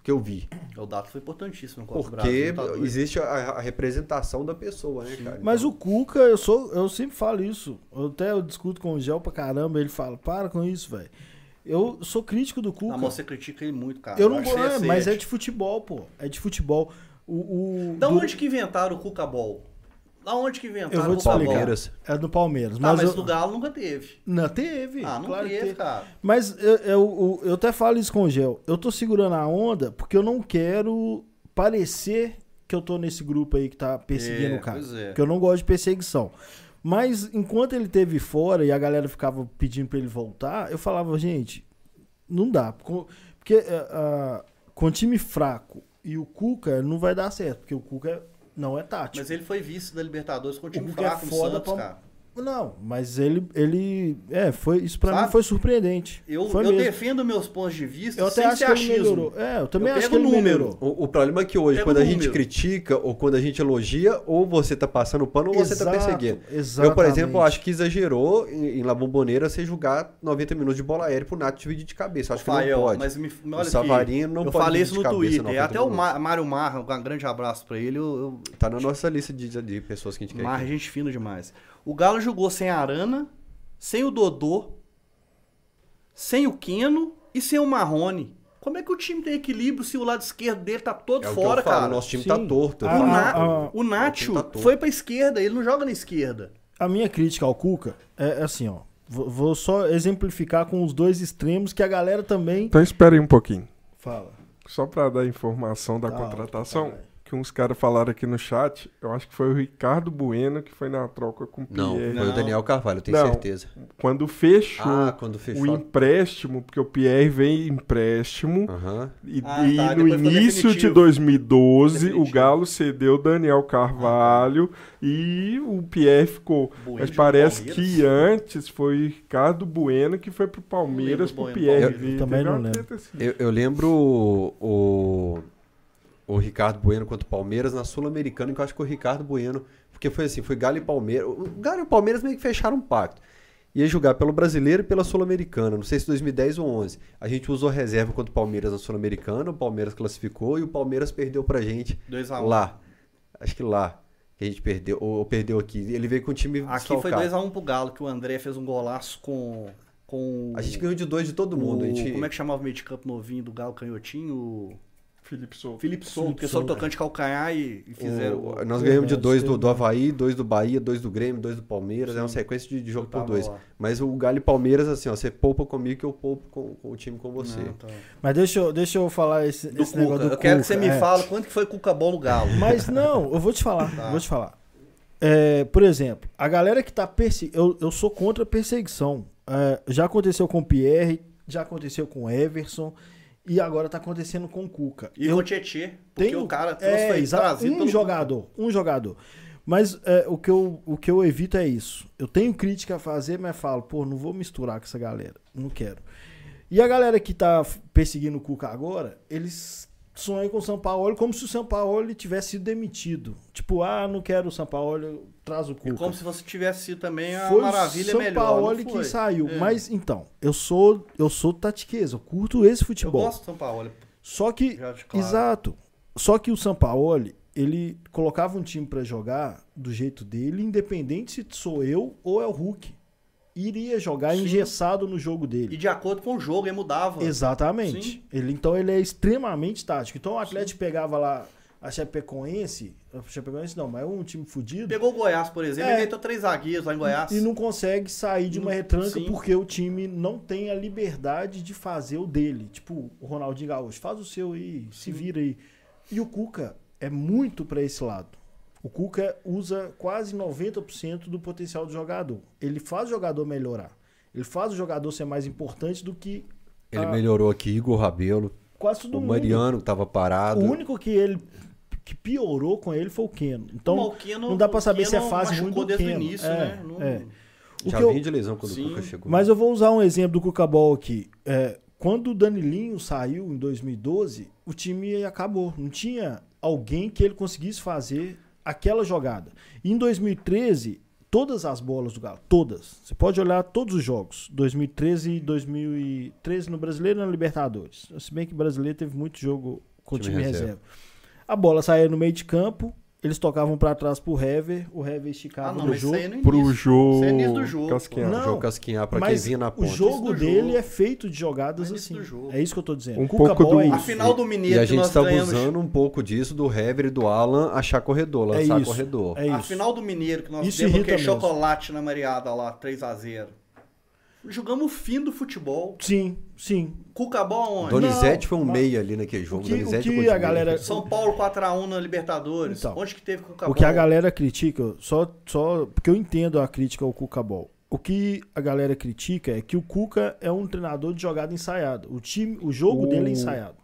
que eu vi. O Dato foi importantíssimo no Porque Brasil. tá existe a, a representação da pessoa, né, cara? Mas Então, o Cuca, eu sou, eu sempre falo isso. Eu até eu discuto com o Gel pra caramba, ele fala, para com isso, velho. Eu sou crítico do Cuca. Ah, mas você critica ele muito, cara. eu não gosto, que você mas é de futebol, pô. É de futebol. O, o Da do- onde que inventaram o Cuca Ball? Da onde que inventaram Eu vou o te Cuca explicar. Ball? Palmeiras. É do Palmeiras. Tá, mas mas eu- no Galo nunca teve. Não, teve. Ah, não claro que teve, cara. Mas eu, eu, eu até falo isso com o Gel. Eu tô segurando a onda porque eu não quero parecer que eu tô nesse grupo aí que tá perseguindo É, o cara. pois é. Porque eu não gosto de perseguição. Mas enquanto ele teve fora e a galera ficava pedindo pra ele voltar, eu falava, gente, não dá. Porque ah, com time fraco e o Cuca não vai dar certo, porque o Cuca não é tático. Mas ele foi vice da Libertadores com o time O é fraco no foda Santos, pra- cara. Não, mas ele, ele, é, foi isso pra Sabe? mim foi surpreendente. Eu, foi eu mesmo. defendo meus pontos de vista Eu até sem acho ser que ele melhorou. É, eu também Eu acho que ele número. O, o problema é que hoje, quando a gente número. critica ou quando a gente elogia, ou você tá passando pano ou você tá Exato, perseguindo. Exatamente. Eu, por exemplo, acho que exagerou em, em La Bombonera você jogar 90 minutos de bola aérea pro Nath dividir de cabeça. Acho que não pode. Mas me, olha o aqui, Savarino não eu pode falei isso no de cabeça Twitter. 90 Até o. Ma- Mário Marra, um grande abraço pra ele. Eu, Tá na nossa lista de, de pessoas que a gente eu, quer. Marra é gente fina demais. O Galo jogou sem a Arana, sem o Dodô, sem o Queno e sem o Marrone. Como é que o time tem equilíbrio se o lado esquerdo dele tá todo É o fora, que eu falo, cara? nosso time Sim. tá torto. Ah, O. Na- o Nacho tá foi pra esquerda, ele não joga na esquerda. A minha crítica ao Cuca é assim, ó. Vou só exemplificar com os dois extremos que a galera também Então espere aí um pouquinho. fala. Só pra dar informação da Tá, contratação, tá, vai. Que uns caras falaram aqui no chat, eu acho que foi o Ricardo Bueno que foi na troca com o Não, Pierre. foi o. Daniel Carvalho, eu tenho Não. certeza. Quando fechou Ah, quando o fechou. empréstimo, porque o Pierre veio empréstimo, e, Ah, e tá, no início de definitivo. 2012 Definitivo. o Galo cedeu o Daniel Carvalho e o Pierre ficou. Bueno Mas parece que antes foi o Ricardo Bueno que foi pro Palmeiras lembro pro Pierre. Vir. eu também não lembro. assim. Eu, eu lembro o, o Ricardo Bueno contra o Palmeiras na Sul-Americana, que eu acho que o Ricardo Bueno, porque foi assim, foi Galo e Palmeiras. O Galo e o Palmeiras meio que fecharam um pacto. Ia jogar pelo Brasileiro e pela Sul-Americana, não sei se 2010 ou 11. A gente usou reserva contra o Palmeiras na Sul-Americana, o Palmeiras classificou e o Palmeiras perdeu pra gente 2x1. lá. Acho que lá que a gente perdeu, ou perdeu aqui. Ele veio com o time Aqui foi desfalcado. 2x1 pro Galo, que o André fez um golaço com. com A gente ganhou de dois de todo mundo. o- gente... Como é que chamava o meio de campo novinho do Galo canhotinho? O Felipe Souza. Felipe Felipe porque só Souza. tocante de calcanhar e, e fizeram. O- o- nós ganhamos de dois do, do. Havaí, dois do Bahia, dois do Grêmio, dois do Palmeiras. É uma Sim. sequência de, de jogo Eu por dois. lá. Mas o Galo e Palmeiras, assim, ó, você poupa comigo que eu poupo com, com o time com você. Não, tá. Mas deixa eu, deixa eu falar esse, Do esse Cuca. negócio do eu quero que Cuca, você me é. fale quanto que foi Cuca Bom no Galo. Mas não, eu vou te falar, Tá. vou te falar. É, por exemplo, a galera que tá perseguindo. Eu, eu sou contra a perseguição. É, já aconteceu com o Pierre, já aconteceu com o Everson e agora tá acontecendo com o Cuca. E eu o Tietê, porque tenho o cara é, exato, trazido um jogador, um jogador. Mas é, o, que eu, o que eu evito é isso. Eu tenho crítica a fazer, mas falo, pô, não vou misturar com essa galera. Não quero. E a galera que tá perseguindo o Cuca agora, eles sonham com o São Paulo como se o São Paulo tivesse sido demitido. Tipo, ah, não quero o São Paulo, traz o E Cuca. como se você tivesse sido também a Foi maravilha o São melhor. Paulo não que foi? saiu. É. Mas então, eu sou eu sou tatiqueza, eu curto esse eu futebol. gosto do São Paulo. Só que claro. Exato. Só que o Sampaoli, ele colocava um time pra jogar do jeito dele, independente se sou eu ou é o Hulk. Iria jogar Sim. engessado no jogo E dele. de acordo com o jogo, ele mudava. Exatamente. Sim. Ele, então ele é extremamente tático. Então o Atlético pegava lá a Chapecoense, a Chapecoense não, mas é um time fudido. Pegou o Goiás, por exemplo, É. ele meteu três zagueiros lá em Goiás. E não consegue sair de uma retranca sim. porque o time não tem a liberdade de fazer o dele. Tipo, o Ronaldinho Gaúcho, faz o seu aí, se Sim. vira aí. E o Cuca é muito pra esse lado. O Cuca usa quase 90% do potencial do jogador. Ele faz o jogador melhorar. Ele faz o jogador ser mais importante do que Ele Ah. melhorou aqui, Igor Rabelo, quase todo o mundo. Mariano que tava O parado. único que ele que piorou com ele foi o Keno. Então, Mas o Keno- não dá pra o saber se é fase ruim do desde o Keno. início, É, né? Não- é. O Já que eu- de lesão quando Sim. o Cuca chegou. Mas eu vou usar um exemplo do Cucabol aqui. É, quando o Danilinho saiu em 2012, o time acabou. Não tinha alguém que ele conseguisse fazer aquela jogada. Em 2013, todas as bolas do Galo, todas. Você pode olhar todos os jogos. 2013 e 2013 no Brasileiro e na Libertadores. Se bem que o Brasileiro teve muito jogo com o Time time reserva. reserva. A bola saía no meio de campo, eles tocavam pra trás pro Hever, o Hever esticava Ah, não, no mas isso jogo. aí é no Pro jogo. Isso é início do jogo. Casquinhar. Não, Jogo casquinhar pra quem vinha na o ponta. jogo Isso do dele jogo. é feito de jogadas É isso assim. jogo. É isso que eu tô dizendo. Um O pouco do- é A isso. final do E Mineiro a que gente nós tá ganhamos... usando um pouco disso do Hever e do Alan achar corredor, É lançar isso. corredor. É A isso. final do Mineiro que nós Isso demos irrita aquele mesmo. chocolate na Mariada lá, 3x0. Jogamos o fim do futebol. Sim, sim. Cucabol aonde? Donizete foi um meia ali naquele jogo. que- Donizete o que a galera- São Paulo 4x1 na Libertadores. Então, Onde que teve Cucabol? O que a galera critica, só, só porque eu entendo a crítica ao Cucabol. O que a galera critica é que o Cuca é um treinador de jogada ensaiada. O time, o jogo O- dele é ensaiado.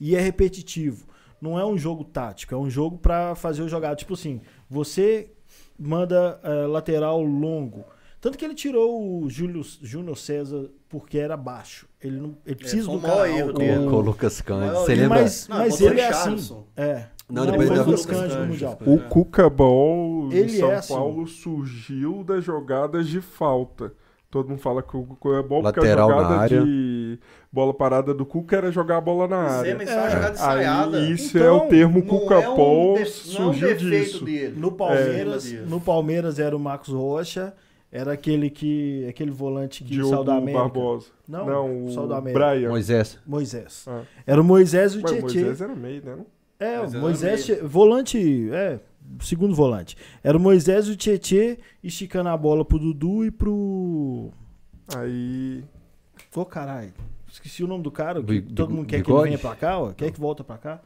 E é repetitivo. Não é um jogo tático, é um jogo pra fazer o jogado. Tipo assim, você manda eh, lateral longo. Tanto que ele tirou o Júlio, Júnior César porque era baixo. Ele não, ele precisa foi do alto. dele. Com, com o Lucas Cândido. Você lembra? Mas, Não, mas ele é assim. É. Não, Não, depois foi da o Lucas Cândido no. Mundial. O Cucabol Ele em São é assim. Paulo surgiu das jogadas de falta. Todo mundo fala que o Cuca é bom porque a Lateral na jogada área. de bola parada do Cuca era jogar a bola na é, área. mas isso é uma jogada Aí isso Então, é o termo Não Cuca é um de- não é um surgiu disso. dele. No Palmeiras, É. no Palmeiras era o Marcos Rocha, era aquele que aquele volante que saiu Diogo da América. Barbosa. Não, Não, saiu da o América. Brian. Moisés. Moisés. Ah. Era o Moisés e o Mas o Tietê. Moisés era meio, né? não? É, Moisés o Moisés, meio. volante, é, segundo volante. Era o Moisés e o Tietê esticando a bola pro Dudu e pro Aí. Ô, caralho. Esqueci o nome do cara. que Bi- todo mundo quer que bigode? ele venha pra cá, ó. Quer que volta pra cá?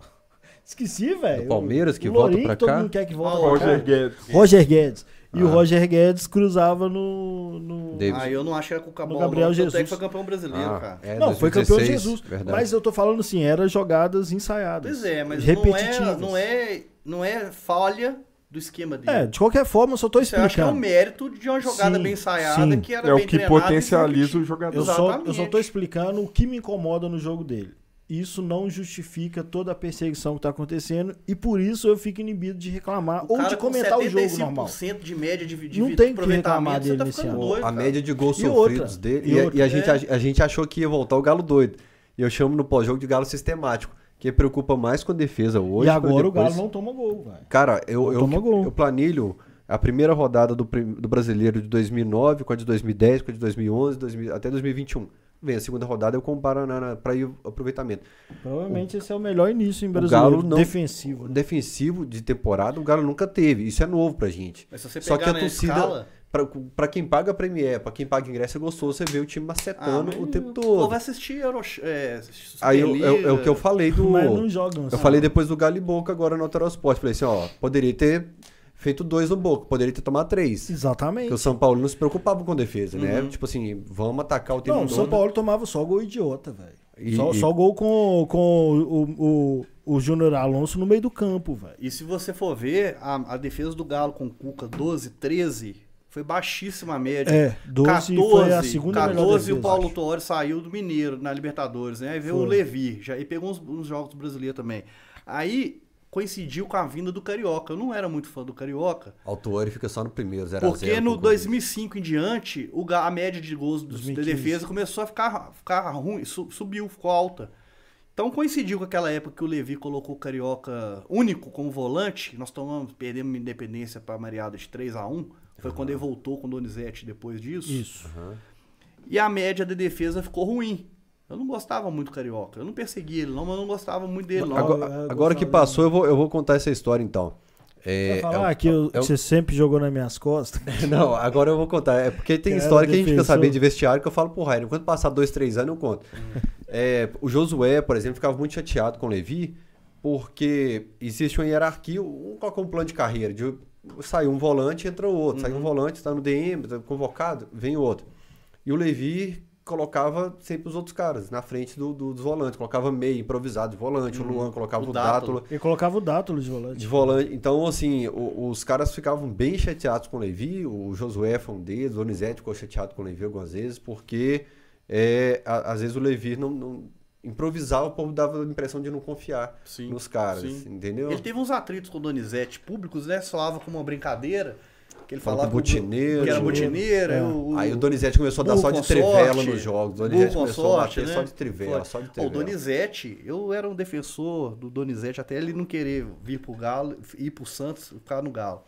Esqueci, velho. Palmeiras que O volta Lourinho, pra todo cá? mundo quer que volta Ah, pra Roger cá. Guedes. Roger Guedes. E o Ah. Roger Guedes cruzava no. no... Ah, eu não acho que era Cucabol. No Gabriel não. É Jesus. que foi campeão brasileiro, Ah, cara. é, não, foi campeão 2016, Jesus. verdade. Mas eu tô falando assim, era jogadas ensaiadas. Pois é, mas não é, repetitivas. não, é, não é falha do esquema dele. É, de qualquer forma, eu só tô Você acha que é explicando. mérito de uma jogada Sim, bem ensaiada sim. que era É o bem que potencializa o jogador. Eu só, eu só tô explicando o que me incomoda no jogo dele. Isso não justifica toda a perseguição que tá acontecendo e por isso eu fico inibido de reclamar O ou de com comentar o jogo 75% normal. de média de, de Não tem que reclamar você dele tá nesse ano. doido, a cara. média de gols E sofridos outra, dele. e E, outra. e a, gente, É. a, a gente achou que ia voltar o galo doido. E eu chamo no pós-jogo de galo sistemático. Que preocupa mais com a defesa hoje. e agora o depois- Galo não toma gol, velho. Cara, eu, eu, toma gol. eu planilho a primeira rodada do, do brasileiro de 2009 com a de 2010, com a de 2011, 2000 até 2021. Vem a segunda rodada, eu comparo na, na, para ir o aproveitamento. Provavelmente esse é o melhor início em O brasileiro Galo não- defensivo. né? Defensivo de temporada, o Galo nunca teve. Isso é novo pra gente. Mas se você Só pegar que a na torcida- escala... Pra, pra quem paga a Premier, pra quem paga ingresso, é gostoso você ver o time Ah, macetando mas o tempo O todo. vai assistir Euro, é, Aí eu- eu- é o que eu falei do. Mas não jogam. Eu falei depois do Galo e Boca agora no Alterosport. Sport. Falei assim, ó, poderia ter feito dois no Boca, poderia ter tomado três. Exatamente. Porque o São Paulo não se preocupava com defesa, né? Uhum. Tipo assim, vamos atacar o tempo Não, o. São Paulo tomava só gol idiota, velho. E- Só, e- só gol com, com o, o, o Júnior Alonso no meio do campo, velho. E se você for ver, a, a defesa do Galo com o Cuca 12, 13, foi baixíssima a média. É, 12 foi a segunda 14 melhor defesa. o Paulo. Torres saiu do Mineiro na Libertadores, né? Aí veio o Foi. Levi, já, e pegou uns, uns jogos brasileiros também. Aí coincidiu com a vinda do Carioca. Eu não era muito fã do Carioca, Autuori fica só no primeiro, 0 a 0 porque no com o Corinthians. 2005 em diante, o, a média de gols dos- da 2015. defesa começou a ficar, ficar ruim, su- subiu, ficou alta. Então coincidiu com aquela época que o Levi colocou o Carioca único como volante. Nós tomamos, perdemos independência para Mariada de 3 a 1 Foi quando ele voltou com o Donizete depois disso. Isso. E a média da defesa ficou ruim. Eu não gostava muito do Carioca. Eu não persegui ele, não, mas eu não gostava muito dele, não. Agora, eu agora que passou, eu vou, eu vou contar essa história então. É, Vai falar é o- que eu- é o- você sempre jogou nas minhas costas. Não, agora eu vou contar. É porque tem Era história que a gente fica defensor. sabendo de vestiário que eu falo pro Rainer. Quando passar dois, três anos, eu conto. É, o Josué, por exemplo, ficava muito chateado com o Levi, porque existe uma hierarquia, um coloca um plano de carreira. De, saiu um volante, entra outro. Saiu um volante, está no DM, está convocado, vem outro. E o Levi colocava sempre os outros caras na frente do, do- dos volantes. Colocava meio improvisado de volante. O Luan colocava O o, Dátulo. Dátulo Ele colocava o Dátulo de volante. de volante. Então, assim, o- os caras ficavam bem chateados com o Levi. O Josué foi um deles. O Donizete ficou chateado com o Levi algumas vezes, porque é, a- às vezes o Levi não, não improvisava, o povo dava a impressão de não confiar Sim, nos caras, sim. entendeu? Ele teve uns atritos com o Donizete públicos, né? Soava como uma brincadeira. Que ele Falava butineiro. que era butineiro. É. o- o- Aí o Donizete começou a dar só de trivela nos jogos. O Donizete com começou sorte, a bater né? só de trivela, só de Ó, o trivela. Donizete, eu era um defensor do Donizete até ele não querer vir pro Galo, ir pro Santos, ficar no Galo.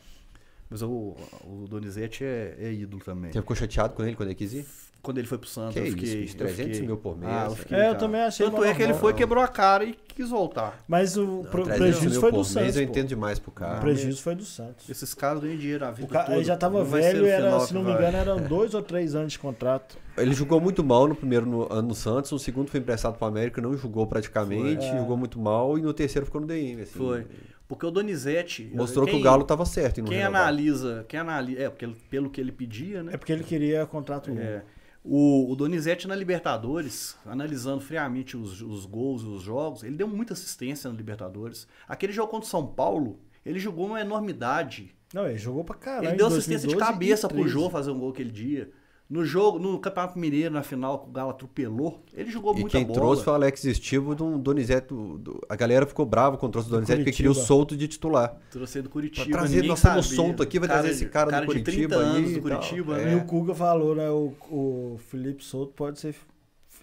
Mas o, o Donizete é, é ídolo também. Você ficou chateado com ele quando ele quis ir? Quando ele foi pro Santos, Que eu isso, fiquei. eu 300 fiquei- mil por mês, Ah, eu né? fiquei, É, eu cara. também achei Tanto é que ele foi, quebrou a cara e quis voltar. Mas o pro- 300 prejuízo foi do mês Santos. eu entendo demais pro O cara. prejuízo foi do Santos. Esses caras ganham dinheiro a vida O cara, ele já tava Não velho era, final se que não me engano, eram dois ou três anos de contrato. Ele jogou muito mal no primeiro no- ano no Santos, no segundo foi emprestado para América, não jogou praticamente, Foi. É. jogou muito mal e no terceiro ficou no DM. assim. Foi. Porque o Donizete. Mostrou que quem- o Galo tava certo em não Quem renovar. analisa. Quem analisa. É, porque pelo que ele pedia, né? É porque ele queria contrato longo. É. O, o Donizete na Libertadores, analisando friamente os, os gols e os jogos, ele deu muita assistência na Libertadores. Aquele jogo contra o São Paulo, ele jogou uma enormidade. Não, ele jogou pra caralho. ele deu assistência de 2012 cabeça pro 13. Jô fazer um gol aquele dia. No jogo, no Campeonato Mineiro, na final, que o Galo atropelou, ele jogou E muita quem bola. trouxe foi o Alex Estivo do Donizete. do- do- a galera ficou brava quando trouxe o Donizete porque queria o Curitiba. solto de titular. Trouxe do Curitiba. Pra trazer, nós temos solto aqui, vai trazer esse cara do de Curitiba 30 anos aí do e. Curitiba, É. E né? o Kuga falou, né? O, o Felipe Souto pode ser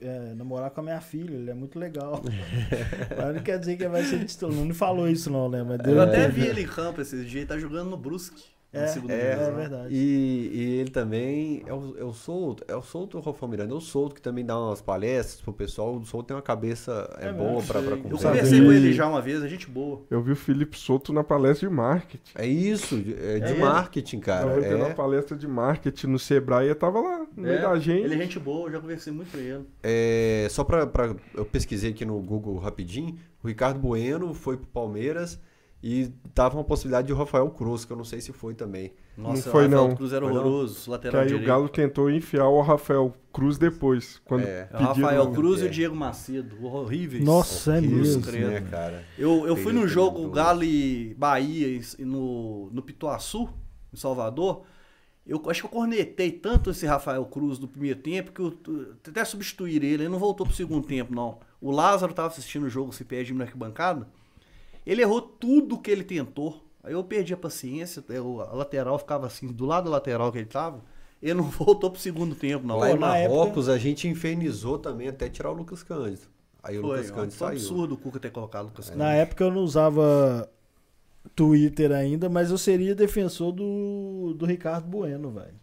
é, namorar com a minha filha, ele é muito legal. mas não quer dizer que ele vai ser titular. Não falou isso, não, né? Mas deu Eu até vi ele em campo esses dias, ele tá jogando no Brusque. É, na segunda é, é verdade. E, e ele também é o, é o Souto, é o Souto ou o Rafael Miranda? É o Souto que também dá umas palestras pro pessoal. O Souto tem uma cabeça é, É boa pra, pra Eu conversei com ele já uma vez, é gente boa. Eu vi o Felipe Souto na palestra de marketing. É isso, de- é de É ele. marketing, cara. eu vi na É, palestra de marketing no Sebrae, eu tava lá, no meio É, da gente. Ele é gente boa, eu já conversei muito com ele. é, só pra, pra- Eu pesquisei aqui no Google rapidinho. O Ricardo Bueno foi pro Palmeiras e tava uma possibilidade de o Rafael Cruz, que eu não sei se foi também. Nossa, foi, o Rafael não. Cruz era Foi, não? horroroso, Que lateral aí direito. o Galo tentou enfiar o Rafael Cruz depois. Quando É. Rafael Cruz e É. o Diego Macedo, horríveis. Nossa, é Horrível, mesmo. credo. né, cara? Eu, eu fui no jogo. Galo e Bahia no, no Pituaçu, em Salvador. Eu acho que eu cornetei tanto esse Rafael Cruz do primeiro tempo que eu até substituir ele. Ele não voltou pro segundo tempo, não. O Lázaro tava assistindo o jogo, se perde na arquibancada. Ele errou tudo que ele tentou. Aí eu perdi a paciência. eu- a lateral ficava assim, do lado da lateral que ele tava. Ele não voltou pro segundo tempo, não. Lá em na Marrocos a gente infernizou também até tirar o Lucas Cândido. Aí o Foi, Lucas Cândido foi um saiu. absurdo o Cuca ter colocado o Lucas Na época eu não usava Twitter ainda, mas eu seria defensor do, do Ricardo Bueno, velho.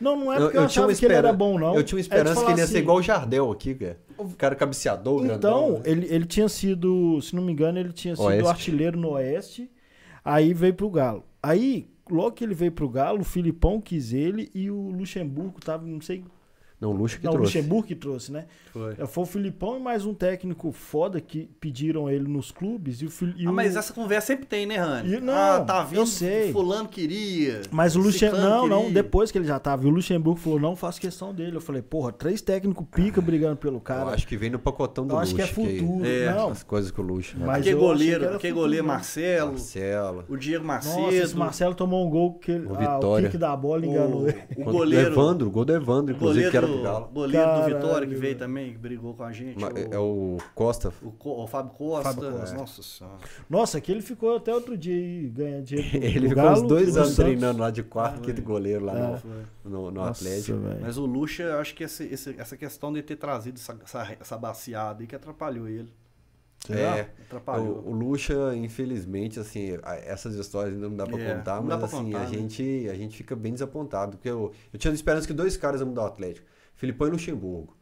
Não, não é porque eu, eu achava que ele era espera- bom, não. Eu tinha uma É esperança que falar ele ia ser assim, igual o Jardel aqui, cara. O cara cabeceador, grandão. Então, né? ele, ele tinha sido, se não me engano, ele tinha sido Oeste. artilheiro no Oeste, aí veio pro Galo. Aí, logo que ele veio pro Galo, o Filipão quis ele e o Luxemburgo tava, não sei, Não, o Luxa que não, o trouxe. Luxemburgo que trouxe, né? Foi. Foi o Filipão e mais um técnico foda que pediram ele nos clubes e o, Fili- e Ah, o- mas essa conversa sempre tem, né, Rani? Não, ah, tá vindo, eu sei. fulano queria. Mas o Luxemburgo. Não, não, queria. depois que ele já tava. E o Luxemburgo falou: não faço questão dele. Eu falei, porra, três técnicos pica brigando pelo Eu cara. acho que vem no pacotão do Eu acho que é futuro. É, não, As coisas que o Luxa. Mas Aquele eu achei goleiro, que futuro, goleiro né? Marcelo, Marcelo. o Diego nossa, Macedo. esse Marcelo tomou um gol que ele, O ah, o Vitória. kick da bola o, enganou ele. o Quando- goleiro. Evandro, o gol do Evandro, o inclusive, que era Galo. goleiro do Caralho, Vitória que veio também, que brigou com a gente. Ma- o, É o Costa. o Co- o Fábio Costa. Fábio Costa. Nossa senhora. Nossa, aquele ficou até outro dia aí ganhando dinheiro. do- Ele do ficou Galo uns dois do anos Santos. treinando lá de quarto, quinto goleiro lá É. no, no, no Nossa, Atlético. velho. Mas o Lucha, eu acho que esse- esse- essa questão de ter trazido essa, essa, essa baciada aí que atrapalhou ele. É. Atrapalhou. O, o Lucha, infelizmente, assim, essas histórias ainda não dá pra É, contar, mas pra assim, contar, a, né? gente, a gente fica bem desapontado. Porque eu, eu tinha esperança que dois caras iam mudar o Atlético. Filipão e Luxemburgo.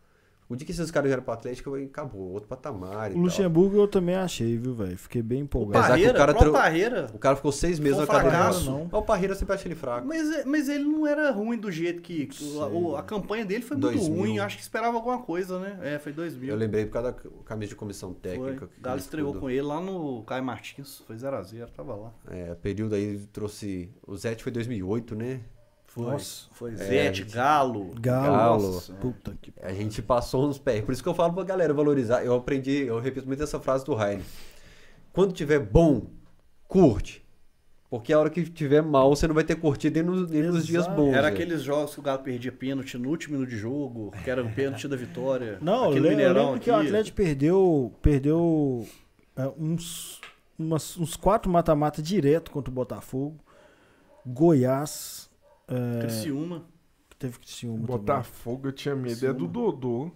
O dia que esses caras vieram pro Atlético, acabou, outro patamar e O tal. Luxemburgo eu também achei, viu, velho? Fiquei bem empolgado. O Parreira, cara o próprio trou- Parreira. O cara ficou seis meses na cadeira. fracasso. Não. Mas o Parreira eu sempre achei ele fraco. Mas, mas ele não era ruim do jeito que. A, o- a campanha dele foi muito 2000. ruim. Acho que esperava alguma coisa, né? É, foi 2000. Eu lembrei por causa da camisa de comissão técnica. O Galo estreou com ele lá no Caio Martins. Foi 0x0, tava lá. É, período aí trouxe. O Zete foi 2008, né? Foi. Nossa. Foi É, Zete, gente. Galo. Galo. Galo. Nossa. Puta que A gente passou uns pés. Por isso que eu falo pra galera valorizar. Eu aprendi, eu repito muito essa frase do Heine. Quando tiver bom, curte. Porque a hora que tiver mal, você não vai ter curtido nem nos, nem nos dias bons. Era né? aqueles jogos que o Galo perdia pênalti no último minuto de jogo, que era o pênalti da vitória. Não, eu lembro, eu lembro que o. Atlético perdeu, perdeu é, uns, umas- uns quatro mata-mata direto contra o Botafogo. Goiás. É, Criciúma. teve Criciúma também. Botafogo, eu tinha medo. É do Dodô.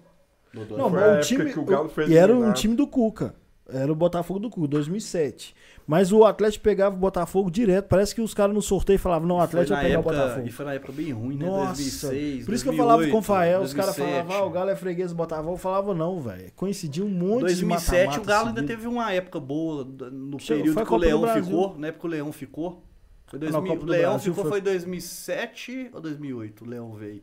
Não, Foi mas o época time, que o Galo foi e era um time do Cuca. Era o Botafogo do Cuca, 2007. Mas o Atlético pegava o Botafogo direto. Parece que os caras no sorteio falavam, não, o Atlético vai pegar na o época, Botafogo. E foi na época bem ruim, né? Nossa, 2006, por isso que eu 2008, falava com o Fael, os caras 2007. falavam, ah, o Galo é freguês do Botafogo. Eu falava, não, velho. Coincidia um monte 2007 de mata-mata o Galo ainda seguido. teve uma época boa no Chegou- período foi que o Leão ficou. Na época que o Leão ficou. Foi Ah, na 2000, Copa o do Leão Brasil ficou foi- foi 2007 ou 2008? O Leão veio.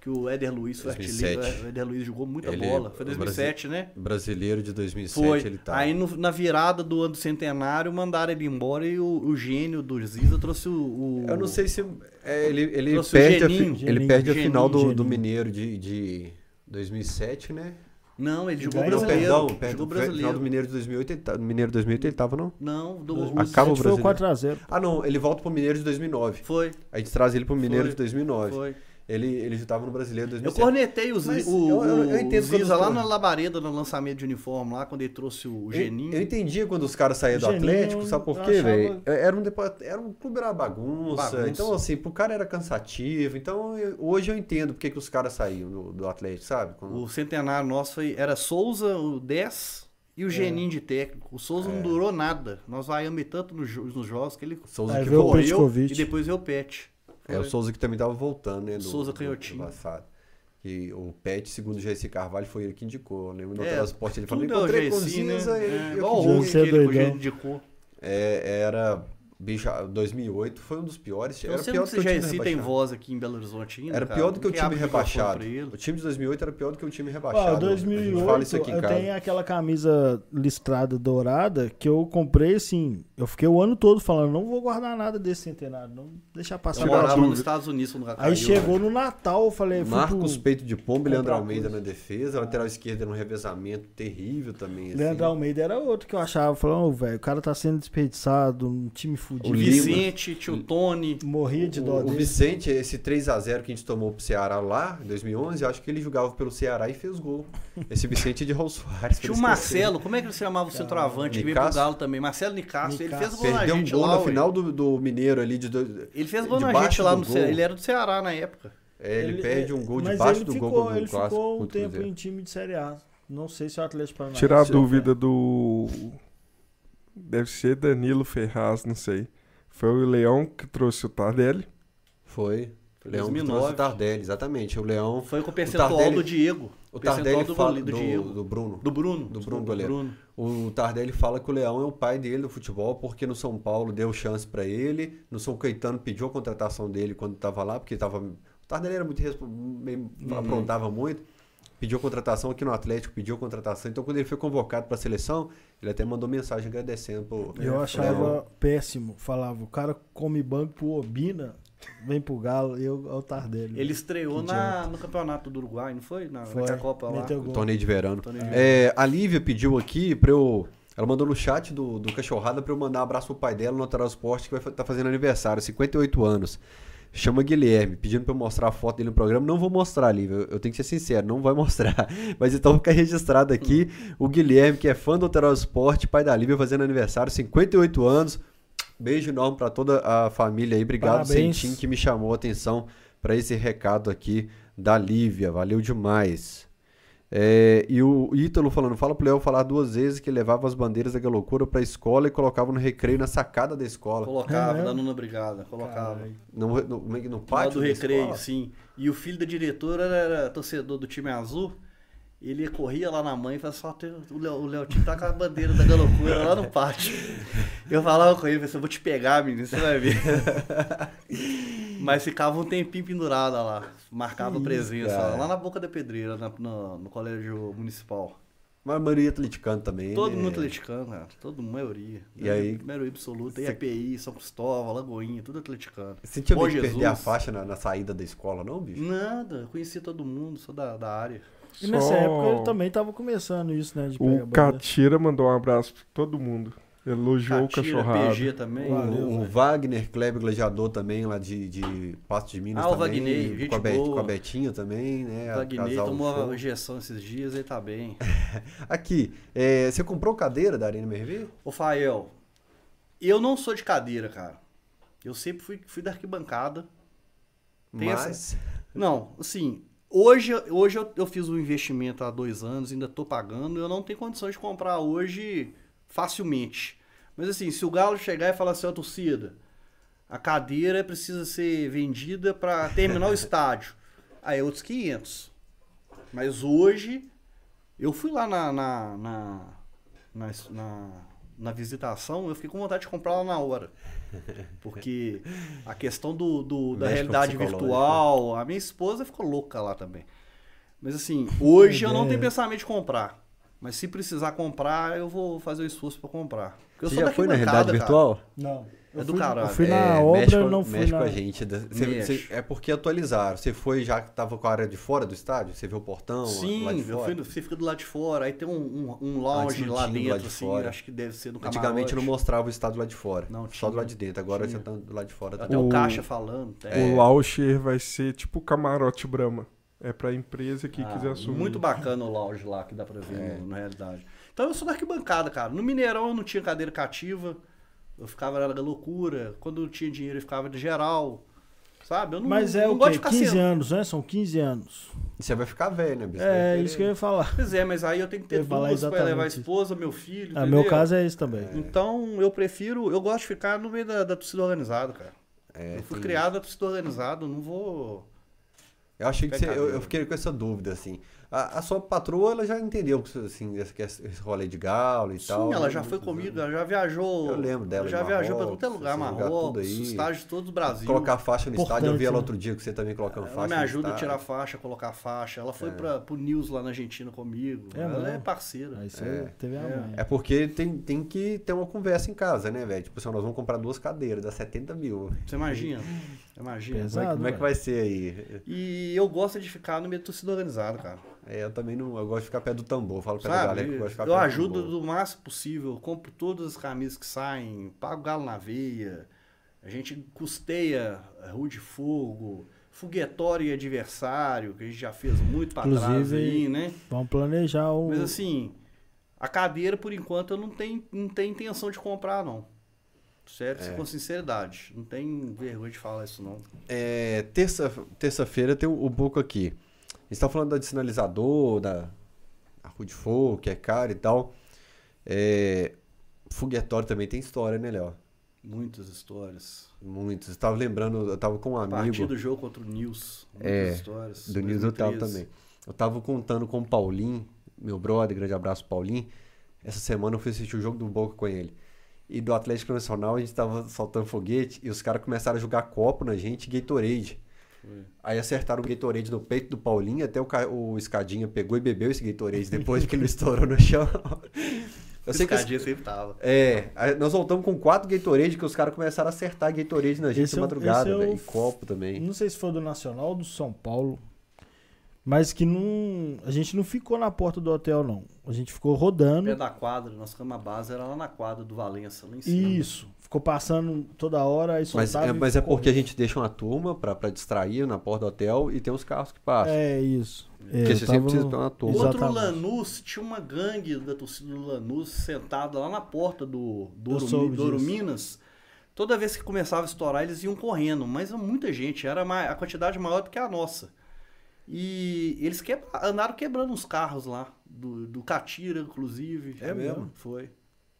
Que o Éder Luiz foi 2007. artilheiro. O Éder Luiz jogou muita Ele- bola. Foi o 2007, né? Brasileiro de 2007 Foi. ele tá. Aí no- na virada do ano do centenário mandaram ele embora e o, o gênio do Ziza trouxe o. o- Eu não sei se é, ele, ele perde, a, fi- Geninho, ele Geninho, perde a Geninho, final do, do Geninho. Mineiro de, de 2007, né? Não, ele jogou Ganhou. Não, brasileiro. perdão, jogou perdão. Final brasileiro. do Mineiro de 2008, ele tá, no Mineiro de 2008 ele tava, não? Não, do. 2007 Acaba o foi o brasileiro. 4x0. Ah, não, ele volta pro Mineiro de 2009. Foi, A gente traz ele pro Mineiro Foi. de 2009. foi. Ele, ele já tava no Brasileiro de Eu 2007. cornetei o, Mas o, eu- eu- eu o entendo Ziza lá na Labareda, no lançamento de uniforme, lá quando ele trouxe o Geninho. Eu, entendia quando os caras saíam do Geninho, Atlético, sabe por quê, achava- velho? Era um, era um clube, era uma bagunça. Bagunça. Então, assim, pro cara era cansativo. Então, eu- hoje eu entendo porque que os caras saíam do, do Atlético, sabe? Quando- O centenário nosso foi, era Souza, o 10 e o Geninho de técnico. O Souza não durou nada. Nós vaiamos tanto nos, jo- nos jogos que ele Souza que Petkovic. e depois veio o Pet. É, o. Souza que também tava voltando, né? Do, Souza canhotinho. do passado. E o Pet, segundo o GC Carvalho, foi ele que indicou. Eu lembro no É, transporte ele falou, Tudo é o encontrei com o Gessi, né? Ele- É, eu igual que que gente indicou. É, era. Bicho, 2008 foi um dos piores. Eu Era pior do que o já tem rebaixado. voz aqui em Belo Horizonte ainda, Era cara. pior do que o time rebaixado. O time de 2008 era pior do que o time Ó, rebaixado. Gente 2008, fala isso aqui em eu casa. tenho aquela camisa listrada dourada que eu comprei assim. Eu fiquei o ano todo falando, não vou guardar nada desse centenário, não deixar passar Eu morava nos Estados Unidos quando Aí chegou né? no Natal, eu falei, Marcos pro... Peito de Pombo e Leandro Almeida coisa. na defesa. Lateral esquerda era um revezamento terrível também. assim. Leandro Almeida era outro que eu achava, falando, ô, velho, o cara tá sendo desperdiçado, um time fudido. O Lima. Vicente, tio Tony. Morria de dó O, o dele. Vicente, esse 3x0 que a gente tomou pro Ceará lá, em 2011, eu acho que ele jogava pelo Ceará e fez gol. Esse Vicente de Raul Soares. Tinha o pra esquecer. Marcelo, como é que ele se chamava o centroavante que veio pro? Galo também? Marcelo Nicasso. Ele fez gol na Perdeu um gente gol lá, na ué. final do, do Mineiro ali. De, dois- Ele fez gol na gente lá do no. Ceará. Ele era do Ceará na época. É, ele, perde um gol mas debaixo ele do ficou, gol Ele no clássico. ficou um tempo em time de Série A. Não sei se é o Atlético Paranaense. Tirar a dúvida do. Deve ser Danilo Ferraz, não sei. Foi o Leão que trouxe o Tardelli. Foi. O Leão que 2009. trouxe o Tardelli, exatamente. O Leão. Foi com o percentual Tardelli- do Diego. O Tardelli do, fala do, do Diego. do Bruno. Do Bruno. Do Bruno goleiro. Bruno. O Tardelli fala que o Leão é o pai dele do futebol porque no São Paulo deu chance pra ele, no São Caetano pediu a contratação dele quando tava lá, porque tava o Tardelli era muito meio- Uhum. aprontava muito. Pediu a contratação aqui no Atlético, pediu a contratação. Então quando ele foi convocado pra seleção, ele até mandou mensagem agradecendo pro Eu pro achava Leão. péssimo. Falava, o cara come banco pro Obina, vem pro Galo, eu ao Tardelli. Ele estreou na, no campeonato do Uruguai, não foi? Na, Foi. na Copa lá. Torneio de verano. Torneio de É, a Lívia pediu aqui pra eu. Ela mandou no chat do, do Cachorrada pra eu mandar um abraço pro pai dela no Lateral Esporte, que vai estar fazendo aniversário, 58 anos. Chama Guilherme, pedindo pra eu mostrar a foto dele no programa. Não vou mostrar, Lívia. Eu, tenho que ser sincero, não vai mostrar. Mas então fica registrado aqui o Guilherme, que é fã do Lateral Esporte, pai da Lívia, fazendo aniversário, 58 anos. Beijo enorme pra toda a família aí. Obrigado. Sentim, que me chamou a atenção pra esse recado aqui da Lívia. Valeu demais. É, e o Ítalo falando, fala pro Léo falar duas vezes que levava as bandeiras da loucura pra escola e colocava no recreio na sacada da escola. Colocava, É. da Nona Brigada. Colocava. Caralho. No, no, é que- no Lá pátio do da recreio, escola. sim. E o filho da diretora era torcedor do time azul. Ele corria lá na mãe e falava só o Léo, Léo tá com a bandeira da galocura lá no pátio. Eu falava com ele, eu vou te pegar, menino, você vai ver. Mas ficava um tempinho pendurada lá, marcava Que presença cara. lá na boca da pedreira, na- no, no colégio municipal. Mas a maioria atleticano também. Todo né? mundo atleticano, cara. Todo mundo, maioria. E aí- Maioria absoluta. Cê- IAPI, São Cristóvão, Lagoinha, tudo atleticano. Você tinha medo de perder a faixa na, na saída da escola, não, bicho? Nada, eu conheci todo mundo, sou da, da área. E nessa Só época ele também tava começando isso, né? De pegar O. Catira mandou um abraço pra todo mundo. Elogiou o Catira, cachorrado. PG também. O, Valeu, o velho. Wagner Kleber Gladiador também, lá de, de Passo de Minas Ah, o também. Wagner, gente com, a Bet- boa. com a Betinha também, né? O Wagner tomou show. a injeção esses dias, ele tá bem. Aqui, é, você comprou cadeira da Arena MRV? Ô, Fael, eu não sou de cadeira, cara. Eu sempre fui, fui da arquibancada. Tem Mas... Não, assim, hoje, hoje eu, eu fiz um investimento há dois anos, ainda tô pagando, eu não tenho condições de comprar hoje facilmente. Mas assim, se o Galo chegar e falar assim, ó, torcida, a cadeira precisa ser vendida para terminar o estádio. Aí é outros 500. Mas hoje, eu fui lá na, na, na, na, na, na visitação, eu fiquei com vontade de comprar lá na hora. Porque a questão do, do- da realidade virtual, a minha esposa ficou louca lá também. Mas assim, hoje eu não ideia. tenho pensamento de comprar. Mas se precisar comprar, eu vou fazer o esforço pra comprar. Porque eu Você sou já foi na realidade cara. virtual? Não. É Eu do fui, caralho. Eu fui na É, obra, mexe com, não fui mexe na... com a gente. Da- você- você- é porque atualizaram. Você foi já que tava com a área de fora do estádio? Você viu o portão lá Sim, de eu fora? fui, você fica do lado de fora, aí tem um, um, um lounge não lá tinha dentro, de assim, fora. acho que deve ser no Antigamente não camarote. mostrava o estádio lá de fora. Não, Só do tinha. lado de dentro. Agora Tinha. já tá do lado de fora. Até também. o O- caixa falando. tem. O Launcher vai ser tipo o camarote Brahma. É pra empresa que Ah, quiser assumir. Muito bacana o lounge lá que dá pra ver É. na realidade. Então eu sou da arquibancada, cara. No Mineirão eu não tinha cadeira cativa. Eu ficava na loucura. Quando eu tinha dinheiro eu ficava de geral. Sabe? Eu não, Mas é não o gosto quê? de ficar 15 sendo. anos, né? São 15 anos. E você vai ficar velho, né, bicho? É, isso que eu ia falar. Pois é, mas aí eu tenho que ter duas pra levar a esposa, meu filho. Ah, entendeu? meu caso é esse também. Então eu prefiro. Eu gosto de ficar no meio da, da torcida organizada, cara. É, eu fui tem criado na torcida organizada, não vou. Eu achei que você, eu, eu fiquei com essa dúvida, assim. A, a sua patroa, ela já entendeu, assim, esse, esse rolê de galo e tal. Sim, ela né? já foi comigo, ela já viajou. Eu lembro dela Já em viajou pra Marrocos, todo lugar, Marrocos, tudo aí. estágios todos do Brasil. Colocar faixa no estádio, eu vi Importante, ela né? outro dia que você também colocando Ela faixa me no ajuda a tirar faixa, colocar faixa. Ela foi É. pra, pro News lá na Argentina comigo. É ela é parceira. Aí você É. teve a É. mãe. É porque tem, tem que ter uma conversa em casa, né, velho? Tipo assim, nós vamos comprar duas cadeiras, dá 70 mil. Você imagina? Imagina. Como é, Pesado, como é que vai ser aí? E eu gosto de ficar no meio da torcida organizada, cara. É, eu também não. Eu gosto de ficar perto do tambor. Eu falo da Sabe? galera que eu gosto de ficar Eu do ajudo tambor. do máximo possível, compro todas as camisas que saem, pago galo na veia, a gente custeia Rua de Fogo, foguetório e adversário, que a gente já fez muito pra trás aí, né? Vamos planejar o. Mas assim, a cadeira, por enquanto, eu não tenho, não tenho intenção de comprar, não. Certo? É. Com sinceridade. Não tenho vergonha de falar isso, não. É, terça, terça-feira tem o, o Boco aqui. A gente tá falando da de sinalizador, da rua de fogo, que é caro e tal. É, foguetório também tem história, né, Léo? Muitas histórias. Muitos. Eu tava lembrando, eu tava com um A partir amigo do jogo contra o News. Muitas É, histórias. do News eu tava 2013. também. Eu tava contando com o Paulinho, meu brother, grande abraço, Paulinho. Essa semana eu fui assistir o jogo do Boca com ele. E do Atlético Nacional a gente tava soltando foguete e os caras começaram a jogar copo na gente Gatorade. Foi. Aí acertaram o Gatorade no peito do Paulinho, até o, ca- o Escadinha pegou e bebeu esse Gatorade depois que ele estourou no chão. Eu sei que... Escadinha sempre tava. É, nós voltamos com quatro Gatorade que os caras começaram a acertar Gatorade na gente Esse na é madrugada, é o- velho. E copo também. Não sei se foi do Nacional ou do São Paulo. Mas que não. A gente não ficou na porta do hotel, não. A gente ficou rodando. Pé da quadra, nossa cama base era lá na quadra do Valença, lá em cima. Isso. Ficou passando toda hora, aí Mas, é, e mas é ficou porque a gente deixa uma turma pra, pra distrair na porta do hotel e tem os carros que passam. É isso. É, Porque você tava sempre precisa ter uma turma. Exatamente. Lanús, tinha uma gangue da torcida do Lanús sentada lá na porta do, do, Ouro, do Ouro. Minas. Toda vez que começava a estourar, eles iam correndo, mas é muita gente, era a quantidade maior do que a nossa. E eles quebra- andaram quebrando uns carros lá, do, do Catira, inclusive. É mesmo? Foi.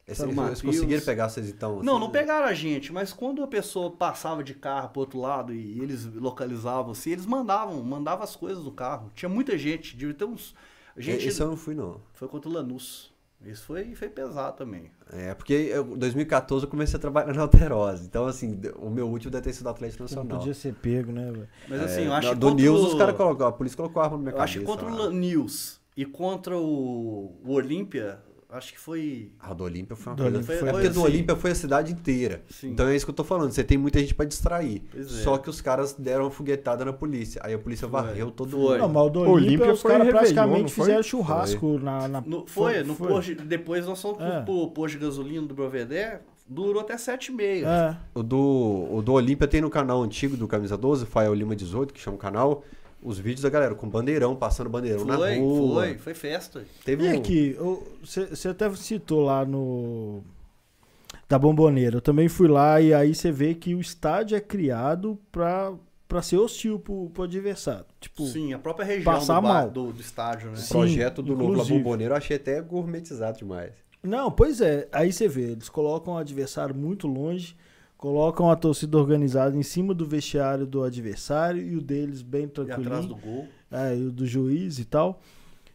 Esse- eles Mateus. conseguiram pegar vocês então? Não, assim, não pegaram a gente, mas quando a pessoa passava de carro pro outro lado e eles localizavam assim, eles mandavam, mandavam as coisas no carro. Tinha muita gente, devia ter uns. A gente Esse eu não fui, não. foi contra o Lanús. Isso foi, foi pesado também. É, porque em 2014 eu comecei a trabalhar na Alterosa. Então, assim, o meu último deve ter sido Atlético Você não Nacional. podia ser pego, né, velho? Mas É, assim, eu acho que do contra News o- os caras colocou, a polícia colocou a arma na minha Eu cabeça. acho que contra lá. o News e contra o, o Olímpia, acho que foi. Ah, do Olímpia foi uma Do coisa. É foi porque do assim. Olímpia foi a cidade inteira. Sim. Então é isso que eu tô falando. Você tem muita gente pra distrair. Pois é. Só que os caras deram uma foguetada na polícia. Aí a polícia Foi. varreu todo Foi. mundo. Não, mas o do Olímpia Olímpia, os foi caras praticamente foi? fizeram churrasco na, na- No- foi, no foi. Posto, depois nós fomos É. pro posto de gasolina do Brovedé, durou até 7h30. É. O do, o do Olímpia tem no canal antigo do Camisa 12, Fael Lima 18, que chama o canal, os vídeos da galera com bandeirão, passando bandeirão na Foi, rua. foi, foi festa. Teve E um... aqui, você até citou lá no. Da Bomboneira. Eu também fui lá e aí você vê que o estádio é criado pra, pra ser hostil pro, pro adversário. Tipo, Sim, a própria região do, passar bar- mal. do, do estádio, né? O Sim, projeto do novo La inclusive. Bomboneira eu achei até gourmetizado demais. Não, pois é. Aí você vê, eles colocam o adversário muito longe, colocam a torcida organizada em cima do vestiário do adversário e o deles bem E atrás do gol. É, e o do juiz e tal.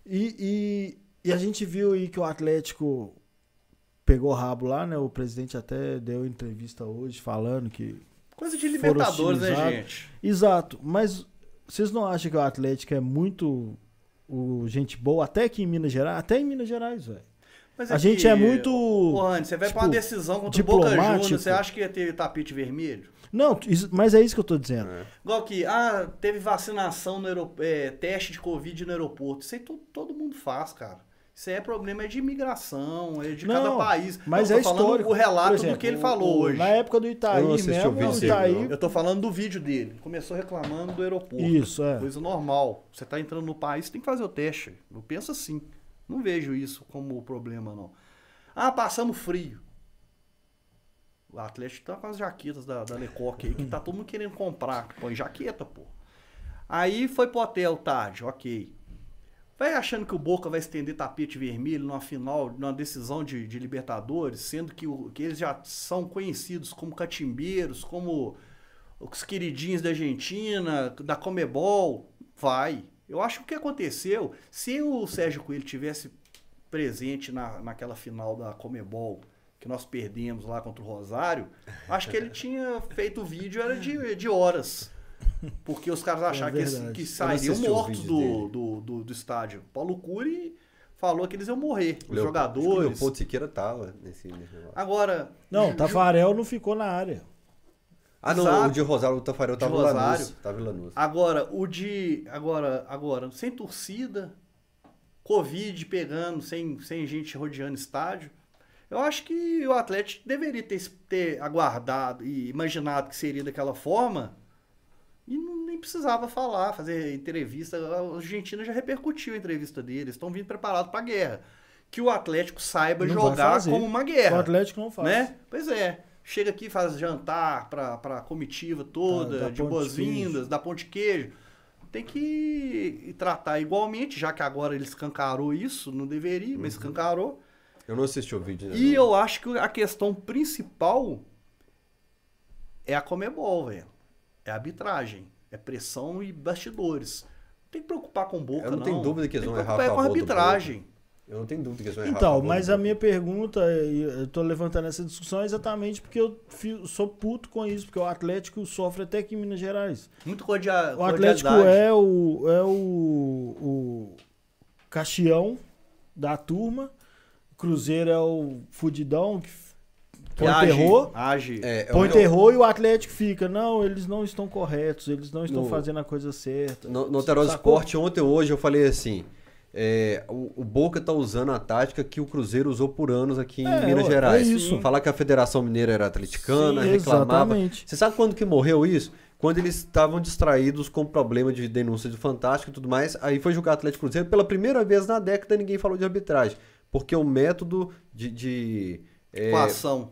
E, e, e a gente viu aí que o Atlético pegou rabo lá, né? O presidente até deu entrevista hoje falando que. Coisa de Libertadores, né, gente? Exato, mas vocês não acham que o Atlético é muito o gente boa, até aqui em Minas Gerais? Até em Minas Gerais, velho. Mas A aqui, gente é muito. Ô, Rani, você vai pra uma tipo, decisão contra o Boca Juniors, você acha que ia ter tapete vermelho? Não, isso- mas é isso que eu tô dizendo. Igual que, ah, teve vacinação no aeroporto, teste de Covid no aeroporto. Isso aí to- todo mundo faz, cara. Isso aí é problema é de imigração, é de cada Não, país. Mas Não, é tô falando histórico. o relato exemplo, do que ele falou o- hoje. Na época do Itaí Eu mesmo, o vídeo Itaí. não. Eu tô falando do vídeo dele. Começou reclamando do aeroporto. Isso, é. Coisa normal. Você tá entrando no país, tem que fazer o teste. Eu penso assim. Não vejo isso como problema, não. Ah, passamos frio. O Atlético tá com as jaquetas da, da Lecoque aí, que tá todo mundo querendo comprar. Põe jaqueta, pô. Aí foi pro hotel tarde, ok. Vai achando que o Boca vai estender tapete vermelho numa final, numa decisão de, de Libertadores, sendo que, o- que eles já são conhecidos como catimbeiros, como os queridinhos da Argentina, da Comebol. Vai. Eu acho que o que aconteceu, se o Sérgio Coelho tivesse presente na, naquela final da Comebol que nós perdemos lá contra o Rosário, acho que ele tinha feito o vídeo era de, de horas. Porque os caras acharam que, verdade. que não sairiam mortos do, do, do, do estádio. Paulo Cury falou que eles iam morrer, os Leo- Acho que o jogadores. Leopoldo Siqueira tava nesse, nesse negócio. Agora. Não, Ju- Tafarel não ficou na área. Ah, não, Exato. o de Rosário, o Tafarel tava em Rosário. Lanús. Tava em Lanús. Agora, o de. Agora, agora, sem torcida, Covid pegando, sem, sem gente rodeando estádio. Eu acho que o Atlético deveria ter, ter aguardado e imaginado que seria daquela forma. E não, nem precisava falar, fazer entrevista. A Argentina já repercutiu a entrevista deles. Estão vindo preparados para a guerra. Que o Atlético saiba Não jogar como uma O guerra. Atlético não faz. Né? Pois é. Chega aqui, faz jantar pra, pra comitiva toda, Dá- dá de boas-vindas, pão de queijo. Tem que tratar igualmente, já que agora ele escancarou isso, não deveria, mas escancarou. Eu não assisti o vídeo. né, E eu acho que a questão principal é a Comebol, velho. É a arbitragem. É pressão e bastidores. Não tem que preocupar com boca, Eu não não. tenho dúvida que eles Tem vão errar a preocupar com a arbitragem. Eu não tenho dúvida que eles vão errar Então, mas do a minha pergunta, e eu tô levantando essa discussão exatamente porque eu fi- sou puto com isso, porque o Atlético sofre até aqui em Minas Gerais. Muito cordia- O Atlético é o, é o, o caxião da turma, o Cruzeiro é o fudidão que põe age, terror. age. É, é Põe o- terror e o Atlético fica, não, eles não estão corretos, eles não estão No- fazendo a coisa certa. No, no? Esporte, ontem ou hoje, eu falei assim: é, o, o Boca tá usando a tática que o Cruzeiro usou por anos aqui em É, Minas Gerais. é isso. Falar que a Federação Mineira era atleticana, Sim, reclamava. exatamente. Você sabe quando que morreu isso? Quando eles estavam distraídos com problema de denúncia de Fantástico e tudo mais, aí foi jogar Atlético Cruzeiro. Pela primeira vez na década, ninguém falou de arbitragem. Porque o método de. de é, Coação.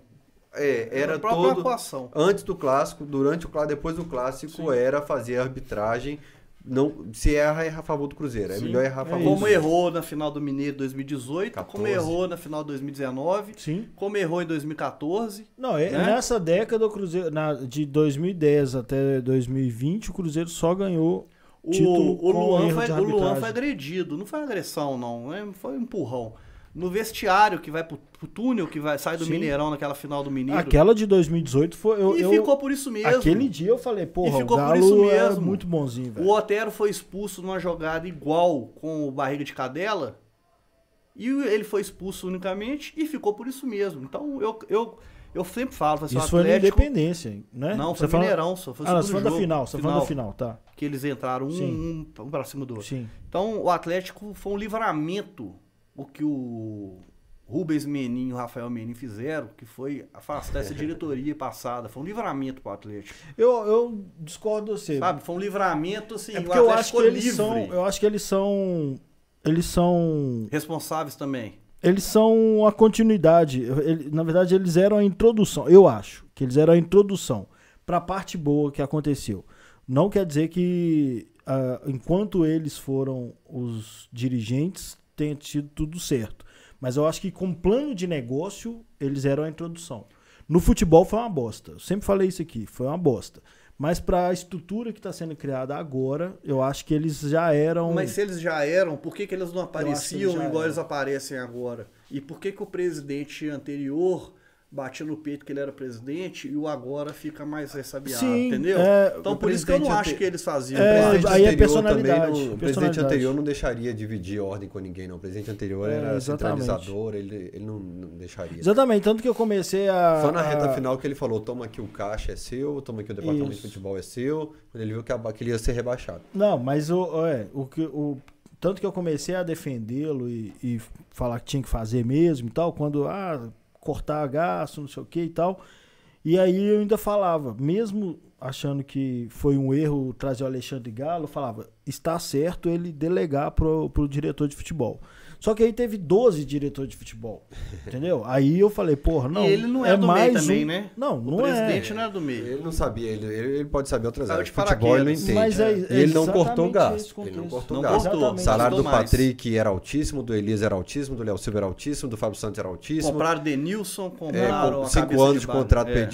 é, era A própria todo. coação. Antes do clássico, durante o clássico, depois do clássico, era fazer a arbitragem. Não, se erra, erra a favor do Cruzeiro. É Sim. melhor errar a É favor Como do errou na final do Mineiro 2018, como 14. errou na final de 2019, Sim. como errou em 2014. Não, é, Né? nessa década, o Cruzeiro, na- de 2010 até 2020, o Cruzeiro só ganhou O, título o com Luan, erro foi, de o Luan foi agredido. Não foi agressão, não. né? Foi um empurrão. No vestiário que vai pro, pro túnel, que vai sai do Sim. Mineirão naquela final do Mineiro. Aquela de 2018 foi. Eu, e eu- ficou por isso mesmo. Aquele dia eu falei, porra, E ficou o por Galo isso é mesmo. muito bonzinho, velho. O Otero foi expulso numa jogada igual com o Barriga de Cadela. E ele foi expulso unicamente e ficou por isso mesmo. Então eu, eu, eu sempre falo, assim, Isso o foi na Atlético. Independência, né? Não, Você foi fala- Mineirão, só foi Ah, você falando da final, você falando da final, tá. Que eles entraram um, Sim. um, um pra cima do outro. Sim. Então o Atlético foi um livramento o que o Rubens Menin e o Rafael Menin fizeram, que foi afastar essa diretoria passada. Foi um livramento pro Atlético. Eu, eu discordo de você. Sabe? Foi um livramento, assim, É o porque eu acho que ficou eles livre. são. Eu acho que eles são. Eles são. Responsáveis também. Eles são a continuidade. Ele- na verdade, eles eram a introdução. Eu acho que eles eram a introdução para a parte boa que aconteceu. Não quer dizer que ah, enquanto eles foram os dirigentes tenha tido tudo certo. Mas eu acho que com plano de negócio eles eram a introdução. No futebol foi uma bosta. Eu sempre falei isso aqui, foi uma bosta. Mas para a estrutura que está sendo criada agora, eu acho que eles já eram. Mas se eles já eram, por que, que eles não eles apareciam já igual eram. eles aparecem agora? E por que, que o presidente anterior batia no peito que ele era presidente e o agora fica mais ressabiado, Sim, entendeu? é, então por isso que eu não acho que eles faziam. É, aí é anterior personalidade, também não- o presidente anterior não deixaria dividir ordem com ninguém, não. O presidente anterior É, era exatamente. centralizador, ele, ele não, não deixaria. Exatamente, tanto que eu comecei a. Só na reta a- final que ele falou: toma aqui o caixa é seu, toma aqui o departamento Isso. de futebol é seu. Quando ele viu que, a- que ele ia ser rebaixado. Não, mas o, é, o que o tanto que eu comecei a defendê-lo e, e falar que tinha que fazer mesmo e tal, quando ah, cortar gasto, não sei o que e tal. E aí eu ainda falava, mesmo achando que foi um erro trazer o Alexandre Galo, eu falava, está certo ele delegar pro, pro diretor de futebol. Só que aí teve 12 diretores de futebol, entendeu? Aí eu falei, porra, não, e ele não é, do mais meio também, um- né? Não, o não presidente é. não é do meio. Ele não sabia, ele, ele, pode saber outras áreas. de Futebol ele não entende. Mas é, E ele não cortou esse gasto. Ele não cortou Não gasto. cortou. O salário do mais. Patrick era altíssimo, do Elias era altíssimo, do Léo Silva era altíssimo, do Fábio Santos era altíssimo. Compraram Denilson, É, compraram com a cinco anos de barra. contrato É.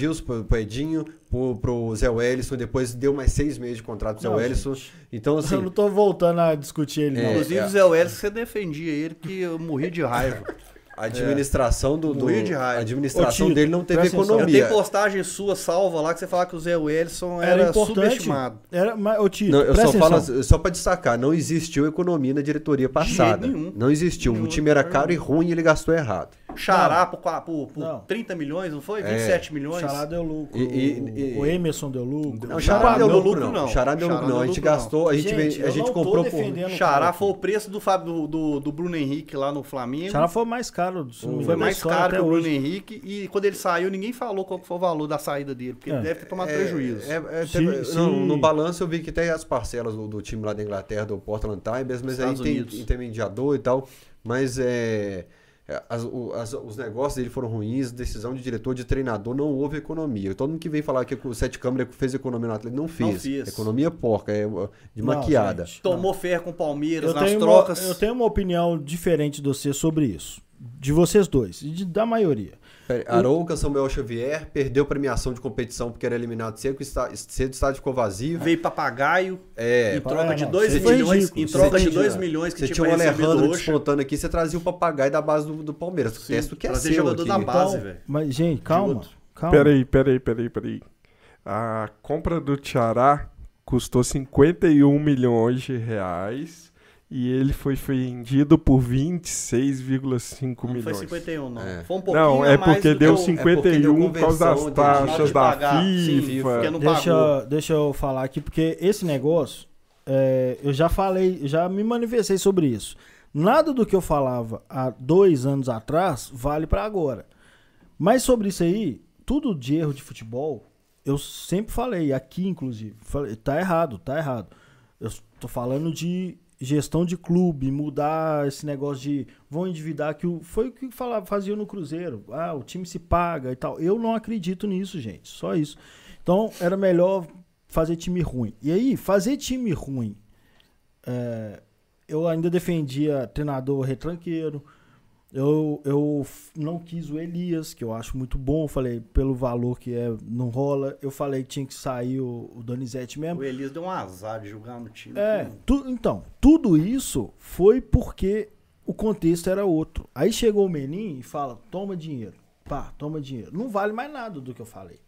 pro Edinho, pro, pro Zé Wellison, depois deu mais seis meses de contrato pro Zé Wellison. Então, assim, eu não tô voltando a discutir ele, não. É, Inclusive é. o Zé Welles, você defendia ele, que eu morri de raiva. a administração do, do Morria de raiva. a administração Ô, dele não teve economia. tenho postagem sua salva lá que você fala que o Zé Wellison Era era, subestimado. Era, mas, ô, Tito, Não, eu só falo atenção. assim, só para destacar, não existiu economia na diretoria passada. Não existiu. Nenhum. O time era caro e ruim e ele gastou errado. Xará por, qua- por, por Não. 30 milhões, não foi? É. 27 O milhões? Xará deu lucro. E- e- e- o Emerson deu lucro. Não, Xará Xará deu lucro, lucro, não. não. Xará deu lucro, não. A gente não. gastou, a gente, Gente, a gente não comprou por... Xará cara foi o preço do, Fábio, do, do, do Bruno Henrique lá no Flamengo. Xará foi o mais caro. Não me Foi mais caro que o Bruno. Henrique e quando ele saiu, ninguém falou qual foi o valor da saída dele, porque É. ele deve ter tomado É, prejuízo. é, é, Se- teve- não, no balanço eu vi que tem as parcelas do, do time lá da Inglaterra, do Portland Timbers, mas aí Estados tem Unidos. intermediador e tal. Mas é, é, as- o- as- os negócios dele foram ruins, decisão de diretor, de treinador, não houve economia. Todo mundo que vem falar que o Sete Câmara fez economia no Atlético, não fez. fez. Economia porca, é de Não, maquiada. gente, Tomou ferro com o Palmeiras Eu nas trocas. uma, eu tenho uma opinião diferente de você sobre isso. De vocês dois. E de- da maioria. Arouca, Samuel Xavier, perdeu premiação de competição porque era eliminado cedo, o está- cedo o estádio ficou vazio. Veio papagaio É, em troca de não, 2 isso foi milhões, ridículo. em troca de tinha- 2 milhões que Você tinha o do Alejandro despontando aqui, você trazia o papagaio da base do, do Palmeiras. O Sim, texto que é seu jogador aqui. da base, Então, velho. mas, gente, calma. calma. Peraí, peraí, peraí, peraí. A compra do Tiará custou 51 milhões de reais e ele foi vendido por 26,5 Não foi milhões. 51, não. É. Foi um pouquinho Não, é mais porque do deu que o- 51 por causa das taxas de da pagar, sim, FIFA. porque não Deixa, deixa eu falar aqui, porque esse negócio, é, eu já falei, já me manifestei sobre isso. Nada do que eu falava há dois anos atrás vale pra agora. Mas sobre isso aí, tudo de erro de futebol, eu sempre falei, aqui inclusive, falei, tá errado, tá errado. Eu tô falando de gestão de clube, mudar esse negócio de vão endividar que foi o que falava, fazia no Cruzeiro. Ah, o time se paga e tal. Eu não acredito nisso, gente. Só isso. Então, era melhor fazer time ruim. E aí, fazer time ruim, é, eu ainda defendia treinador retranqueiro, Eu, eu não quis o Elias, que eu acho muito bom. Eu falei, pelo valor que é, não rola. Eu falei que tinha que sair o, o Donizete mesmo. O Elias deu um azar de jogar no time. É, tu- então, tudo isso foi porque o contexto era outro. Aí chegou o Menin e fala: toma dinheiro. Pá, toma dinheiro. Não vale mais nada do que eu falei.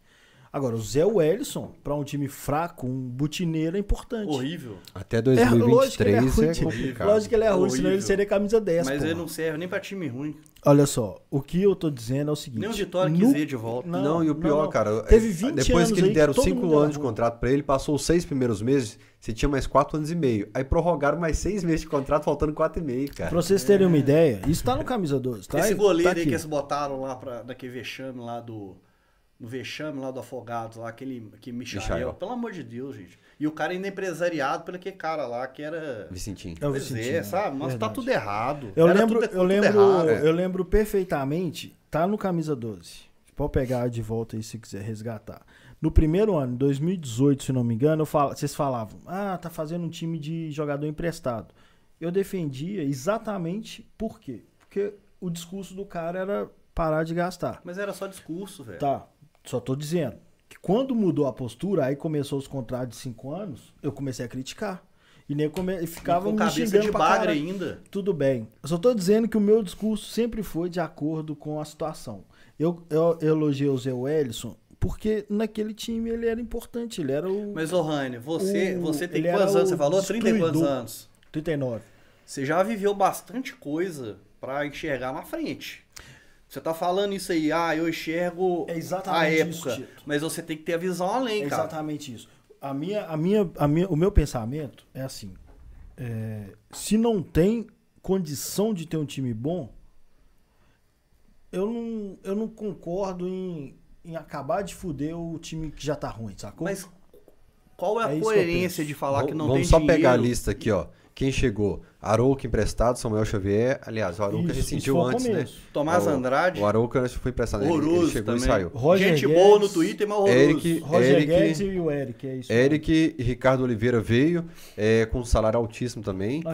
Agora, o Zé Wellison, pra um time fraco, um butineiro, é importante. Horrível. Até É, lógico é 2023 é, complicado. Lógico que ele é ruim, Horrível. senão ele seria camisa 10. Mas porra. ele não serve nem pra time ruim. Olha só, o que eu tô dizendo é o seguinte. Nem o Vitória no- quis ir de volta. Não, e o pior, não. cara, Teve é, 20 depois anos que ele aí deram todo 5 mundo era anos de ruim. contrato pra ele, passou os seis primeiros meses, você tinha mais 4 anos e meio. Aí prorrogaram mais 6 meses de contrato, faltando 4 e meio, cara. Pra vocês terem uma ideia, isso tá no camisa 12, tá? Esse Tá goleiro aí aqui. que eles botaram lá pra, daquele vexame lá do. No vexame lá do Afogados, lá, aquele que Michael. Michael. Pelo amor de Deus, gente. E o cara ainda é empresariado pelo aquele cara lá que era. Vicentinho. É o Pois Vicentinho, é, sabe? Mas tá verdade. tudo errado. Eu Era lembro, tudo- eu tudo lembro, errado. É. eu lembro perfeitamente, tá no camisa 12. Pode pegar de volta aí se quiser resgatar. No primeiro ano, 2018, se não me engano, eu falo, vocês falavam: "Ah, tá fazendo um time de jogador emprestado". Eu defendia exatamente por quê? Porque o discurso do cara era parar de gastar. Mas era só discurso, velho. Tá, só tô dizendo que quando mudou a postura, aí começou os contratos de cinco anos, eu comecei a criticar. E nem come... e E ficava com me cabeça xingando de bagre ainda. Tudo bem. Eu só tô dizendo que o meu discurso sempre foi de acordo com a situação. Eu, eu elogiei o Zé Wellison porque naquele time ele era importante, ele era o Mas, ô Rainer, você, O- você tem quantos anos? Você falou 30 e quantos anos? 39. Você já viveu bastante coisa pra enxergar na frente. Você tá falando isso aí, ah, eu enxergo É exatamente a isso, época. Tito. mas você tem que ter a visão além, É cara. exatamente isso. A minha, a minha, a minha, o meu pensamento é assim: é, se não tem condição de ter um time bom, eu não, eu não concordo em, em acabar de fuder o time que já tá ruim, sacou? Mas qual é a É isso coerência de falar que não Vamos tem só dinheiro? pegar a lista aqui, ó. Quem chegou? Arouca emprestado, Samuel Xavier. Aliás, o Arouca Isso, rescindiu o antes, né? Tomás O- Andrade, O Arouca acho que foi emprestado. Ele, ele horroroso chegou também. e saiu. Roger Gente Guedes, boa no Twitter, mas horroroso. Eric- Roger Eric- Guedes e o Eric, é isso. Eric e Ricardo Oliveira veio, é, com um salário altíssimo também. Ah,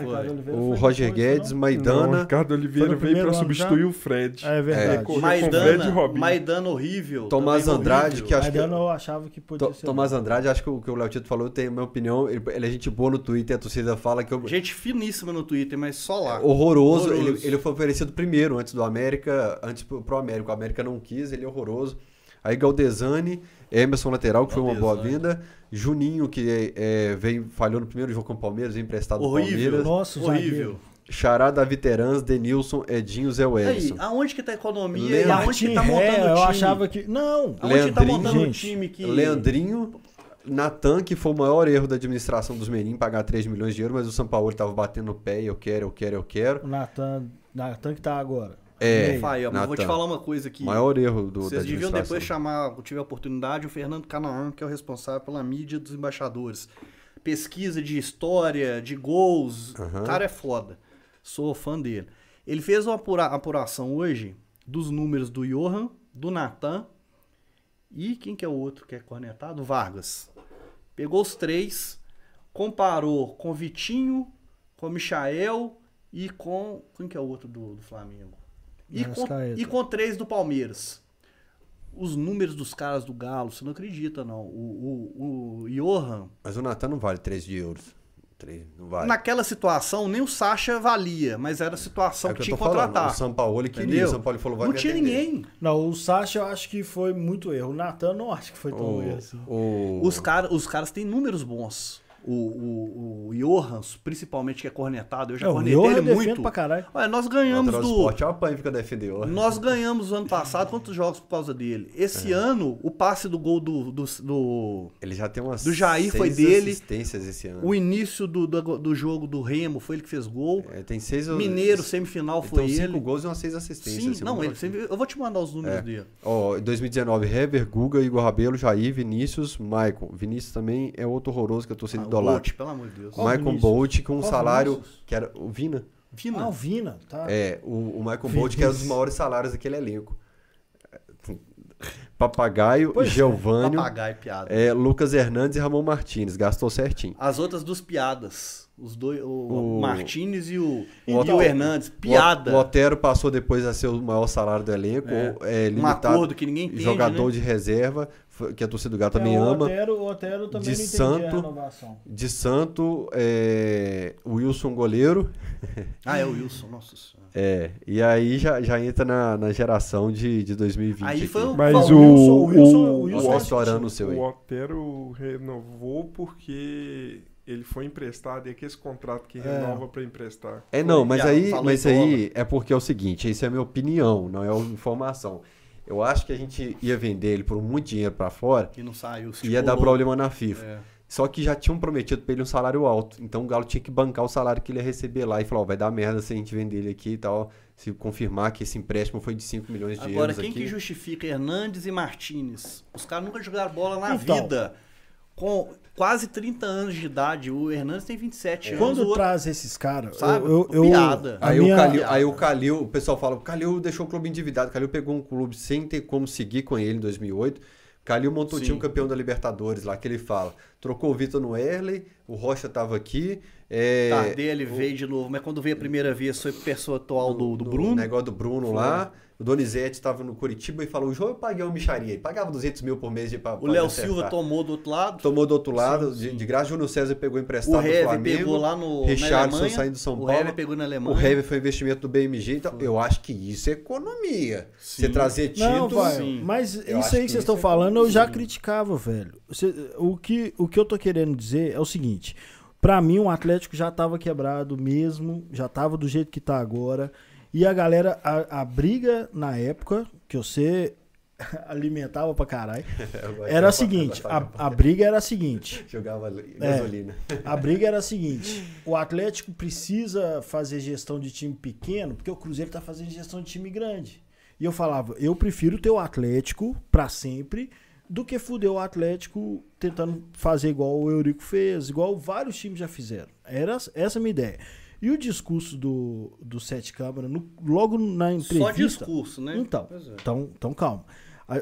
o Roger depois, Guedes, não? Não, Maidana. Ricardo Oliveira veio já? substituir o Fred. É verdade. com Maidana, Fred e. Maidana horrível. Tomás Andrade, horrível. que acho Mas que- eu achava que podia ser. Tomás. Andrade, acho que o que o Léo Tito falou, tem a minha opinião. Ele, ele é gente boa no Twitter, a torcida fala que eu, Gente finíssima no Twitter, mas só lá. horroroso. Horroroso. Ele, ele foi oferecido primeiro, antes do América, antes pro, pro América. O América não quis, ele é horroroso. Aí Galdesani, Emerson lateral, que foi uma boa vinda. Juninho, que é, veio, falhou no primeiro jogo com o Palmeiras, emprestado do Horrível. Palmeiras. Nossa, horrível. Xará, Davi Terans, Denilson, Edinho, Zé Aí, Wellison. aonde que tá a economia Leandro- e aonde que tá montando Ré, o time? eu achava que. Não! Aonde que tá Leandrinho, montando o time que... Leandrinho, Natan, que foi o maior erro da administração dos meninos, pagar 3 milhões de euros, mas o São Paulo tava batendo no pé, eu quero, eu quero, eu quero. O Natan. Natan que tá agora. É. Rafael, mas vou te falar uma coisa aqui. Maior erro do, da Vocês deviam depois chamar, eu tive a oportunidade, o Fernando Canaã, que é o responsável pela mídia dos embaixadores. Pesquisa de história, de gols, Aham. o cara é foda. Sou fã dele. Ele fez uma apura- apuração hoje dos números do Johan, do Natan e quem que é o outro que é cornetado? Vargas. Pegou os três, comparou com Vitinho, com Michael e com. Quem que é o outro do, do Flamengo? E com, e com três do Palmeiras. Os números dos caras do Galo, você não acredita, não. O, o, o Johan, Mas o Natan não vale 3 de euros. 3, não vale. naquela situação, nem o Sacha valia, mas era a situação é que, que tinha que falando. contratar. O São Paulo ele queria, Entendeu? o São Paulo falou, vai não tinha atender. ninguém. Não, o Sacha eu acho que foi muito erro. O Natan não acho que foi tão O, erro assim. o- Os, cara, os caras têm números bons. O, o, o Johan, principalmente, que é cornetado, eu já É, o cornetei ele eu muito. pra caralho. Olha, nós o ganhamos do. é uma pãe fica defendendo. Nós ganhamos ano passado quantos jogos por causa dele? Esse É. ano, o passe do gol do, do, do- Ele já tem umas Do Jair seis foi dele. assistências esse ano. O início do, do, do jogo do Remo foi ele que fez gol. É, tem seis Mineiro, semifinal, então, foi cinco ele. gols e umas seis assistências. Sim, assim, não, ele sempre, eu vou te mandar os números É. dele. Ó, em 2019, Hever, Guga, Igor Rabelo, Jair, Vinícius, Maicon. Vinícius também é outro horroroso que a torcida Ah, o idolatra. Bolt, pelo amor de Deus. Qual Michael Vinícius? Bolt com um Qual salário Vinícius? que era o Vina. Vina. Ah, o Vina, tá. É, o, o Michael Bolt que era um dos maiores salários daquele elenco. Papagaio, Pois é, Geovânio, Papagaio, piada. é, Lucas Hernandes e Ramon Martins. Gastou certinho. As outras dos piadas. Os dois, o, O- Martinez e o, O e o Hernandes. Piada. O, o Otero passou depois a ser o maior salário do elenco, É. é, um limitado, acordo que ninguém entende, jogador né? de reserva, que a torcida do Galo também É, o ama. Otero, o Otero também De Santo. a renovação. De Santo, é, Wilson goleiro, Ah, é o Wilson, nossa senhora. é, e aí já, já entra na, na geração de, de 2020. Aí foi o- Mas o, o Wilson- o Wilson- Wilson é estourando o seu aí. o Otero renovou porque ele foi emprestado e aquele contrato que renova pra emprestar. É, não, mas aí, mas aí é porque é o seguinte, isso é a minha opinião, não é uma informação. Eu acho que a gente ia vender ele por muito dinheiro pra fora Que não saiu. e ia dar problema na FIFA. É. Só que já tinham prometido pra ele um salário alto. Então o Galo tinha que bancar o salário que ele ia receber lá e falar, ó, vai dar merda se a gente vender ele aqui e tal. Se confirmar que esse empréstimo foi de 5 milhões de Agora, euros quem aqui. que justifica Hernandes e Martinez? Os caras nunca jogaram bola na Então. vida. Com quase 30 anos de idade. O Hernandes tem 27 anos. o Quando outro- traz esses caras, Sabe? eu, eu, Piada. Aí, minha- o Calil, aí o Calil, o pessoal fala, o Calil deixou o clube endividado. O Calil pegou um clube sem ter como seguir com ele em 2008. O Calil montou o time campeão da Libertadores lá, que ele fala. Trocou o Vitor no Erley, o Rocha tava aqui. É, Tardelli veio de novo, mas quando veio a primeira vez foi pessoa atual do, do no Bruno. negócio do Bruno Foi. lá. O Donizete estava no Curitiba e falou: o João eu paguei uma micharia. Ele pagava 200 mil por mês de pra, O Léo Silva tomou do outro lado. tomou do outro lado, Sim, de, de graça. Júnior César pegou O emprestado do Heavy Flamengo. pegou lá no, Alemanha. saindo do São o Paulo. Heavy pegou na Alemanha. O Heavy foi investimento do BMG. Então, eu acho que isso é economia. Você Sim. trazer título. Não, vai, sim. mas Eu isso aí que que vocês estão é falando, eu já sim. criticava, velho. O, que, o que eu tô querendo dizer é o seguinte: pra mim, o Atlético já tava quebrado mesmo, já tava do jeito que tá agora. E a galera, a, a briga na época, que você alimentava pra caralho, era a seguinte: a, a briga era a seguinte. Jogava É. gasolina. A briga era a seguinte: o Atlético precisa fazer gestão de time pequeno, porque o Cruzeiro tá fazendo gestão de time grande. E eu falava, eu prefiro ter o Atlético pra sempre do que fuder o Atlético tentando fazer igual o Eurico fez, igual vários times já fizeram. Era essa a minha ideia. E o discurso do, do Sete Câmara, no- logo na entrevista. Só discurso, né? Então, é. então, então calma.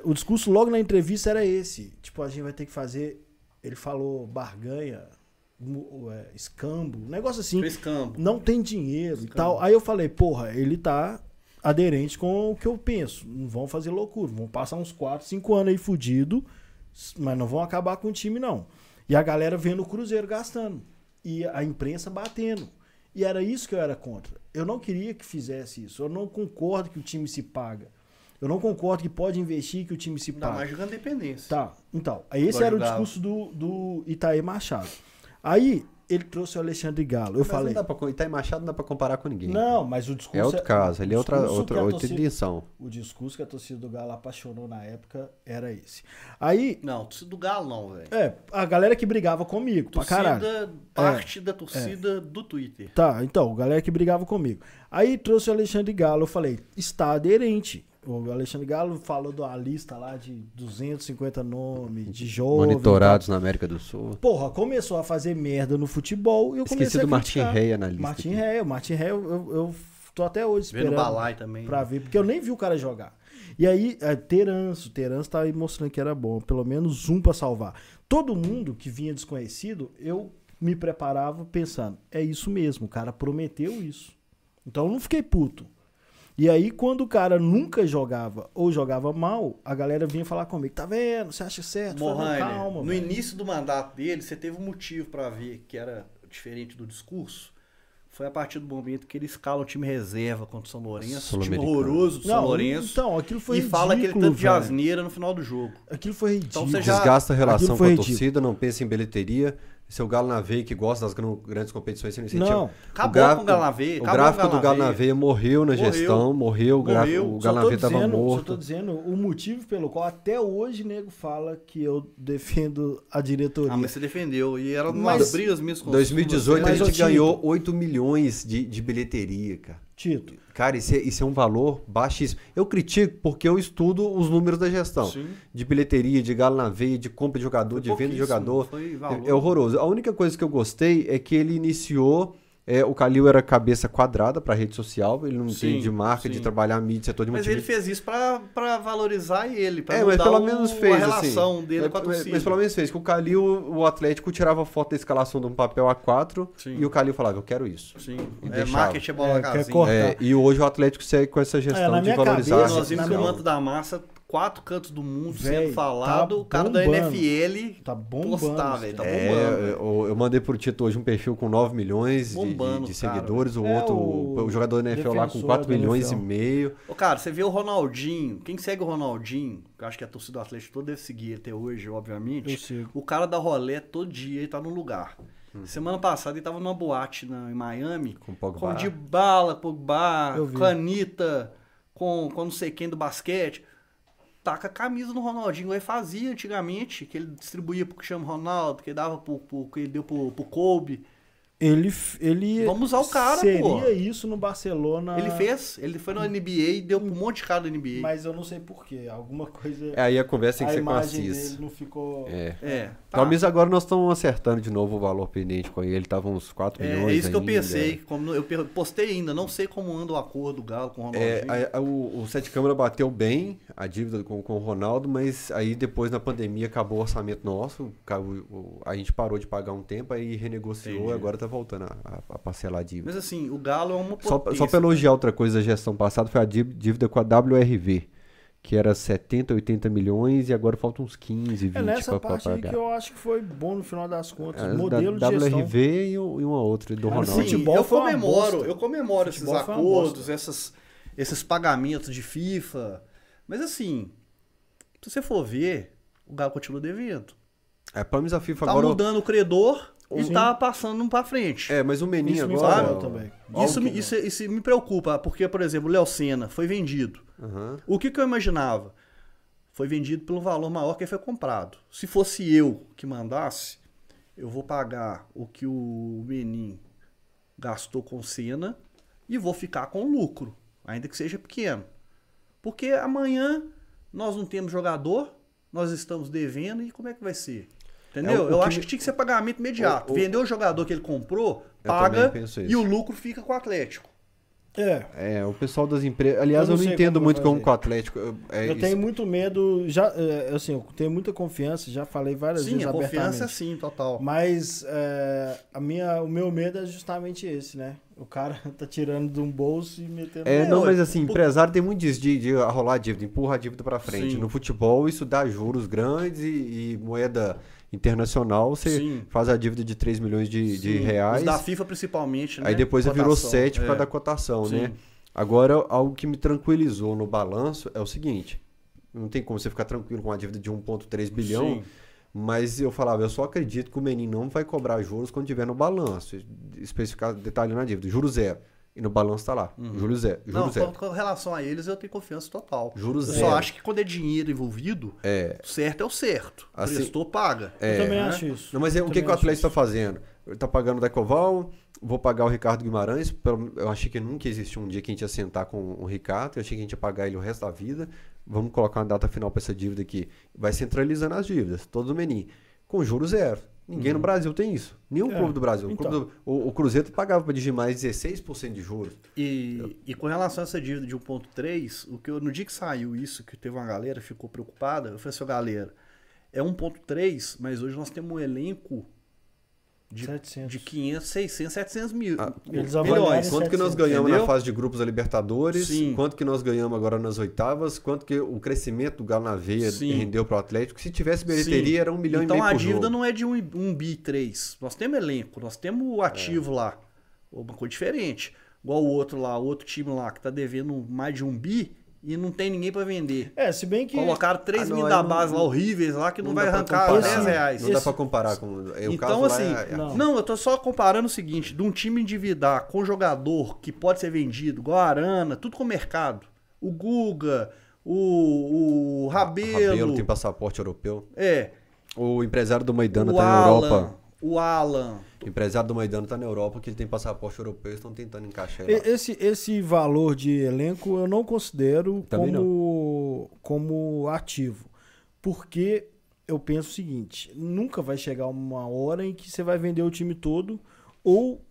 O discurso logo na entrevista era esse. Tipo, a gente vai ter que fazer. Ele falou barganha, é, escambo, um negócio assim. Fez campo. Não tem dinheiro e tal. Aí eu falei, porra, ele tá aderente com o que eu penso. Não vão fazer loucura. Vão passar uns 4, 5 anos aí fudido, mas não vão acabar com o time, não. E a galera vendo o Cruzeiro gastando. E a imprensa batendo. E era isso que eu era contra. Eu não queria que fizesse isso. Eu não concordo que o time se paga. Eu não concordo que pode investir que o time se paga. mais jogando dependência. Tá, então. aí Esse Igual era o jogava. discurso do, do Itaí Machado. Aí ele trouxe o Alexandre Galo. Eu Mas falei. não dá pra, Itaí Machado não dá pra comparar com ninguém. Não, mas o discurso É outro caso, ele é outra, outra, outra torcida- edição. O discurso que a torcida do Galo apaixonou na época era esse. Aí, Não, torcida do Galo não, velho. é, a galera que brigava comigo, pra caralho. Torcida, parte da torcida do Twitter. Tá, então, galera que brigava comigo. Aí trouxe o Alexandre Galo, eu falei, está aderente. O Alexandre Galo falou de uma lista lá de 250 nomes, de jovens. Monitorados na América do Sul. Porra, começou a fazer merda no futebol e eu comecei Esqueci a do Martin. Reia na lista. Martin. Reia, o Martin Reia, eu, eu, eu tô até hoje Vendo o esperando Balai também. pra ver, porque eu nem vi o cara jogar. E aí, é, Teranço, Teranço tá aí mostrando que era bom, pelo menos um pra salvar. Todo mundo que vinha desconhecido, eu me preparava pensando, é isso mesmo, o cara prometeu isso. Então eu não fiquei puto. E aí, quando o cara nunca jogava ou jogava mal, a galera vinha falar comigo, tá vendo? Você acha certo? Eu falei, Morraine, "Não, calma, no velho." início do mandato dele, você teve um motivo pra ver que era diferente do discurso. Foi a partir do momento que ele escala o time reserva contra o São Lourenço, o time horroroso do São Não, Lourenço. então, aquilo foi e fala aquele ridículo, tanto de velho. asneira no final do jogo. Aquilo foi ridículo. Então você já- Desgasta a relação com a ridículo. torcida, não pensa em bilheteria. Seu Galo na veia, que gosta das gran- grandes competições, você não incentiva. Não, Acabou com o Galo na veia. O gráfico com do Galo na veia morreu na Morreu. gestão, morreu, o, gráfico, Morreu. o Galo na veia estava dizendo- Só tô morto. dizendo o motivo pelo qual até hoje nego fala que eu defendo a diretoria. Ah, mas você defendeu. E era Mas- umas brigas mesmo com 2018 a Mas, gente ganhou 8 milhões de, de bilheteria, cara. Tito, Cara, isso é, isso é um valor baixíssimo. Eu critico porque eu estudo os números da gestão. Sim. De bilheteria, de galo na veia, de compra de jogador, Foi de venda de jogador. foi É, valor. é horroroso. A única coisa que eu gostei é que ele iniciou É, o Calil era cabeça quadrada pra rede social, ele não Sim, tem de marca, de sim. trabalhar a mídia, setor de Mas ele fez isso pra, pra valorizar ele, pra É, mas pelo o- menos fez, a relação assim. dele mas, com a mas- torcida. mas pelo menos fez. Que o Calil, o Atlético tirava foto da escalação de um papel A4 Sim. e o Calil falava, eu quero isso. Sim, E é, marketing é bola É, casinha. É, e hoje o Atlético segue com essa gestão É, na de valorizar. cabeça, Nós vimos que o manto da massa, quatro cantos do mundo Véi, sendo falado, tá o cara da bombando. NFL Tá bombando. postar, velho, tá. É, bombando. eu, eu mandei pro Tito hoje um perfil com 9 milhões de- de, Bombando, de cara. seguidores, o É, outro, o o, jogador da NFL lá com defensor 4 da milhões e NFL. meio. Ô, cara, você vê o Ronaldinho, quem segue o Ronaldinho, que eu acho que a torcida do Atlético toda deve seguir até hoje, obviamente. Eu sigo. O cara da rolé todo dia ele tá num lugar. Hum. Semana passada ele tava numa boate na, em Miami, Com Pogba. com de bala, Pogba, Eu vi. com a Anitta, com, com não sei quem do basquete. Taca a camisa no Ronaldinho. Ele fazia antigamente, que ele distribuía pro Cristiano Ronaldo, que ele dava pro, pro- que ele deu pro, pro Kobe. Ele, ele Vamos usar o cara, seria pô. isso no Barcelona. Ele fez, ele foi na NBA e deu um monte de cara da NBA. Mas eu não sei porquê. Alguma coisa. É, aí a conversa tem que ser com a imagem CIS. dele não ficou. É. É. tá. Menos agora nós estamos acertando de novo o valor pendente com ele. Ele tava uns 4 É, milhões. é isso que eu ainda. pensei. Como eu postei ainda, não sei como anda o acordo do Galo com o Ronaldinho. É, a- a- o, o Sete Câmara bateu bem a dívida com, com o Ronaldo, mas aí depois na pandemia acabou o orçamento nosso, o- o- a gente parou de pagar um tempo, aí renegociou Entendi. e agora tá voltando a, a- a parcelar a dívida. Mas assim, o Galo é uma Só, potência. só pra elogiar outra coisa da gestão passada, foi a dí- dívida com a WRV, que era 70, 80 milhões e agora faltam uns 15, 20 É nessa pra, pra parte aí pagar. que eu acho que foi bom no final das contas. É, modelo da de gestão. WRV e, e uma outra, do Ronaldo. assim, Sim, Futebol eu comemoro, eu comemoro esses acordos, essas, esses pagamentos de FIFA. Mas assim, se você for ver, o Galo continua devendo. É, pelo menos a FIFA Tá agora... mudando o credor e Sim. tá passando pra frente. É, mas o Menin Isso me agora... incomoda também. Isso, me, Óbvio. isso, isso me preocupa, porque, por exemplo, o Léo Senna foi vendido. Aham. O que, que eu imaginava? Foi vendido pelo valor maior que foi comprado. Se fosse eu que mandasse, eu vou pagar o que o Menin gastou com o Senna e vou ficar com lucro, ainda que seja pequeno. Porque amanhã nós não temos jogador, nós estamos devendo e como é que vai ser? Entendeu? É, o- o eu que acho me- que tinha que ser pagamento imediato. O- o- Vender o jogador que ele comprou, Eu paga e o lucro fica com o Atlético. É. É, o pessoal das empresas. Aliás, Eu eu não não, sei entendo como muito como com o Atlético. Eu, é, eu isso- tenho muito medo, já, é, assim, eu tenho muita confiança, já falei várias Sim, vezes a confiança é sim, total. Mas é, a minha, o meu medo é justamente esse, né? O cara tá tirando de um bolso e metendo É, não, mas assim, empresário tem muito disso de, de rolar dívida, empurrar a dívida pra frente. Sim. No futebol, isso dá juros grandes e, e moeda internacional, você Sim. faz a dívida de 3 milhões de, de reais. Os da FIFA principalmente, né? Aí depois virou Cotação, 7 por causa é. da cotação, Sim. né? Agora, algo que me tranquilizou no balanço é o seguinte: não tem como você ficar tranquilo com uma dívida de 1,3 bilhão. Sim. Mas eu falava, eu só acredito que o Menin não vai cobrar juros quando tiver no balanço. Especificar detalhe na dívida. Juro zero. E no balanço tá lá. Juro zero. Juro Uhum. Não, zero. com, com relação a eles, eu tenho confiança total. Juro eu zero. só acho que quando é dinheiro envolvido, É. o certo é o certo. Assim- Prestou, paga. É. eu também né? acho isso. Não, mas é, Eu o que, que o Atlético está fazendo? Ele tá pagando o Decoval, vou pagar o Ricardo Guimarães. pelo- Eu achei que nunca existiu um dia que a gente ia sentar com o Ricardo, eu achei que a gente ia pagar ele o resto da vida. Vamos colocar uma data final para essa dívida aqui. Vai centralizando as dívidas, todo o Menin. Com juros zero. Ninguém no Brasil tem isso. Nenhum É, clube do Brasil. O, então. clube do- o- o Cruzeiro pagava para Digimais 16% de juros. E, e com relação a essa dívida de 1.3, o que eu, no dia que saiu isso, que teve uma galera que ficou preocupada, eu falei assim, "Ô, galera, é 1.3, mas hoje nós temos um elenco de, 700. de 500, 600, 700 mil Ah, Eles avaliaram milhões. Quanto que nós 700, ganhamos entendeu? na fase de grupos da Libertadores? Sim. Quanto que nós ganhamos agora nas oitavas? Quanto que o crescimento do Galo na veia Sim. rendeu para o Atlético? Se tivesse bilheteria, Sim. era um milhão então e meio a por dívida jogo. não é de um, um bi 3. Nós temos elenco, nós temos o ativo lá. Uma coisa diferente. Igual o outro lá, o outro time lá que tá devendo mais de um bi e não tem ninguém para vender. É, se bem que. Colocaram 3 Ah, não, mil da não- base lá não- horríveis lá que não, Não vai arrancar comparar. 10 reais. Não dá para comparar com. é, o Então, caso lá assim, é- é- não. Não, eu tô só comparando o seguinte: de um time endividar com jogador que pode ser vendido, igual a Arana, tudo com mercado. O Guga, o, o Rabelo, Rabelo tem passaporte europeu. é, O empresário do Maidana o tá na Alan, Europa. O Alan. O empresário do Maidana tá na Europa, que ele tem passaporte europeu, estão tentando encaixar ele Esse, esse valor de elenco eu não considero Também como, como ativo. Porque eu penso o seguinte: nunca vai chegar uma hora em que você vai vender o time todo ou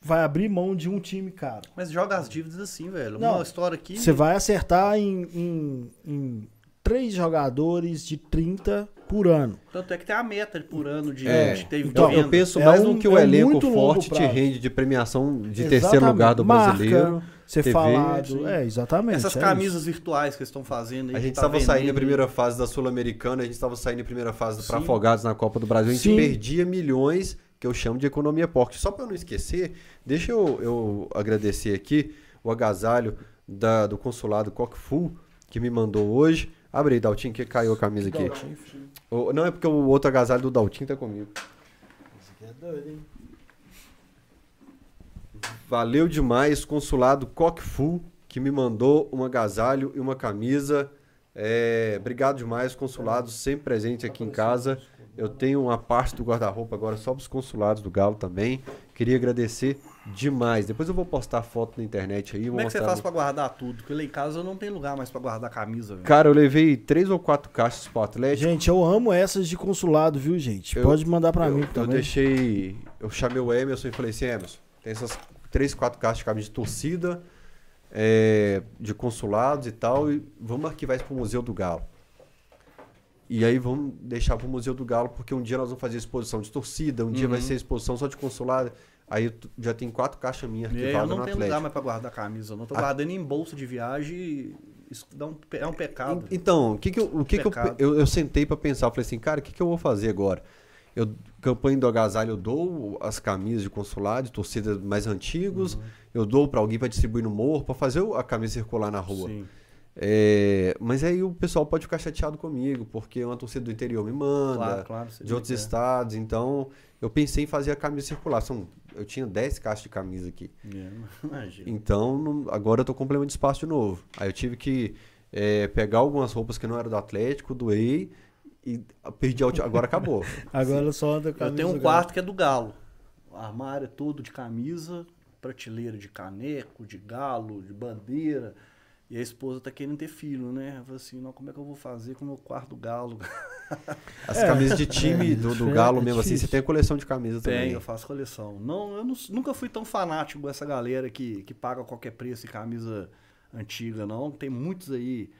vai abrir mão de um time, cara. Mas joga as dívidas assim, velho. Não, Uma história aqui. Você vai acertar em, em, em três jogadores de 30 por ano. Tanto é que tem a meta por ano de, É, de teve então, venda. eu penso É mais um- no que o é elenco forte te rende de premiação de Exatamente. terceiro lugar do Marca, brasileiro. Ser TV, falado. sim. É, exatamente. Essas é camisas virtuais que eles estão fazendo aí. A gente tá estava saindo em primeira fase da Sul-Americana, a gente estava saindo em primeira fase para Sim. Afogados na Copa do Brasil, a gente Sim. perdia milhões, que eu chamo de economia porca. Só para não esquecer, deixa eu, eu agradecer aqui o agasalho da- do consulado Cockfull, que me mandou hoje. Abre aí, Daltinho, que caiu a camisa aqui. O- não é porque o outro agasalho do Daltinho tá comigo. Valeu demais, consulado Cockfull, que me mandou um agasalho e uma camisa. É, obrigado demais, consulado, sempre presente aqui em casa. Eu tenho uma parte do guarda-roupa agora só para os consulados do Galo também. Queria agradecer demais. Depois eu vou postar foto na internet aí. vou Como é que você faz pra guardar tudo? Porque lá em casa eu não tenho lugar mais pra guardar camisa, velho. Cara, eu levei três ou quatro caixas pro Atlético. Gente, eu amo essas de consulado, viu, gente? Eu- Pode mandar pra eu, mim eu também. deixei. Eu chamei o Emerson e falei assim: Emerson, tem essas três, quatro caixas de camisa de torcida, é, de consulados e tal, e vamos arquivar isso pro Museu do Galo. E aí vamos deixar pro Museu do Galo, porque um dia nós vamos fazer exposição de torcida, um dia vai Uhum. ser exposição só de consulado. Aí eu já tem quatro caixas minhas E aí eu arquivadas no não tenho Atlético. lugar mais pra guardar camisa. Eu não tô guardando em bolsa de viagem. Isso dá um, é um pecado. En- Então, o que que eu, o que que eu, eu, eu sentei pra pensar, eu falei assim, cara, o que que eu vou fazer agora? Eu campanha do agasalho, eu dou as camisas de consulado, de torcida mais antigos, Uhum. eu dou pra alguém pra distribuir no morro, pra fazer a camisa circular na rua. Sim. É, mas aí o pessoal pode ficar chateado comigo, porque uma torcida do interior me manda, Claro, claro. de outros é. estados, então eu pensei em fazer a camisa circular. São, eu tinha 10 caixas de camisa aqui. É, imagina. Então, não- agora eu tô com problema de espaço de novo. Aí eu tive que é, pegar algumas roupas que não eram do Atlético, doei e perdi a última. Agora acabou. Agora eu só ando com a Eu tenho um quarto que é do galo. O armário é todo de camisa, prateleira de caneco, de galo, de bandeira. E a esposa tá querendo ter filho, né? Eu falei assim, não, como é que eu vou fazer com o meu quarto do galo? As É, camisas de time é, do, do é Galo mesmo assim, você tem a coleção de camisas Tem, também. eu faço coleção. Não, eu não- nunca fui tão fanático dessa galera que, que paga qualquer preço em camisa antiga, não. Tem muitos aí,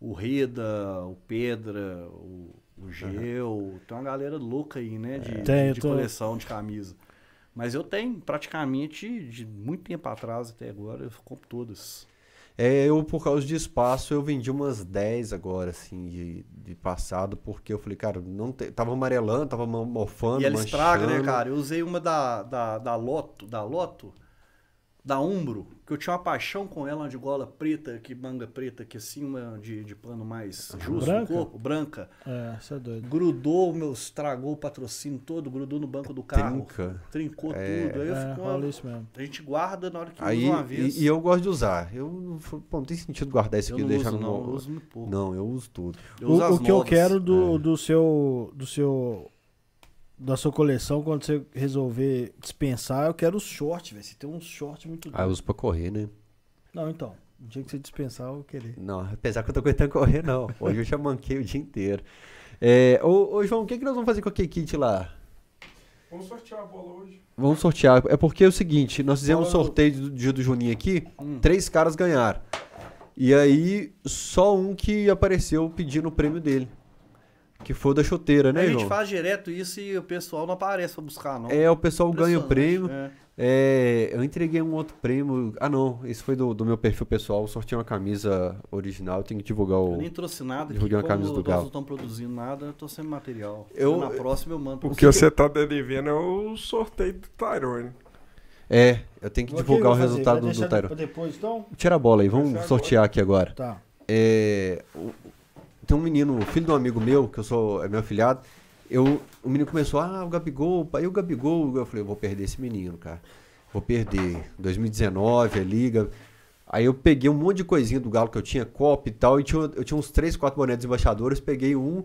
o Reda, o Pedra, o, o Geu, tem uma galera louca aí, né, de, Tem, eu de tô- coleção de camisa. Mas eu tenho praticamente de muito tempo atrás até agora, eu compro todas. É, eu, por causa de espaço, eu vendi umas 10 agora, assim, de, de passado, porque eu falei, cara, não te- tava amarelando, tava mo- mofando, E ela estraga, né, manchando. cara? Eu usei uma da, da, da Loto, da Loto, da Umbro, que eu tinha uma paixão com ela, uma de gola preta, que manga preta, que assim, uma de, de pano mais justo Branca? no corpo, branca. É, isso é doido. Grudou, meu, estragou o patrocínio todo, grudou no banco do carro. Trinca. Trincou É. tudo. Aí eu É, fico, rola isso mesmo. a gente guarda na hora que Aí, usa uma vez. e, e eu gosto de usar. Eu, não fa- pô, não tem sentido guardar isso Eu aqui e não deixar uso, no não, eu uso muito pouco. Não, eu uso tudo. Eu uso O, as o que eu quero do, É. do seu do seu da sua coleção quando você resolver dispensar, eu quero os shorts, velho. Você tem uns shorts muito Ah, eu uso pra correr, né? Não, então. O dia que você dispensar, eu vou querer. Não, apesar que eu tô aguentando correr, não. Hoje eu já manquei o dia inteiro. É, ô, ô, João, o que, que nós vamos fazer com aquele kit lá? Vamos sortear a bola hoje. Vamos sortear. É porque é o seguinte, nós fizemos um sorteio do dia do Juninho aqui, Hum. três caras ganharam. E aí, só um que apareceu pedindo o prêmio dele. Que foi o da chuteira, né, a gente João? faz direto isso e o pessoal não aparece pra buscar, não. É, o pessoal ganha o prêmio. É. É, eu entreguei um outro prêmio. Ah, não, esse foi do, do meu perfil pessoal. Eu sorteei uma camisa original. Eu tenho que divulgar o. Eu nem trouxe nada, Divulguei uma camisa do Galo. não estamos produzindo nada, eu tô sem material. Eu- na próxima eu mando pra O que você tá devendo é o sorteio do Tyrone. É, eu tenho que divulgar o vou fazer? resultado Vai do, deixar do Tyron. pra depois, então? Tira a bola aí, vamos sortear aqui agora. Tá. É, o- tem um menino, filho de um amigo meu, que eu sou é meu afilhado. Eu, o menino começou, ah, o Gabigol, pai, o Gabigol. Eu falei, eu vou perder esse menino, cara. Vou perder. 2019, a liga. Aí eu peguei um monte de coisinha do Galo que eu tinha, copo e tal, e tinha, eu tinha uns 3, 4 bonés dos embaixadores, peguei um,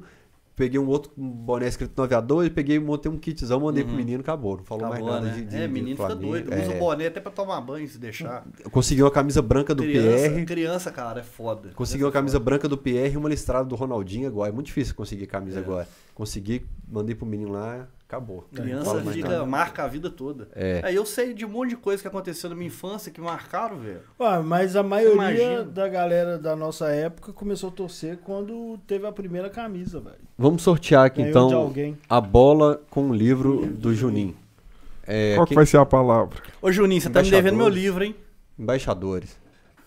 peguei um outro boné escrito 9 a 2 peguei montei um kitzão, mandei pro menino, acabou. Não falou Acabou, mais nada né? de, de É, de menino fica Flamengo. doido. É, Usa o boné até pra tomar banho, se deixar. consegui uma camisa branca do criança, PR. criança, cara, é foda. Consegui uma é camisa foda. branca do PR e uma listrada do Ronaldinho agora. É muito difícil conseguir camisa É. agora. Consegui, mandei pro menino lá, Acabou. Criança nada. marca a vida toda. É. Aí eu sei de um monte de coisa que aconteceu na minha infância que marcaram, velho. Ué, mas a maioria da galera da nossa época começou a torcer quando teve a primeira camisa, velho. Vamos sortear aqui Ganhou então alguém. a bola com o livro do Juninho. É, Qual que quem- vai ser a palavra? Ô, Juninho, você tá me devendo meu livro, hein? Embaixadores.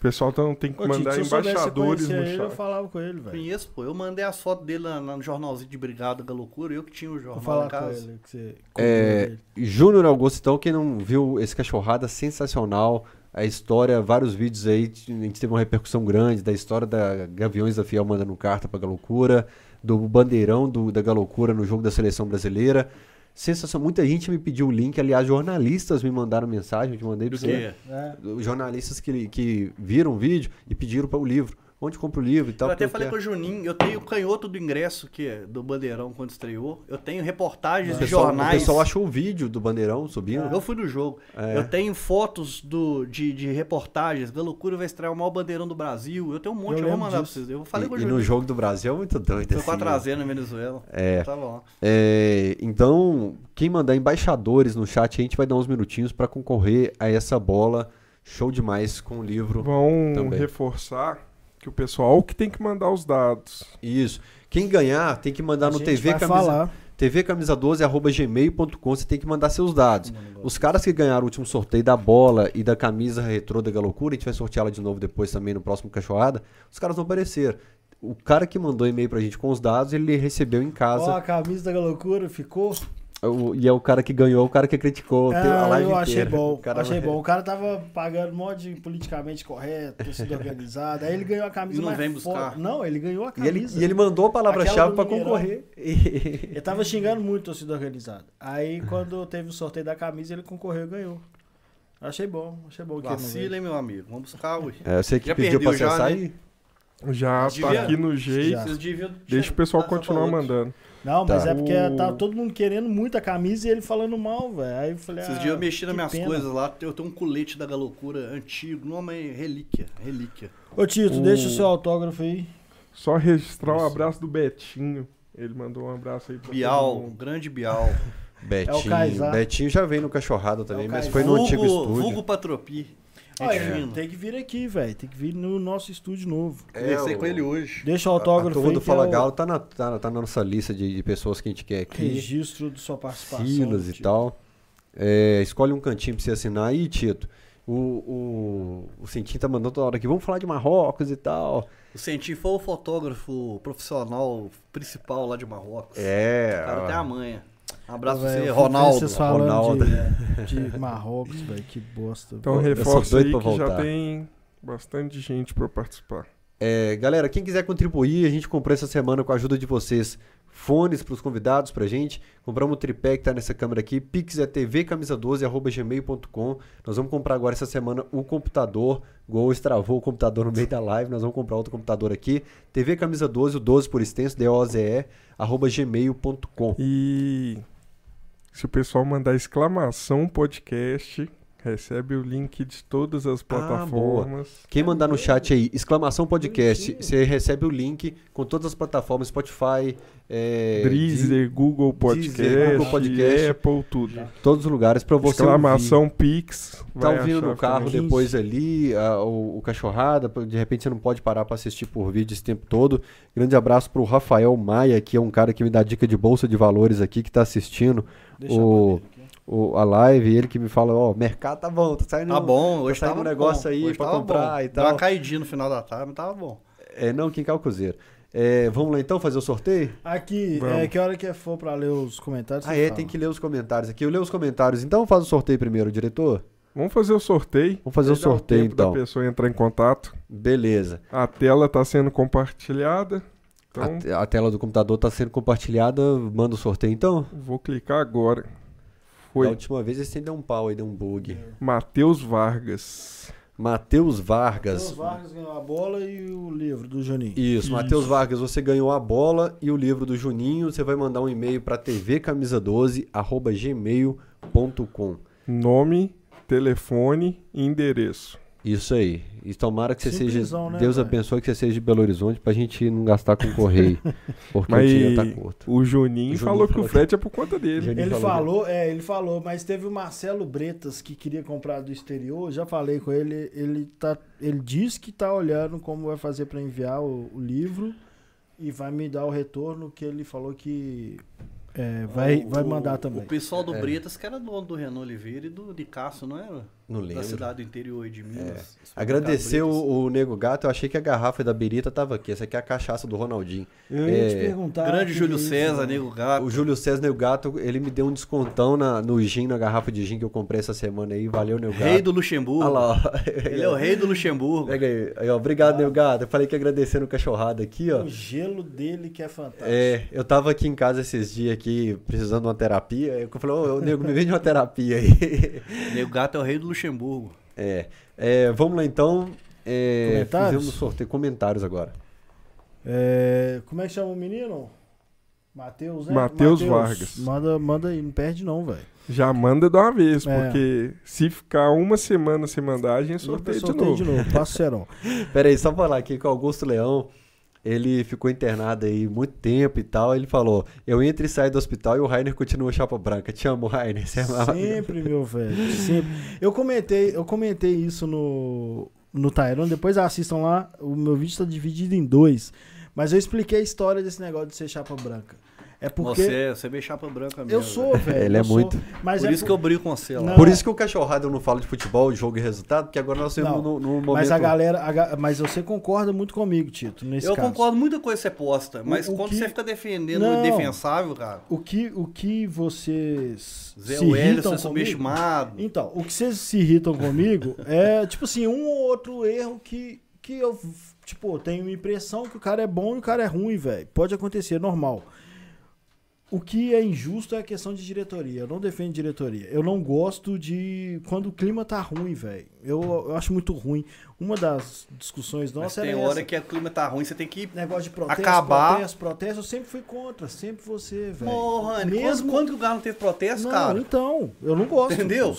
O pessoal então tem que Ô, mandar embaixadores no ele, eu chat. falava com ele, velho. Conheço, pô. Eu mandei as fotos dele lá no jornalzinho de Brigada da Loucura. Eu que tinha o Vou jornal falar em com ele. Que você É, Júnior Augusto, então, quem não viu esse cachorrada sensacional, a história, vários vídeos aí, a gente teve uma repercussão grande da história da Gaviões da Fiel mandando carta pra Galocura, do bandeirão do, da Galocura no jogo da seleção brasileira. Sensacional, muita gente me pediu o link, aliás, jornalistas me mandaram mensagem, eu te mandei você. quê? É. Jornalistas que, que viram o vídeo e pediram para o livro. Onde compra o livro e tal. Eu até falei eu com o quero. Juninho, eu tenho o canhoto do ingresso que é do Bandeirão quando estreou. Eu tenho reportagens de jornais. o pessoal achou o vídeo do bandeirão subindo. Eu fui no jogo. É. Eu tenho fotos do, de, de reportagens. Galocura vai estrear o maior bandeirão do Brasil. Eu tenho um monte, Eu eu, vou mandar disso. pra vocês. Eu falei com o E, e no Juninho. jogo do Brasil é muito doido. Foi assim, 4x0 na Venezuela. É. Tava lá. É, então, quem mandar embaixadores no chat, a gente vai dar uns minutinhos para concorrer a essa bola. Show demais com o livro. Vão Também. reforçar que o pessoal que tem que mandar os dados. Isso. Quem ganhar tem que mandar A no TV Camisa, falar. tvcamisa12@gmail.com. Você tem que mandar seus dados. Os caras que ganharam o último sorteio da bola e da camisa retrô da Galocura, a gente vai sorteá-la de novo depois também no próximo Cachorrada. Os caras vão aparecer. O cara que mandou e-mail pra gente com os dados, ele recebeu em Ó, casa. a camisa da loucura ficou. O- e é o cara que ganhou, o cara que criticou a Ah, live eu achei inteira. bom. O cara achei vai- bom. O cara tava pagando mod de politicamente correto, torcida organizada. Aí ele ganhou a camisa E não mais vem buscar. foda. Não, ele ganhou a E ele, camisa. e ele mandou a palavra-chave Mineirão. concorrer. Ele tava xingando muito torcida organizada. Aí quando teve o sorteio da camisa, ele concorreu e ganhou. Achei bom, achei bom que ele não Vacila, hein, meu amigo? Vamos buscar, ui. É, você que Já pediu pra já, acessar né? aí. Já Devia- tá aqui no jeito. Deixa o pessoal continuar outro. Não, mas Tá. é porque tá todo mundo querendo muito a camisa e ele falando mal, velho. Aí eu falei, Esses ah, dias eu mexi nas minhas pena. coisas lá. Eu tenho um colete da Galocura antigo. Não, mas é relíquia. Relíquia. Ô Tito, O- deixa o seu autógrafo aí. Só registrar o Isso. abraço do Betinho. Ele mandou um abraço aí pra Bial, todo mundo. grande Bial. Betinho. Kaysar. Betinho já veio no Cachorrada também, É mas foi no vulgo, antigo estúdio. Vulgo Patropi. Olha, Gente fina. tem que vir aqui, velho. Tem que vir no nosso estúdio novo. Conversei o- com ele hoje. Deixa o A, a autógrafo turma aí. do Fala é o Galo tá na, tá, tá na nossa lista de, de pessoas que a gente quer aqui. Registro de sua participação. Filas e Tito. tal. É, escolhe um cantinho pra você assinar aí, Tito. O, o, o Centinho tá mandando toda hora aqui. Vamos falar de Marrocos e tal. O Sentim foi o fotógrafo profissional principal lá de Marrocos. É. O cara ó. tem a manha. Um abraço pra você, Ronaldo. Vocês Ronaldo. De, de Marrocos, velho. Que bosta. Então doido aí que já voltar. tem bastante gente pra participar. É, galera, quem quiser contribuir, a gente comprou essa semana com a ajuda de vocês fones para os convidados pra gente. Compramos um tripé que tá nessa câmera aqui. Pix é tvcamisa12@gmail.com. Nós vamos comprar agora essa semana o computador. Gol extravou o computador no meio da live. Nós vamos comprar outro computador aqui. TV Camisa 12, o 12 por extenso, D-O-Z-E, arroba gmail.com. E se o pessoal mandar exclamação podcast, recebe o link de todas as plataformas. Quem mandar no chat aí, exclamação podcast, você recebe o link com todas as plataformas, Spotify, é, Deezer, Google Podcast, Deezer, Google Podcast. Apple, tudo. todos os lugares para você ouvir. Exclamação Pix. Tá vai ouvindo no carro depois ali, a- o, o Cachorrada, de repente você não pode parar para assistir por vídeo esse tempo todo. Grande abraço pro Rafael Maia, que é um cara que me dá dica de bolsa de valores aqui, que tá assistindo Deixa o- aqui. O, a live, ele que me fala, ó, mercado tá bom, tá saindo... Tá bom, hoje tá saindo tava um negócio bom. aí Hoje pra comprar bom. e Deu tal. uma caidinha no final da tarde, mas tava bom. É, não, quem quer o Cruzeiro. É, vamos lá então fazer o sorteio? Aqui, Vamos. é, que hora que for pra ler os comentários? Ah, é, fala. tem que ler os comentários aqui. Eu leio os comentários, então faz o sorteio primeiro, diretor? Vamos fazer o sorteio. Vamos fazer o sorteio, tempo então. da pessoa entrar em contato. Beleza. A tela está sendo compartilhada. A Então, te- a, tela do computador tá sendo compartilhada, manda o sorteio então? vou clicar agora. Da Foi última vez esse deu um pau aí, deu um bug. Matheus Vargas. Matheus Vargas. Matheus Vargas ganhou a bola e o livro do Juninho. Isso, Isso. Matheus Vargas, você ganhou a bola e o livro do Juninho. Você vai mandar um e-mail para tvcamisa12 gmail.com. Nome, telefone e endereço. Isso aí. E tomara que você Simplesão, seja. né, Deus velho? abençoe que você seja de Belo Horizonte pra gente não gastar com correio. Porque Mas o dinheiro tá curto. o Juninho, O Juninho falou que falou o frete é por conta dele. Ele falou falou, é, ele falou, mas teve o Marcelo Bretas que queria comprar do exterior, já falei com ele, ele tá, ele disse que tá olhando como vai fazer para enviar o, o livro e vai me dar o retorno que ele falou que é, vai, O- vai mandar também. O pessoal do É. Bretas, que era dono do Renan Oliveira e do de Cássio, não era? Não Da lembro. É. cidade do interior de Minas. Agradecer Bretas. o, o Nego Gato, eu achei que a garrafa da Birita tava aqui. Essa aqui é a cachaça do Ronaldinho. Eu ia te É, perguntar. Grande Júlio isso, César, né? Nego Gato. O Júlio César Nego Gato, ele me deu um descontão na, no gin, na garrafa de gin que eu comprei essa semana aí. Valeu, Nego Gato. Rei do Luxemburgo. Olha lá, ó. Ele é o rei do Luxemburgo. Pega aí. Aí, ó, Obrigado, Nego Gato. Eu falei que ia agradecer no cachorrada aqui, ó. O gelo dele que é fantástico. É, eu tava aqui em casa esses dias aqui, precisando de uma terapia. Eu falei, ô, ô, nego, me vende uma terapia aí. Nego Gato é o rei do Luxemburgo. É, é, vamos lá então. É, Comentários? Fizemos sorteio, comentários agora. É, como é que chama o menino? Matheus, né? Matheus Vargas. Manda, manda aí, não perde não, velho. Já manda de uma vez, É. porque se ficar uma semana sem mandar, a gente sorteia de Sorteio novo. de novo, passa o serão. Pera aí, só falar aqui que o Augusto Leão, ele ficou internado aí muito tempo e tal. Ele falou: Eu entro e saio do hospital e o Rainer continua chapa branca. Te amo, Rainer. Você é. Sempre, meu velho. Sempre. Eu comentei, eu comentei isso no, no Tyrone. Depois assistam lá. O meu vídeo está dividido em dois. Mas eu expliquei a história desse negócio de ser chapa branca. É porque Você, você é meio chapa branca mesmo. eu sou, velho. Ele é eu sou. muito. Mas Por é isso que eu brigo com você lá. Não. Por isso que o cachorrado eu não falo de futebol, jogo e resultado, porque agora nós estamos Não, no, no momento. Mas a galera. a mas você concorda muito comigo, Tito, nesse Eu caso. concordo muita coisa que você posta, mas O- o quando que- você fica defendendo Não. o indefensável, cara. O que, o que vocês Zé se é comigo... subestimado. Então, o que vocês se irritam comigo é, tipo assim, um ou outro erro que, que eu, tipo, tenho a impressão que o cara é bom e o cara é ruim, velho. Pode acontecer, é normal. O que é injusto é a questão de diretoria. Eu não defendo diretoria. Eu não gosto de. Quando o clima tá ruim, velho. Eu, eu acho muito ruim. Uma das discussões Mas nossas tem era hora essa. que o clima tá ruim, você tem que. Negócio de protesto, Acabar. protesto, protesto. Eu sempre fui contra. Sempre você, velho. Ô, Rani, Mesmo- quando, quando que o Galo não teve protesto, Não, cara? então. Eu não gosto. Entendeu?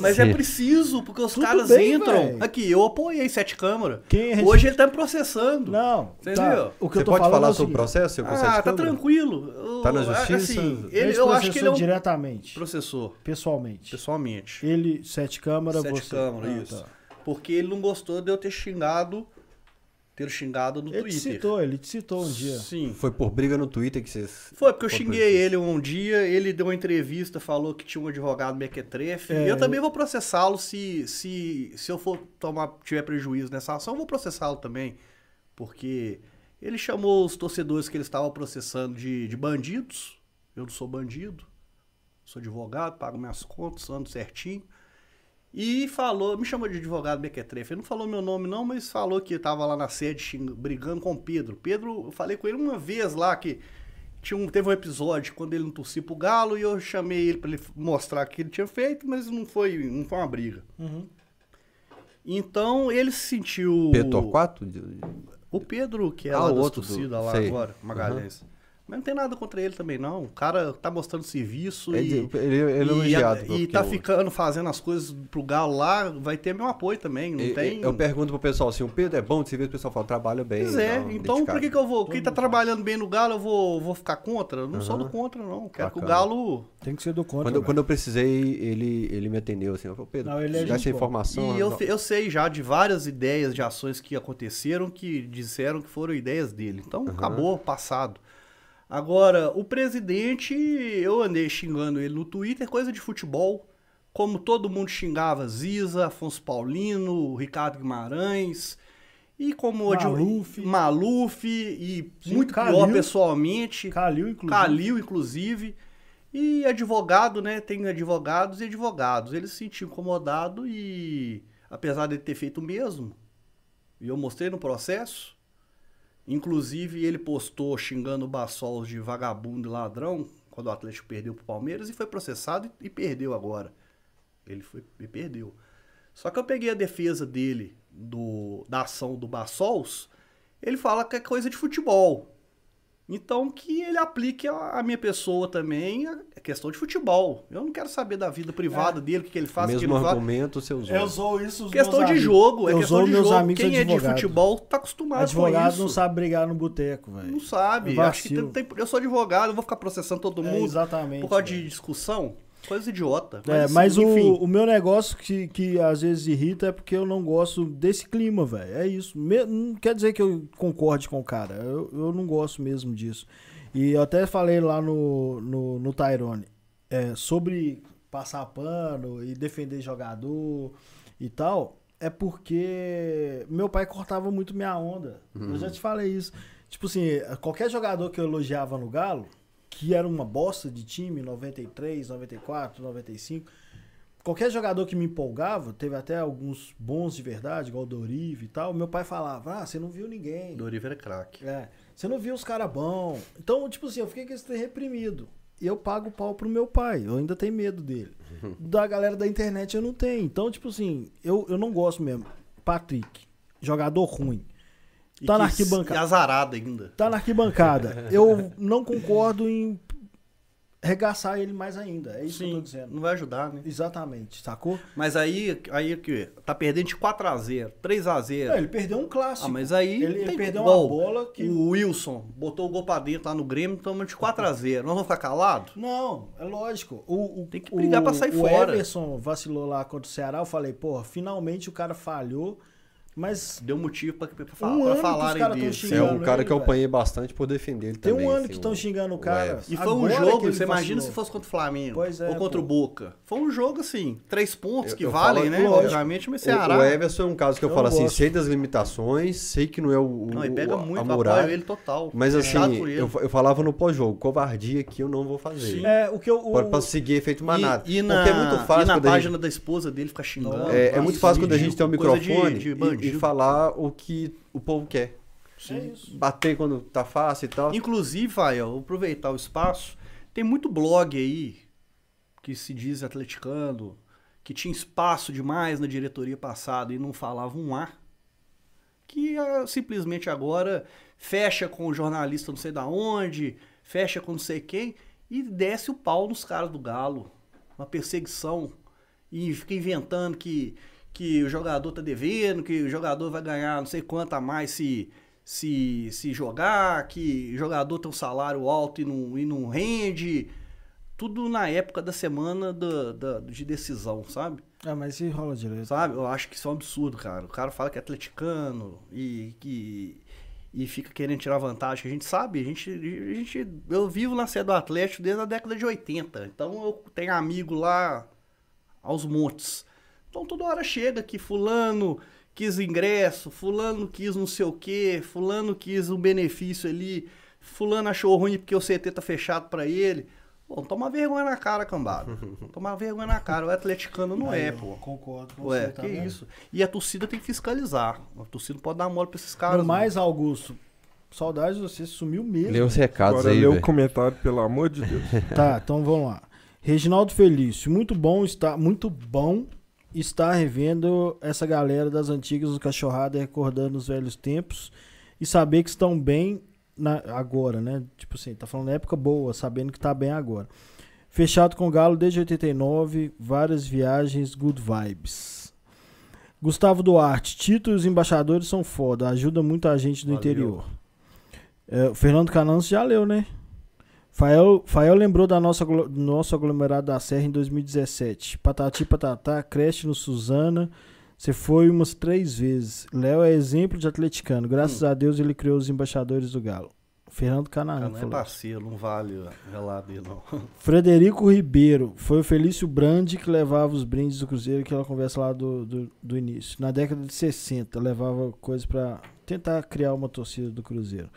Mas é preciso, porque os Tudo caras bem, entram. velho. Aqui, eu apoiei sete câmaras. Quem é Hoje ele tá me processando. Não, Entendeu? Tá. O que Você eu tô pode falando falar é o sobre o processo? seu Ah, de tá câmara? tranquilo. Eu- Tá na justiça? Assim, Ele, eu acho que ele é um... diretamente, Processou, pessoalmente. pessoalmente. Ele, sete câmara, Sete você... câmara, Ah, isso. tá. Porque ele não gostou de eu ter xingado, ter xingado no Ele te Twitter. citou, ele te citou um dia. Sim. Foi por briga no Twitter que vocês. Foi, porque eu xinguei ele um dia, ele deu uma entrevista, falou que tinha um advogado mequetrefe. É, eu também vou processá-lo se, se, se eu for tomar, tiver prejuízo nessa ação, eu vou processá-lo também. Porque ele chamou os torcedores que ele estava processando de, de bandidos. Eu não sou bandido, sou advogado, pago minhas contas, ando certinho. E falou, me chamou de advogado mequetrefe. Ele não falou meu nome não, mas falou que estava lá na sede brigando com o Pedro. Pedro, eu falei com ele uma vez lá que tinha um, teve um episódio quando ele não torcia pro Galo e eu chamei ele para ele mostrar o que ele tinha feito, mas não foi, não foi uma briga. Uhum. Então ele se sentiu. Pedro Torquato? O Pedro, que é Ah, lá o das outro do- torcidas lá sei. agora, Magalhães. Mas não tem nada contra ele também, não. O cara tá mostrando serviço É e. de- Ele, ele é e, elogiado. e porque tá eu- ficando, fazendo as coisas pro Galo lá, vai ter meu apoio também. Não eu- tem. Eu pergunto pro pessoal assim: o Pedro é bom de serviço? O pessoal fala: trabalha bem. Pois é, não, então dedicado. por que, que eu vou? Quem tá trabalhando bem no Galo, eu vou, vou ficar contra? Eu não sou do contra, não. Quero que o Bacana. Galo. Tem que ser do contra. Quando, eu- quando eu precisei, ele, ele me atendeu assim: eu falei, Pedro, Não, ele é se boa. informação. E eu, eu sei já de várias ideias de ações que aconteceram que disseram que foram ideias dele. Então acabou, passado. Agora, o presidente, eu andei xingando ele no Twitter, coisa de futebol. Como todo mundo xingava Ziza, Afonso Paulino, Ricardo Guimarães. E como Maluf. Maluf e Sim, muito Calil. pior pessoalmente. Calil, inclusive. Calil, inclusive. E advogado, né? Tem advogados e advogados. Ele se sentiu incomodado e, apesar de ele ter feito o mesmo, e eu mostrei no processo, inclusive ele postou xingando o Bassols de vagabundo e ladrão, quando o Atlético perdeu pro Palmeiras, e foi processado e, e perdeu agora. Ele foi e perdeu. Só que eu peguei a defesa dele, do, da ação do Bassols, ele fala que é coisa de futebol. Então que ele aplique a, minha pessoa também a a questão de futebol. Eu não quero saber da vida privada dele, o que, que ele faz, o que mesmo ele faz. argumento você usou. Eu usou isso os Questão meus de amigos. jogo, é Eu questão de meus jogo. amigos Quem é de futebol tá acostumado Advogado com isso. não sabe brigar no boteco, velho. Não sabe. É Acho que tem- tem- eu sou advogado, eu vou ficar processando todo É, mundo exatamente. por causa velho. de discussão. Coisa idiota. É, assim, mas o, o meu negócio que, que às vezes irrita é porque eu não gosto desse clima, velho. É isso. Me- não quer dizer que eu concorde com o cara. Eu, eu não gosto mesmo disso. E eu até falei lá no, no, no Tyrone é, sobre passar pano e defender jogador e tal. É porque meu pai cortava muito minha onda. Eu já te falei isso. Tipo assim, qualquer jogador que eu elogiava no Galo, que era uma bosta de time, 93, 94, 95. Qualquer jogador que me empolgava, teve até alguns bons de verdade, igual o Dorive e tal. Meu pai falava: Ah, você não viu ninguém. Dorival é craque. É, você não viu os caras bons. Então, tipo assim, eu fiquei com esse reprimido. E eu pago pau pro meu pai. Eu ainda tenho medo dele. Da galera da internet eu não tenho. Então, tipo assim, eu, eu não gosto mesmo. Patrick, jogador ruim. E Tá na arquibancada. Azarado ainda. Tá na arquibancada. Eu não concordo em regaçar ele mais ainda. É isso que eu tô dizendo. não vai ajudar, né? Exatamente, sacou? Mas aí, aí que tá perdendo de 4x0, 3x0. É, ele perdeu um clássico. Ah, mas aí ele, não tem perdeu gol. uma bola que. O Wilson botou o gol pra dentro lá no Grêmio, toma de 4x0. Nós vamos ficar calados? Não, é lógico. O, o- Tem que brigar o- pra sair o fora. Everson vacilou lá contra o Ceará. Eu falei, porra, finalmente o cara falhou. Mas Deu motivo pra, pra, Um pra ano que os falarem dele. É um cara ele, que eu velho. apanhei bastante por defender ele tem também. um ano assim, que estão xingando o cara. E foi um jogo, que você imagina se fosse contra o Flamengo. Pois é, ou contra pô. o Boca. Foi um jogo assim, três pontos Eu- que eu valem, falo- né? lógico. Obviamente, mas O, Ceará. o Everson é um caso que eu, Eu falo assim, gosto. sei das limitações, sei que não é o, Não, ele pega o- muito, a eu muralha, apoio ele total. mas Fechado assim, eu, eu falava no pós-jogo, covardia aqui eu não vou fazer. Sim. É, o que eu. o- Pra, pra seguir efeito manada. E, e na, Porque é muito fácil e na página da esposa dele ficar xingando. É, é muito fácil quando a gente tem um microfone e- falar o que o povo quer. É isso. Bater quando tá fácil e tal. Inclusive, Fael, vou aproveitar o espaço. Tem muito blog aí que se diz atleticano, que tinha espaço demais na diretoria passada e não falava um A. Que ah, simplesmente agora fecha com o jornalista não sei da onde, fecha com não sei quem e desce o pau nos caras do Galo. Uma perseguição. E fica inventando que, que o jogador tá devendo, que o jogador vai ganhar não sei quanto a mais se, se, se jogar, que o jogador tem um salário alto e não, e não rende. Tudo na época da semana da, da- de decisão, sabe? Ah, mas se rola direito. Sabe? Eu acho que isso é um absurdo, cara. O cara fala que é atleticano e que e fica querendo tirar vantagem. A gente sabe, a gente, a gente eu vivo na sede do Atlético desde a década de 80. Então eu tenho amigo lá aos montes. Então toda hora chega que fulano quis ingresso, fulano quis não sei o quê, fulano quis um benefício ali, fulano achou ruim porque o CT tá fechado pra ele. Pô, toma vergonha na cara, cambada. Toma vergonha na cara. O atleticano não Aí, é, pô. Concordo com Ué, você, tá que vendo? isso. E a torcida tem que fiscalizar. A torcida não pode dar mole pra esses caras. No mais, Augusto, saudades de você, sumiu mesmo. Lê os recados Agora aí, lê o comentário, pelo amor de Deus. Tá, então vamos lá. Reginaldo Felício, muito bom estar, muito bom estar revendo essa galera das antigas do Cachorrada recordando os velhos tempos e saber que estão bem na- agora, né? Tipo assim, tá falando época boa, sabendo que tá bem agora. Fechado com Galo desde 89, várias viagens, good vibes. Gustavo Duarte, Tito e os embaixadores são foda, ajuda muita gente do Valeu. interior. É, o Fernando Cananço já leu, né? Fael, Fael lembrou da nossa, nosso aglomerado da Serra em 2017. Patati patatá, creche no Suzana. Você foi umas três vezes. Léo é exemplo de atleticano. Graças a Deus ele criou os embaixadores do Galo. Fernando Canaã. Cara, não é parceiro, não vale o relato dele, não. Frederico Ribeiro. Foi o Felício Brandi que levava os brindes do Cruzeiro, aquela conversa lá do, do, do início. Na década de 60, levava coisas pra tentar criar uma torcida do Cruzeiro.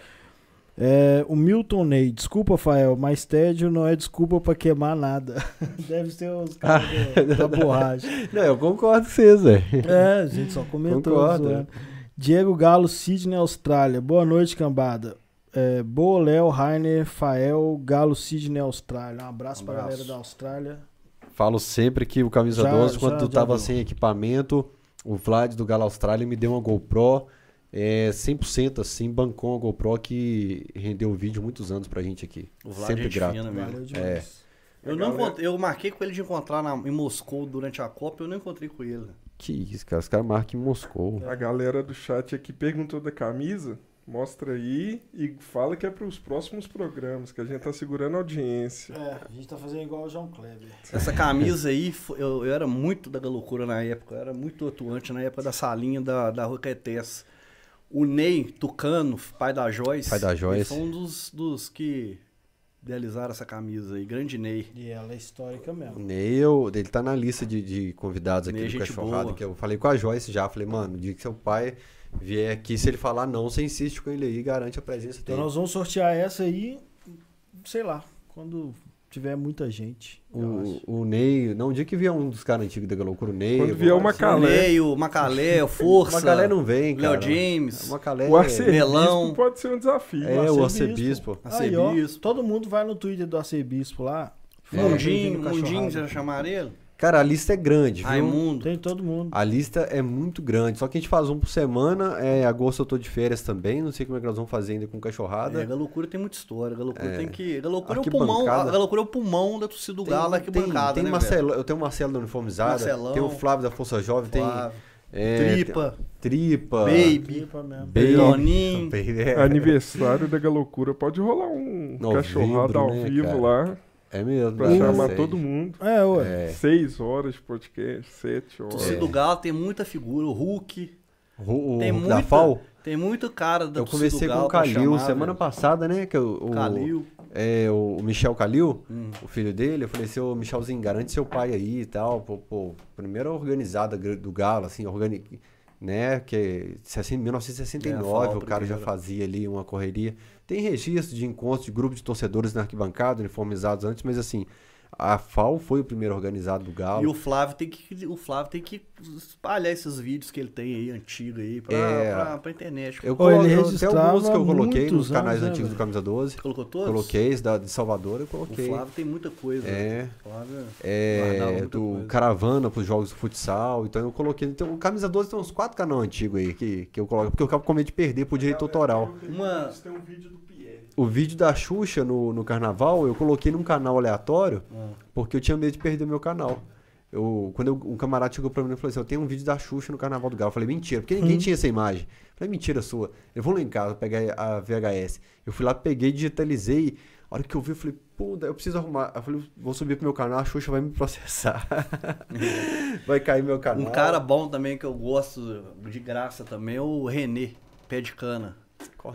É, o Milton Ney. Desculpa, Fael, mas tédio não é desculpa pra queimar nada. Deve ser os caras do- da borracha. Não, eu concordo com vocês, velho. É, a gente só comentou. Concordo. Diego Galo, Sidney, Austrália. Boa noite, cambada. É, Boa, Léo, Rainer, Fael, Galo, Sidney, Austrália. Um abraço, Um pra abraço. galera da Austrália. Falo sempre que o Camisa Já- 12, já- quando já tava viu. sem equipamento, o Vlad do Galo Austrália me deu uma GoPro é 100% assim, bancou a GoPro que rendeu vídeo muitos anos pra gente aqui. O Vlad Sempre é grato. fina. Valeu demais. Eu, não encont- eu marquei com ele de encontrar na- em Moscou durante a Copa, eu não encontrei com ele. Que isso, cara. Os caras marcam em Moscou. A galera do chat aqui perguntou da camisa. Mostra aí e fala que é para os próximos programas, que a gente tá segurando a audiência. É, a gente tá fazendo igual o João Kleber. Essa camisa aí, eu, eu era muito da loucura na época, eu era muito atuante na época da salinha da, da Rua Caetés. O Ney Tucano, pai da Joyce, Pai da ele Joyce. foi um dos, dos que idealizaram essa camisa aí, grande Ney. E ela é histórica O mesmo. Neil, ele tá na lista de, de convidados aqui Ney, do gente Cachorrada, boa. que eu falei com a Joyce já. Falei, mano, o dia que seu pai vier aqui, se ele falar não, você insiste com ele aí, garante a presença Então dele. nós vamos sortear essa aí, sei lá, quando tiver muita gente. O, o Ney, não, o dia que vier um dos caras antigos da Loucura, o Ney. Quando eu vier vou- uma O. Ney, o Macalé, o Força, Uma galera não vem, cara. Léo James, Uma galera. O arcebispo Melão. pode ser um desafio. É, o arcebispo. arcebispo. Aí, ó, Arcebispo. todo mundo vai no Twitter do arcebispo lá. fala, Mundinho, Mundinho, você já chamaram ele? Cara, a lista é grande, viu? Raimundo. Tem todo mundo. A lista é muito grande, só que a gente faz um por semana. É, agosto eu tô de férias também, não sei como é que nós vamos fazer ainda com É, cachorrada. a Galocura tem muita história. A Galocura É. tem que. A Galocura é o pulmão. A Galocura é o pulmão da torcida do Galo, arquibancada, tem né, Marcelo, eu tenho o Marcelo da Uniformizada, Marcelão. tem o Flávio da Força Jovem, tem Flávio. é, Tripa, tem- Tripa, Baby. Baby. Baby, é, Aniversário da Galocura. Pode rolar um cachorrada ao né, vivo cara? lá é mesmo. pra dá chamar sede. todo mundo. É, ué. É. Seis horas de podcast, sete horas. Torcida do Galo tem muita figura. O Hulk. O, o Tem da muita- FAO, Tem muito cara da eu conversei com o Calil chamar, semana passada, né? Que o, o, Calil. é, o Michel Calil, Hum. o filho dele, eu falei, seu Michelzinho, garante seu pai aí e tal. Pô, pô, primeira organizada do Galo, assim, organi né? Que 60 É, a 1969 FAO o cara já fazia ali uma correria. Tem registro de encontros de grupos de torcedores na arquibancada, uniformizados antes, mas assim, a FAO foi o primeiro organizado do Galo. E o Flávio tem que. O Flávio tem que espalhar esses vídeos que ele tem aí, antigos aí, pra, É. pra, pra internet. Eu Pô, eu- registrava alguns que eu coloquei nos canais anos, né, antigos do? Camisa 12. Colocou todos? Coloquei, da, de Salvador eu O coloquei. Flávio tem muita coisa. É. né? O Flávio guardava É, muita do coisa. Caravana pros jogos de futsal. Então eu coloquei. Então, o Camisa 12 tem uns quatro canal antigos aí que, que eu coloco. Porque eu acabo com medo de perder por direito autoral. Uma- Tem um vídeo do. O vídeo da Xuxa no, no carnaval eu coloquei num canal aleatório Ah. porque eu tinha medo de perder meu canal. Eu, quando eu- um camarada chegou pra mim e falou assim: Eu tenho um vídeo da Xuxa no carnaval do Galo. Eu falei: Mentira, porque ninguém tinha essa imagem. Eu falei: Mentira sua. Eu vou lá em casa pegar a VHS. Eu fui lá, peguei, digitalizei. A hora que eu vi, eu falei: Pô, eu preciso arrumar. Eu falei: Vou subir pro meu canal, a Xuxa vai me processar. vai cair meu canal. Um cara bom também que eu gosto de graça também é o Renê, pé de cana.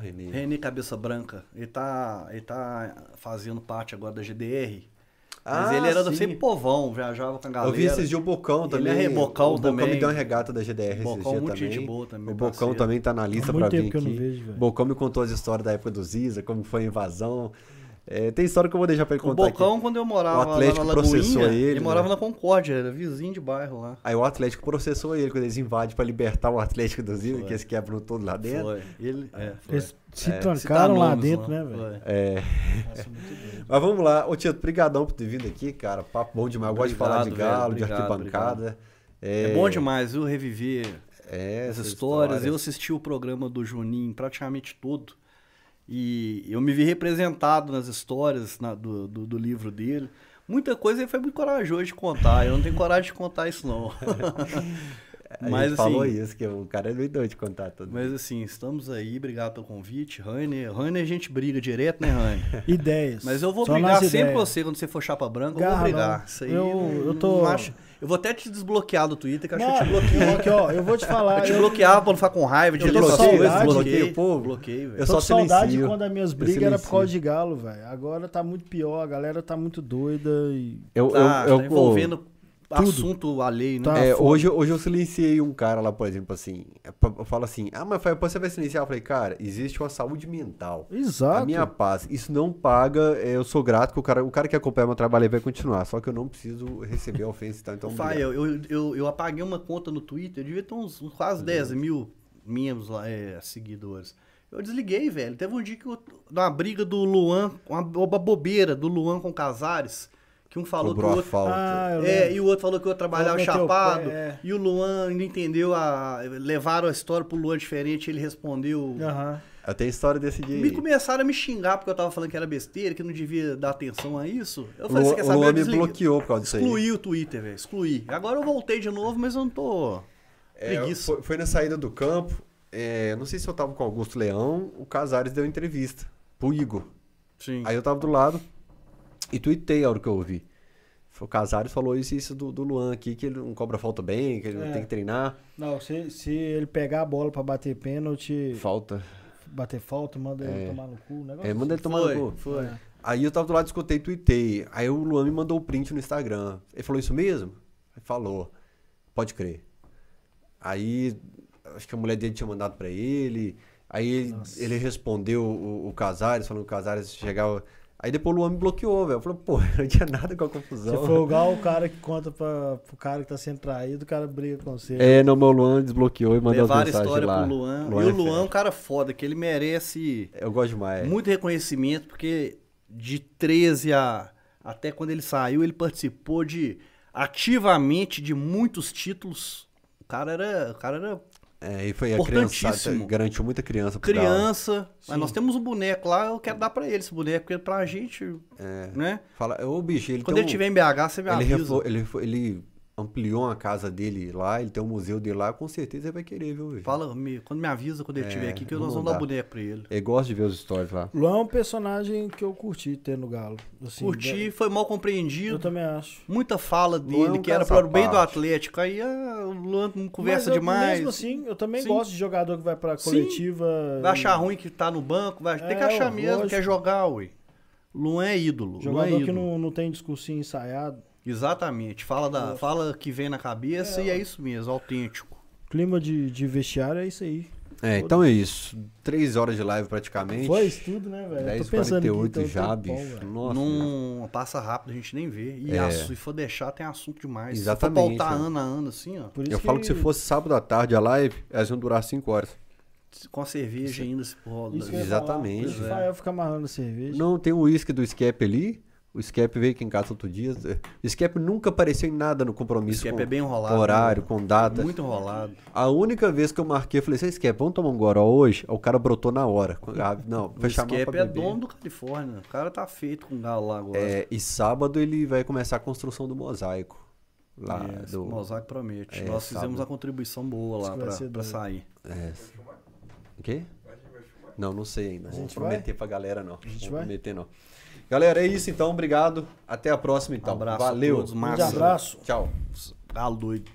Nele. Renê Cabeça Branca. Ele tá, ele tá fazendo parte agora da GDR. Mas Ah, ele era do sim. sempre povão, viajava com a galera. Eu vi esses dias o Bocão Ele também. é Bocão o Bocão também. me deu uma regata da GDR Bocão, esses dias muito também. gente boa também, O Bocão parceiro. também tá na lista Há muito pra vir eu não aqui. vejo. Bocão me contou as histórias da época do Ziza, como foi a invasão. É, tem história que eu vou deixar pra ele O contar Bocão, aqui. quando eu morava O Atlético lá na Lagoinha, processou ele, ele né? morava na Concórdia, era vizinho de bairro lá. Aí o Atlético processou ele quando eles invadem pra libertar o Atlético do Foi. que eles quebram todo lá dentro. Foi. Ele, é, foi. Eles se É. trancaram Citar lá nomes, dentro, não. né, velho? É. Nossa. Mas vamos lá. Ô, Tito, brigadão por ter vindo aqui, cara. Papo bom demais. Eu gosto de falar de galo, velho. de Obrigado, arquibancada. É bom demais, viu? Reviver É, as essas histórias. Eu assisti o programa do Juninho praticamente todo. E eu me vi representado nas histórias na- do, do, do livro dele. Muita coisa ele foi muito corajoso de contar. Eu não tenho coragem de contar isso, não. Mas, gente falou assim, isso, que o cara é meio doido de contar tudo. Mas assim, estamos aí. Obrigado pelo convite. Rainer, Rainer a gente briga direto, né, Rainer? Ideias. Mas eu vou Só brigar sempre com ideias. você quando você for chapa branca. Eu Garra, vou brigar. não. Isso aí Eu- eu tô- não acho- Eu vou até te desbloquear do Twitter, que eu acho que eu te Não, bloqueei. aqui, ó, eu vou te falar. Eu te eu- bloqueava pra não ficar com raiva de coisas. saudade. Bloqueei, Bloqueio o povo. bloqueei, velho. Eu Tô só com saudade silencio. quando as minhas brigas era por causa de galo, velho. Agora tá muito pior, a galera tá muito doida e. Eu, Tá, eu, eu, tá envolvendo assunto alheio, né? Tá. É, hoje, hoje eu silenciei um cara lá, por exemplo, assim. é Eu falo assim, ah, mas Fábio, você vai silenciar? Eu falei, cara, existe uma saúde mental. Exato. A minha paz, isso não paga, é, eu sou grato que o cara, o cara que acompanha meu trabalho vai continuar, só que eu não preciso receber a ofensa e tal, então... Fai, eu, eu, eu, eu apaguei uma conta no Twitter, eu devia ter uns, uns quase 10 mil membros lá, é, seguidores. Eu desliguei, velho. Teve um dia que eu, numa briga do Luan, uma, uma bobeira do Luan com Casares, que um falou Cobrou que o a outro. falta. Ah, É, e o outro falou que o outro trabalhava o chapado. pé, é. E o Luan não entendeu a. Levaram a história pro Luan diferente, ele respondeu. Aham. Eu tenho história desse dia Me aí. começaram a me xingar porque eu tava falando que era besteira, que não devia dar atenção a isso. Eu O falei, você quer o saber? Luan Eu me bloqueou por causa disso aí. Excluí o Twitter, velho. Excluí. Agora eu voltei de novo, mas eu não tô. É, Preguiça. foi, foi na saída do campo. é, não sei se eu tava com o Augusto Leão, o Casares deu entrevista pro Igor. Sim. Aí eu tava do lado e tuitei a hora que eu ouvi. O Casares falou isso e isso do, do Luan aqui, que ele não cobra falta bem, que ele não É. tem que treinar. Não, se, se ele pegar a bola pra bater pênalti, Falta. bater falta, manda ele É. tomar no cu. Negócio É, manda ele tomar foi, no cu. foi. É. Aí eu tava do lado, escutei, tuitei. Aí o Luan me mandou o print no Instagram. Ele falou isso mesmo? Ele falou. Pode crer. Aí, acho que a mulher dele tinha mandado pra ele. Aí ele, Nossa. ele respondeu o, o Casares, falando que o Casares chegava. Aí depois o Luan me bloqueou, velho. Eu falei, pô, não tinha nada com a confusão. Se for igual o cara que conta pra, pro cara que tá sendo traído, o cara briga com você. É, não, meu Luan desbloqueou e mandou as Levaram a mensagens história lá. pro Luan. Luan e é o Luan é um cara foda, que ele merece Eu gosto demais. muito reconhecimento, porque de 13 a até quando ele saiu, ele participou de ativamente de muitos títulos. O cara era, o cara era É, e foi a criança, garantiu muita criança criança, mas nós temos um boneco lá, eu quero dar pra ele esse boneco, porque pra gente, É. né? Fala, ô bicho, ele Quando ele um- estiver em BH, você me ele, avisa. ele, ele ampliou uma casa dele lá, ele tem um museu dele lá, com certeza ele vai querer, viu, bicho? Fala, me- quando me avisa quando ele É, estiver aqui, que nós vamos dar boneco pra ele. Eu gosto de ver os stories lá. Luan é um personagem que eu curti ter no Galo. Assim, Curti, foi mal Eu compreendido. também acho. Muita fala é dele, um que era para o bem do. Atlético. Aí ah, o Luan não conversa Mas eu, demais. Mesmo assim, eu também Sim. gosto de jogador que vai pra Sim. coletiva. Vai achar ruim que tá no banco, vai tem que É, achar mesmo, lógico. quer jogar, ui. Luan é ídolo. Luan é Jogador que ídolo. não, não tem discursinho ensaiado. Exatamente. Fala, da, fala que vem na cabeça É, e é isso mesmo, autêntico. Clima de, de vestiário é isso aí. É, então é isso. Três horas de live praticamente. Foi isso tudo, né, velho? Eu tô pensando aqui, 10h48 então, já, bicho. Nossa. não passa rápido, a gente nem vê. E É. se for deixar, tem assunto demais. Exatamente, Se for pautar é. ano a ano, assim, ó, Por isso Eu falo que se fosse sábado à tarde a live, elas iam durar cinco horas. com a cerveja ainda se rola. Isso que Exatamente. Falar. Isso que o Rafael fica amarrando a cerveja. Não, tem o uísque do Skep ali. O Skep veio aqui em casa outro dia. O Skep nunca apareceu em nada no compromisso Skep com, é bem enrolado, com horário, né? com data. Muito enrolado. A única vez que eu marquei, eu falei, você Skep, vamos tomar um goró hoje? O cara brotou na hora. Ah, Não, O foi Skep é dono do Califórnia. O cara tá feito com galo lá agora. É, e sábado ele vai começar a construção do mosaico. Lá É, do... O Mosaico promete. É, Nós fizemos sábado. uma contribuição boa lá vai pra, pra sair. É. O quê? Não, não sei ainda. Não vou gente prometer pra galera, não. A gente não vai? prometer, não. Galera, é isso então. Obrigado. Até a próxima, então. Abraço a Valeu. todos, Um abraço. Tchau. Galo doido.